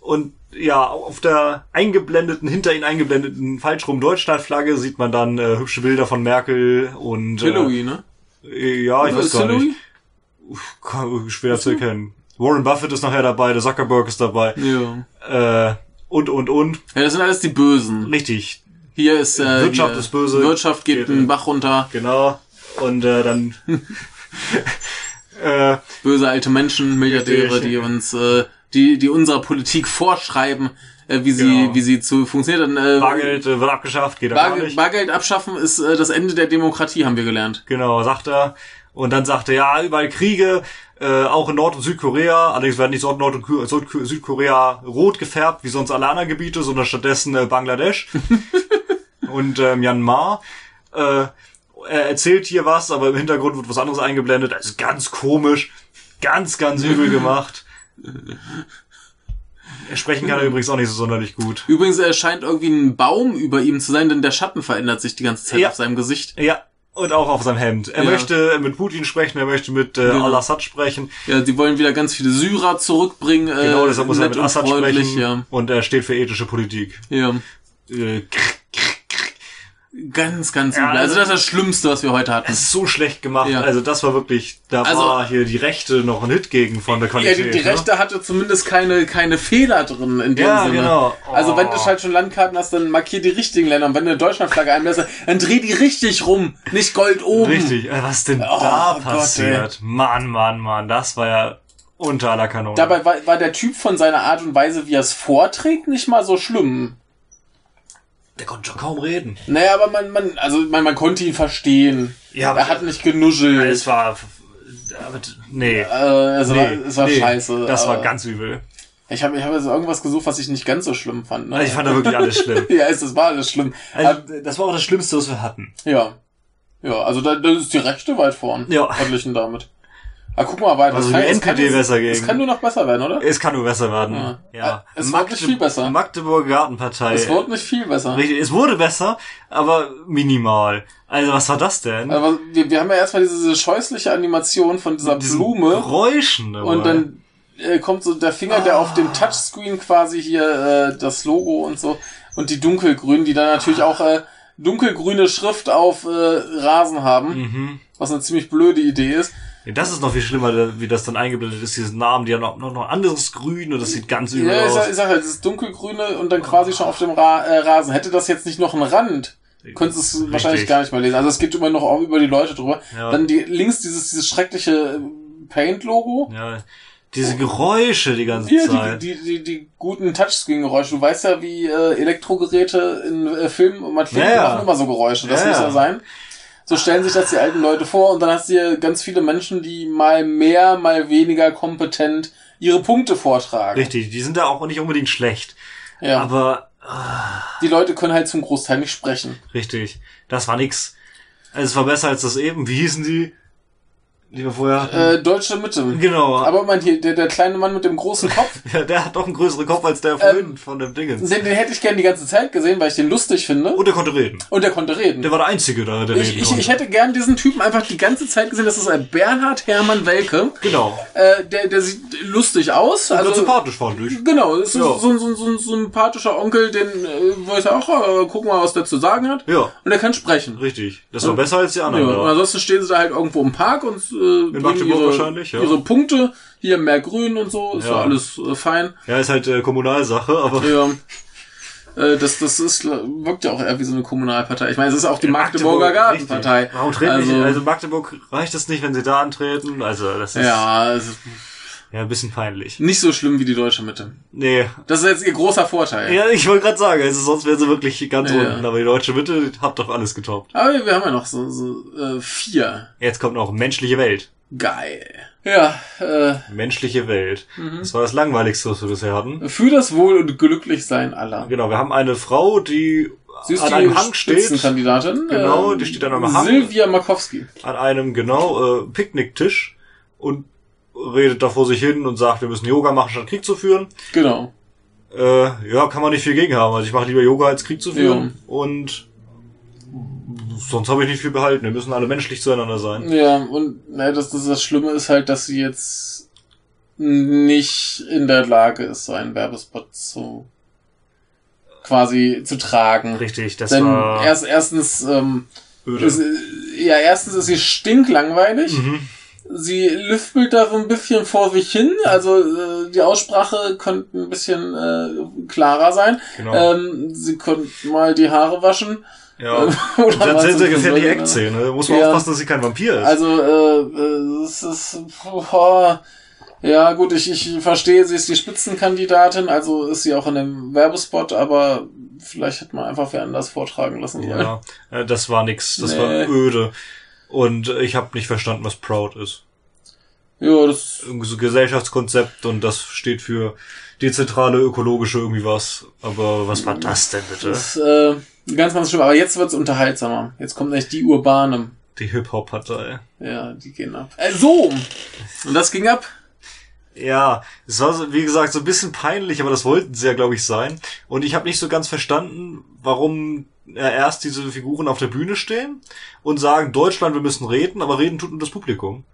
Und ja, auf der eingeblendeten, hinter ihnen eingeblendeten falschrum Deutschlandflagge sieht man dann äh, hübsche Bilder von Merkel und Hillary, ne? äh, ja, ich Oder weiß ist gar Hillary? nicht. Kann- Schwer zu erkennen. Warren Buffett ist nachher dabei, der Zuckerberg ist dabei. Ja. Äh, und, und, und. Ja, das sind alles die Bösen. Richtig, Hier ist äh, Wirtschaft ist böse. Wirtschaft geht Geht, einen äh, Bach runter. genau. Und äh, dann... äh, Böse alte Menschen, Milliardäre, die uns, äh, die, die unserer Politik vorschreiben, äh, wie sie, Genau. wie sie zu funktioniert. Und, äh, Bargeld äh, wird abgeschafft, geht Bargeld, nicht. Bargeld abschaffen ist äh, das Ende der Demokratie, haben wir gelernt. Genau, sagt er. Und dann sagt er, ja, überall Kriege, äh, auch in Nord- und Südkorea. Allerdings werden nicht Nord- Nord- und Südkorea rot gefärbt, wie sonst alle anderen Gebiete, sondern stattdessen äh, Bangladesch und äh, Myanmar. Äh, er erzählt hier was, aber im Hintergrund wird was anderes eingeblendet. Also ganz komisch, ganz, ganz übel gemacht. Sprechen kann er übrigens auch nicht so sonderlich gut. Übrigens, er scheint irgendwie ein Baum über ihm zu sein, denn der Schatten verändert sich die ganze Zeit Ja. auf seinem Gesicht. Ja, Und auch auf seinem Hemd. Er Ja. möchte mit Putin sprechen, er möchte mit äh, Genau. Al-Assad sprechen. Ja, die wollen wieder ganz viele Syrer zurückbringen. Äh, Genau, deshalb muss er mit und Assad sprechen. Und er steht für ethische Politik. Ja, ja. Äh, Ganz, ganz Ja, übel. Also das ist das Schlimmste, was wir heute hatten. Es ist so schlecht gemacht. Ja. Also das war wirklich, da Also- war hier die Rechte noch ein Hit gegen von der Ja, Qualität. die, die ne? Rechte hatte zumindest keine, keine Fehler drin in dem Ja, Sinne. genau. Oh. Also wenn du halt schon Landkarten hast, dann markier die richtigen Länder. Und wenn du eine Deutschlandflagge einlässt, dann dreh die richtig rum, nicht Gold oben. Richtig. Äh, Was denn Oh da Gott, passiert? Mann, Mann, Mann. Das war ja unter aller Kanone. Dabei war, war der Typ von seiner Art und Weise, wie er es vorträgt, nicht mal so schlimm. Der konnte schon kaum reden. Naja, aber man, man, also man, man konnte ihn verstehen. Ja, aber- er hat nicht genuschelt. Es war, aber, nee. äh, es, war, Nee, es war nee, scheiße. Das war ganz übel. Ich habe ich hab jetzt irgendwas gesucht, was ich nicht ganz so schlimm fand. Ne? Also ich fand da wirklich alles schlimm. ja, es, das war alles schlimm. Also, das war auch das Schlimmste, was wir hatten. Ja. Ja, also da, da ist die Rechte weit vorn. Ja. Verglichen damit. Ah, guck mal weiter. Also kann- die kann NPD jetzt- besser gegen. Es kann nur noch besser werden, oder? Es kann nur besser werden. Ja. Ja. Äh, es wird nicht viel besser. Magdeburger Gartenpartei. Es wird nicht viel besser. Richtig, es wurde besser, aber minimal. Also was war das denn? Aber wir, wir haben ja erstmal diese scheußliche Animation von dieser Blume Geräuschen dabei. und dann äh, kommt so der Finger, der auf dem Touchscreen quasi hier äh, das Logo und so und die dunkelgrünen, die dann natürlich auch äh, dunkelgrüne Schrift auf äh, Rasen haben, Mhm. was eine ziemlich blöde Idee ist. Ja, das ist noch viel schlimmer, wie das dann eingeblendet ist, diesen Namen, die haben noch, noch, noch anderes Grün und das sieht ganz übel Ja, aus. sag, ich sag halt, das ist dunkelgrüne und dann quasi schon auf dem Ra äh, Rasen. Hätte das jetzt nicht noch einen Rand, könntest du es Richtig. wahrscheinlich gar nicht mehr lesen. Also es geht immer noch auch über die Leute drüber. Ja. Dann die links dieses, dieses schreckliche äh, Paint-Logo. Ja, diese Geräusche die ganze die, Zeit. die, die, die guten Touchscreen-Geräusche. Du weißt ja, wie äh, Elektrogeräte in äh, Filmen und Mathematik Ja, ja. machen immer so Geräusche. Das Ja, muss ja. ja sein. So stellen sich das die alten Leute vor und dann hast du hier ganz viele Menschen, die mal mehr, mal weniger kompetent ihre Punkte vortragen. Richtig, die sind da auch nicht unbedingt schlecht. Ja. Aber die Leute können halt zum Großteil nicht sprechen. richtig, das war nix. Also es war besser als das eben. Wie hießen die? Die wir vorher? Äh, deutsche Mitte. genau. Aber man hier, der, der kleine Mann mit dem großen Kopf, ja, der hat doch einen größeren Kopf als der Ähm, vorhin von dem Dingens. den, den hätte ich gern die ganze Zeit gesehen, weil ich den lustig finde. Und der konnte reden. Und der konnte reden. Der war der Einzige da, der Ich, reden ich, konnte. ich hätte gern diesen Typen einfach die ganze Zeit gesehen. Das ist ein Bernhard Hermann Welke. genau. Äh, der, der sieht lustig aus. Also, Also, sympathisch fand ich. genau, ist Ja. so, so, so, so ein sympathischer Onkel, den, äh, wo ich sage, ach, äh, guck mal, was der zu sagen hat. Ja, Und er kann sprechen. richtig. Das war besser als die Ja, anderen und da. ansonsten stehen sie da halt irgendwo im Park und äh, bringen Magdeburg ihre, wahrscheinlich, ja. ihre Punkte. Hier mehr Grün und so, ist ja, Ja. alles äh, fein. Ja, ist halt äh, Kommunalsache, aber Ja. Äh, Das, das ist, wirkt ja auch eher wie so eine Kommunalpartei. Ich meine, es ist auch die Magdeburger Magdeburg, Gartenpartei. Warum treten also, nicht? Also Magdeburg reicht es nicht, wenn sie da antreten. Also das ist ja, ja, ein bisschen peinlich. nicht so schlimm wie die deutsche Mitte. Nee. Das ist jetzt ihr großer Vorteil. Ja, ich wollte gerade sagen, also sonst wären sie wirklich ganz Ja. unten, aber die deutsche Mitte hat doch alles getoppt. Aber wir haben ja noch so, so äh, vier. Jetzt kommt noch menschliche Welt. Geil. Ja, äh, Menschliche Welt. Mhm. Das war das langweiligste, was wir bisher hatten. für das Wohl und Glücklichsein aller. Genau, wir haben eine Frau, die Sie ist an einem Hang steht, Spitzenkandidatin. Genau, ähm, die steht an einem Hang. Silvia Markowski. an einem genau äh, Picknicktisch und redet da vor sich hin und sagt, wir müssen Yoga machen, statt Krieg zu führen. Genau. Äh, ja, kann man nicht viel gegen haben. Also ich mache lieber Yoga als Krieg zu führen. Und sonst habe ich nicht viel behalten. Wir müssen alle menschlich zueinander sein. Ja, und ne, das, das, das Schlimme ist halt, dass sie jetzt nicht in der Lage ist, so einen Werbespot zu quasi zu tragen. Richtig, das Denn war erst, erstens, ähm, öde. ist, ja, erstens ist sie stinklangweilig. Mhm. Sie lispelt da so ein bisschen vor sich hin. Also äh, die Aussprache könnte ein bisschen äh, klarer sein. Genau. Ähm, sie könnte mal die Haare waschen. ja. Oder Und dann zum sehr gefährliche. Eckzähne. Da muss man Ja. aufpassen, dass sie kein Vampir ist. Also, äh, äh, es ist, boah, ja gut, ich, ich verstehe, sie ist die Spitzenkandidatin, also ist sie auch in dem Werbespot, aber vielleicht hätte man einfach wer anders vortragen lassen sollen. ja, äh, das war nix. Das Nee. war öde. Und ich habe nicht verstanden, was Proud ist. Ja, das, Irgendwie so Gesellschaftskonzept und das steht für dezentrale, ökologische irgendwie was. Aber was war das denn bitte? ist äh, ganz, ganz schlimm. Aber jetzt wird's unterhaltsamer. Jetzt kommt echt die Urbane. Die Hip-Hop-Partei. Ja, die gehen ab. Äh, so! Und das ging ab. Ja, es war, so, wie gesagt, so ein bisschen peinlich, aber das wollten sie ja, glaube ich, sein. Und ich habe nicht so ganz verstanden, warum erst diese Figuren auf der Bühne stehen und sagen, Deutschland, wir müssen reden, aber reden tut nur das Publikum.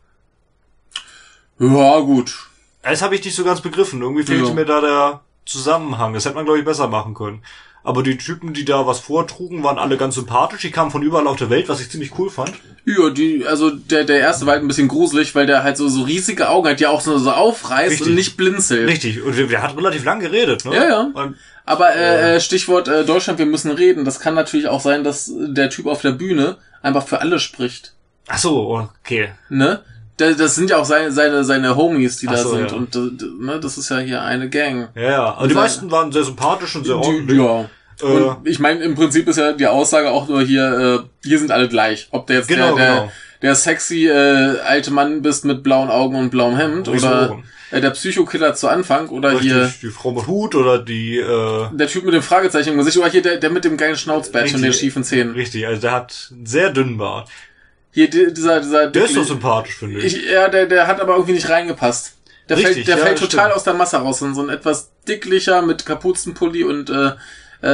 Ja, gut. Das habe ich nicht so ganz begriffen. Irgendwie fehlte Ja. mir da der Zusammenhang. Das hätte man, glaube ich, besser machen können. Aber die Typen, die da was vortrugen, waren alle ganz sympathisch. Die kamen von überall auf der Welt, was ich ziemlich cool fand. Ja, die, also der, der erste war halt ein bisschen gruselig, weil der halt so, so riesige Augen hat, die auch so, so aufreißt Richtig. und nicht blinzelt. Richtig. Und der, hat relativ lang geredet, ne? Ja, ja. Und, Aber äh, äh, Stichwort äh, Deutschland, wir müssen reden. Das kann natürlich auch sein, dass der Typ auf der Bühne einfach für alle spricht. ach so, okay. Ne? Da- Das sind ja auch seine, seine, seine Homies, die Ach da so, sind. ja. Und äh, ne, das ist ja hier eine Gang. Ja, ja. Aber die Sein- meisten waren sehr sympathisch und sehr Die, ordentlich. ja. Äh, Und ich meine, im Prinzip ist ja die Aussage auch nur hier, äh, hier sind alle gleich. Ob der jetzt Genau, der, der, genau. der sexy äh, alte Mann bist mit blauen Augen und blauem Hemd Riesen oder Ohren. äh, der Psychokiller zu Anfang oder Richtig, hier die Frau mit Hut oder die, äh, der Typ mit dem Fragezeichen im Gesicht oder hier der, der mit dem geilen Schnauzbärtchen und den schiefen Zähnen. richtig, also der hat einen sehr dünnen Bart. Hier die, dieser dieser Der ist doch sympathisch, finde ich. ich, ja, der der hat aber irgendwie nicht reingepasst. Der Richtig, fällt der ja, fällt das total stimmt. aus der Masse raus, so ein so ein etwas dicklicher mit Kapuzenpulli und äh, äh,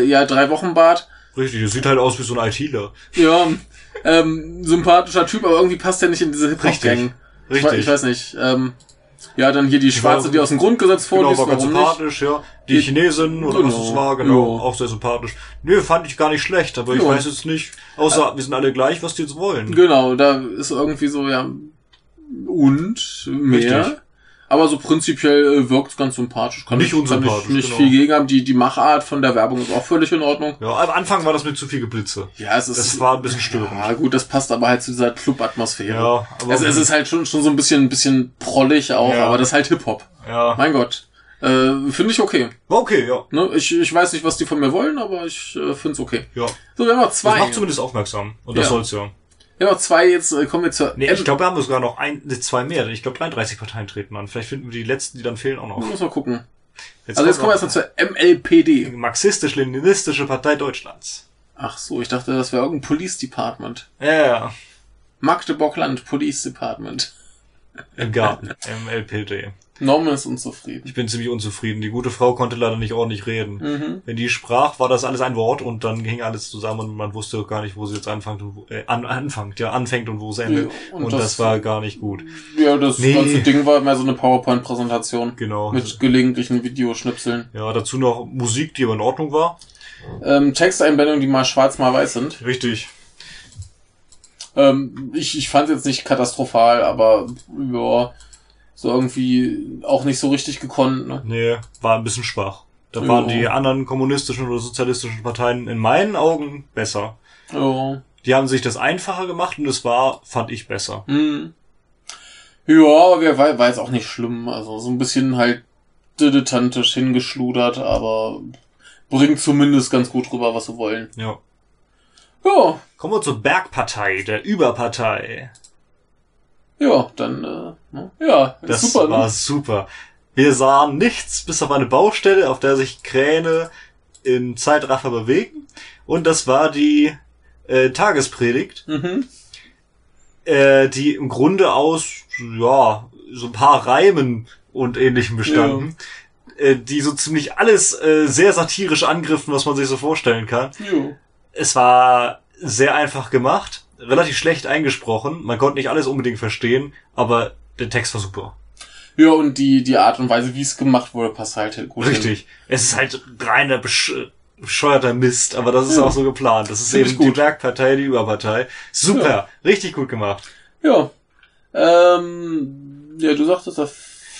äh, ja, drei Wochen Bart. Richtig, der sieht halt aus wie so ein ITler. Ja, ähm, sympathischer Typ, aber irgendwie passt der nicht in diese Hip-Hop-Gang. Ich, Richtig. we- ich weiß nicht. Ähm, ja, dann hier die Schwarze, war- die aus dem Grundgesetz Genau, vorliest, war ganz warum nicht? sympathisch, ja. Die Die- Chinesin oder was Genau, es war, genau, ja. auch sehr sympathisch. Nö, fand ich gar nicht schlecht, aber ich Ja. weiß jetzt nicht, außer wir sind alle gleich, was die jetzt wollen. Genau, da ist irgendwie so, ja, und mehr. Richtig. Aber so prinzipiell äh, wirkt ganz sympathisch. Kann Nicht ich, kann unsympathisch, ich nicht genau. viel gegen haben. Die, die Machart von der Werbung ist auch völlig in Ordnung. Ja, am Anfang war das mit zu viel Geblitze. Ja, es ist. Das war ein bisschen störend. Ja, gut, das passt aber halt zu dieser Club-Atmosphäre. Ja, aber- es, es ist halt schon, schon so ein bisschen, ein bisschen prollig auch, Ja. aber das ist halt Hip-Hop. Ja. Mein Gott. Äh, finde ich okay. War okay, ja. Ne? Ich, ich weiß nicht, was die von mir wollen, aber ich äh, finde es okay. Ja. So, wir haben noch Das zwei. macht zumindest aufmerksam. Und das Ja. soll's ja. Haben noch zwei, jetzt äh, kommen wir zur Nee, ich glaube, wir haben sogar noch ein, zwei mehr. Ich glaube, 33 Parteien treten an. Vielleicht finden wir die letzten, die dann fehlen, auch noch. Muss mal gucken. also jetzt kommen wir erstmal zur MLPD. Marxistisch-Leninistische Partei Deutschlands. Ach so, ich dachte, das wäre irgendein Police Department. Ja, ja. Magdeburg-Land Police Department. Im Garten. MLPD. Norman ist unzufrieden. Ich bin ziemlich unzufrieden. Die gute Frau konnte leider nicht ordentlich reden. Mhm. Wenn die sprach, war das alles ein Wort und dann ging alles zusammen und man wusste gar nicht, wo sie jetzt anfängt und wo, äh, an, anfängt, ja, anfängt und wo es endet. Ja, und und das, das- war gar nicht gut. Ja, das Nee. ganze Ding war immer so eine PowerPoint-Präsentation. Genau. Mit gelegentlichen Videoschnipseln. Ja, dazu noch Musik, die aber in Ordnung war. Ähm, Texteinblendungen, die mal schwarz, mal weiß sind. Richtig. Ähm, ich ich fand jetzt nicht katastrophal, aber ja, so irgendwie auch nicht so richtig gekonnt. Ne? Nee, war ein bisschen schwach. Da Ja. waren die anderen kommunistischen oder sozialistischen Parteien in meinen Augen besser. Ja. Die haben sich das einfacher gemacht und es war, fand ich besser. Hm. Ja, aber war, war jetzt auch nicht schlimm. Also so ein bisschen halt dilettantisch hingeschludert, aber bringt zumindest ganz gut rüber, was sie wollen. Ja. Ja, Kommen wir zur Bergpartei, der Überpartei. Ja, dann, äh, ne? ja, Das super, war ne? super. Wir sahen nichts bis auf eine Baustelle, auf der sich Kräne in Zeitraffer bewegen. Und das war die äh, Tagespredigt, Mhm. äh, die im Grunde aus, ja, so ein paar Reimen und ähnlichem bestanden. Äh, die so ziemlich alles äh, sehr satirisch angriffen, was man sich so vorstellen kann. Jo. Es war sehr einfach gemacht, relativ schlecht eingesprochen. Man konnte nicht alles unbedingt verstehen, aber der Text war super. Ja, und die, die Art und Weise, wie es gemacht wurde, passt halt gut. hin. Richtig. Es ist halt reiner besch bescheuerter Mist, aber das ist Ja. auch so geplant. Das ist Find eben ich gut. die Bergpartei, die Überpartei. Super. Ja. Richtig gut gemacht. Ja. Ähm, ja, du sagtest, da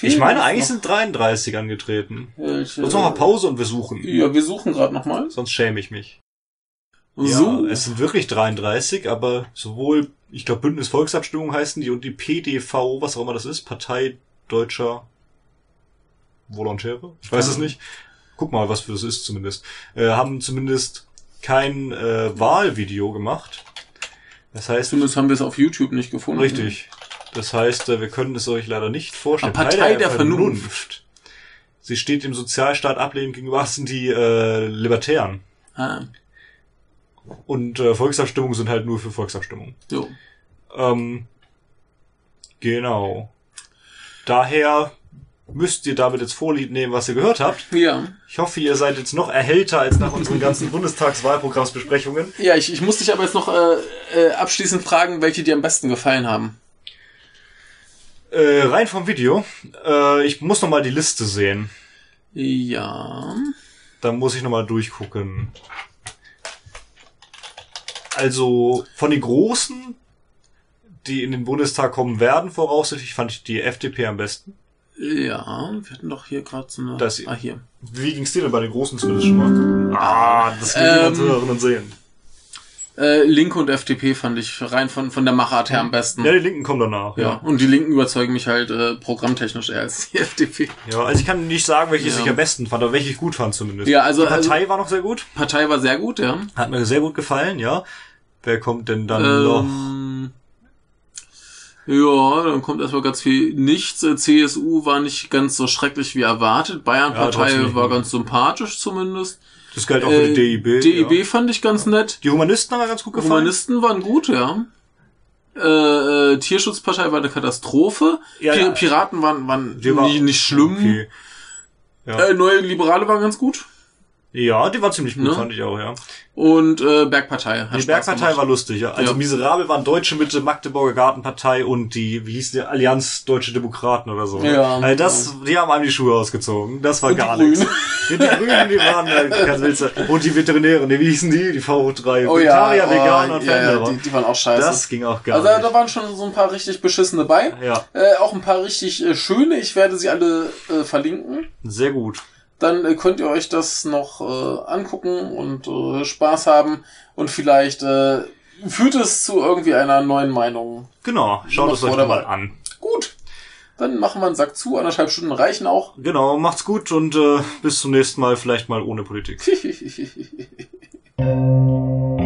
Ich meine, eigentlich noch sind 33 angetreten. welche- Uns machen wir Pause und wir suchen. Ja, wir suchen gerade nochmal. Sonst schäme ich mich. So. Ja, es sind wirklich 33, aber sowohl, ich glaube, Bündnis Volksabstimmung heißen die und die PDV, was auch immer das ist, Partei Deutscher Volontäre? Ich weiß es nicht. Guck mal, was für das ist zumindest. Äh, haben zumindest kein äh, Wahlvideo gemacht. Das heißt, Zumindest haben wir es auf YouTube nicht gefunden. richtig. Das heißt, äh, wir können es euch leider nicht vorstellen. Ah, Partei der Vernunft. Sie steht dem Sozialstaat ablehnend gegenüber, das sind die äh, Libertären. Ah, Und äh, Volksabstimmungen sind halt nur für Volksabstimmungen. so. Ähm, genau. Daher müsst ihr damit jetzt Vorlieb nehmen, was ihr gehört habt. Ja. Ich hoffe, ihr seid jetzt noch erhellter als nach unseren ganzen Bundestagswahlprogrammsbesprechungen. Ja, ich, ich muss dich aber jetzt noch äh, äh, abschließend fragen, welche dir am besten gefallen haben. Äh, rein vom Video. Äh, ich muss noch mal die Liste sehen. Ja. Da muss ich noch mal durchgucken. Also von den Großen, die in den Bundestag kommen werden, voraussichtlich fand ich die FDP am besten. Ja, wir hatten doch hier gerade so eine. Das- ah, hier. Wie ging's dir denn bei den Großen zumindest schon mal? Ah, das will Ähm, hören und sehen. Äh, Linke und FDP fand ich rein von, von der Machart her am besten. Ja, die Linken kommen danach. Ja, und die Linken überzeugen mich halt äh, programmtechnisch eher als die FDP. Ja, also ich kann nicht sagen, welches Ja. ich am besten fand, aber welche ich gut fand zumindest. Ja, also- die Partei war noch sehr gut. Partei war sehr gut, ja. Hat mir sehr gut gefallen, ja. Wer kommt denn dann noch? Ähm, ja, dann kommt erstmal ganz viel nichts. Äh, CSU war nicht ganz so schrecklich wie erwartet. Bayern-Partei nicht war ganz sympathisch zumindest. Das galt auch für Äh, die DIB. DIB Ja. fand ich ganz nett. Die Humanisten haben ganz gut gefallen. Humanisten waren gut, ja. Äh, äh, Tierschutzpartei war eine Katastrophe. Ja, Pi ja. Piraten waren, waren Die war- nicht, nicht schlimm. Okay. Ja. Äh, neue Liberale waren ganz gut. Ja, die war ziemlich gut, Ne? fand ich auch, ja. Und äh, Bergpartei. Hat Die Spaß Bergpartei gemacht. war lustig, ja. Also Ja. miserabel waren Deutsche Mitte, Magdeburger Gartenpartei und die, wie hieß die, Allianz Deutsche Demokraten oder so. Ja, also das, die haben einem die Schuhe ausgezogen. Das war Und die gar nichts. Ja, Die Grünen, die waren halt ganz wild. Und die Veterinäre, ne, wie hießen die? Die VO3. Oh ja, Vegetarier, oh, Veganer und ja, ja, die, die waren auch scheiße. Das ging auch gar also da nicht. waren schon so ein paar richtig beschissene bei. Ja, Äh, auch ein paar richtig äh, schöne. Ich werde sie alle äh, verlinken. sehr gut. Dann äh, könnt ihr euch das noch äh, angucken und äh, Spaß haben. Und vielleicht äh, führt es zu irgendwie einer neuen Meinung. Genau, schaut es euch mal an. Gut. Dann machen wir einen Sack zu. Anderthalb Stunden reichen auch. Genau, macht's gut und äh, bis zum nächsten Mal, vielleicht mal ohne Politik.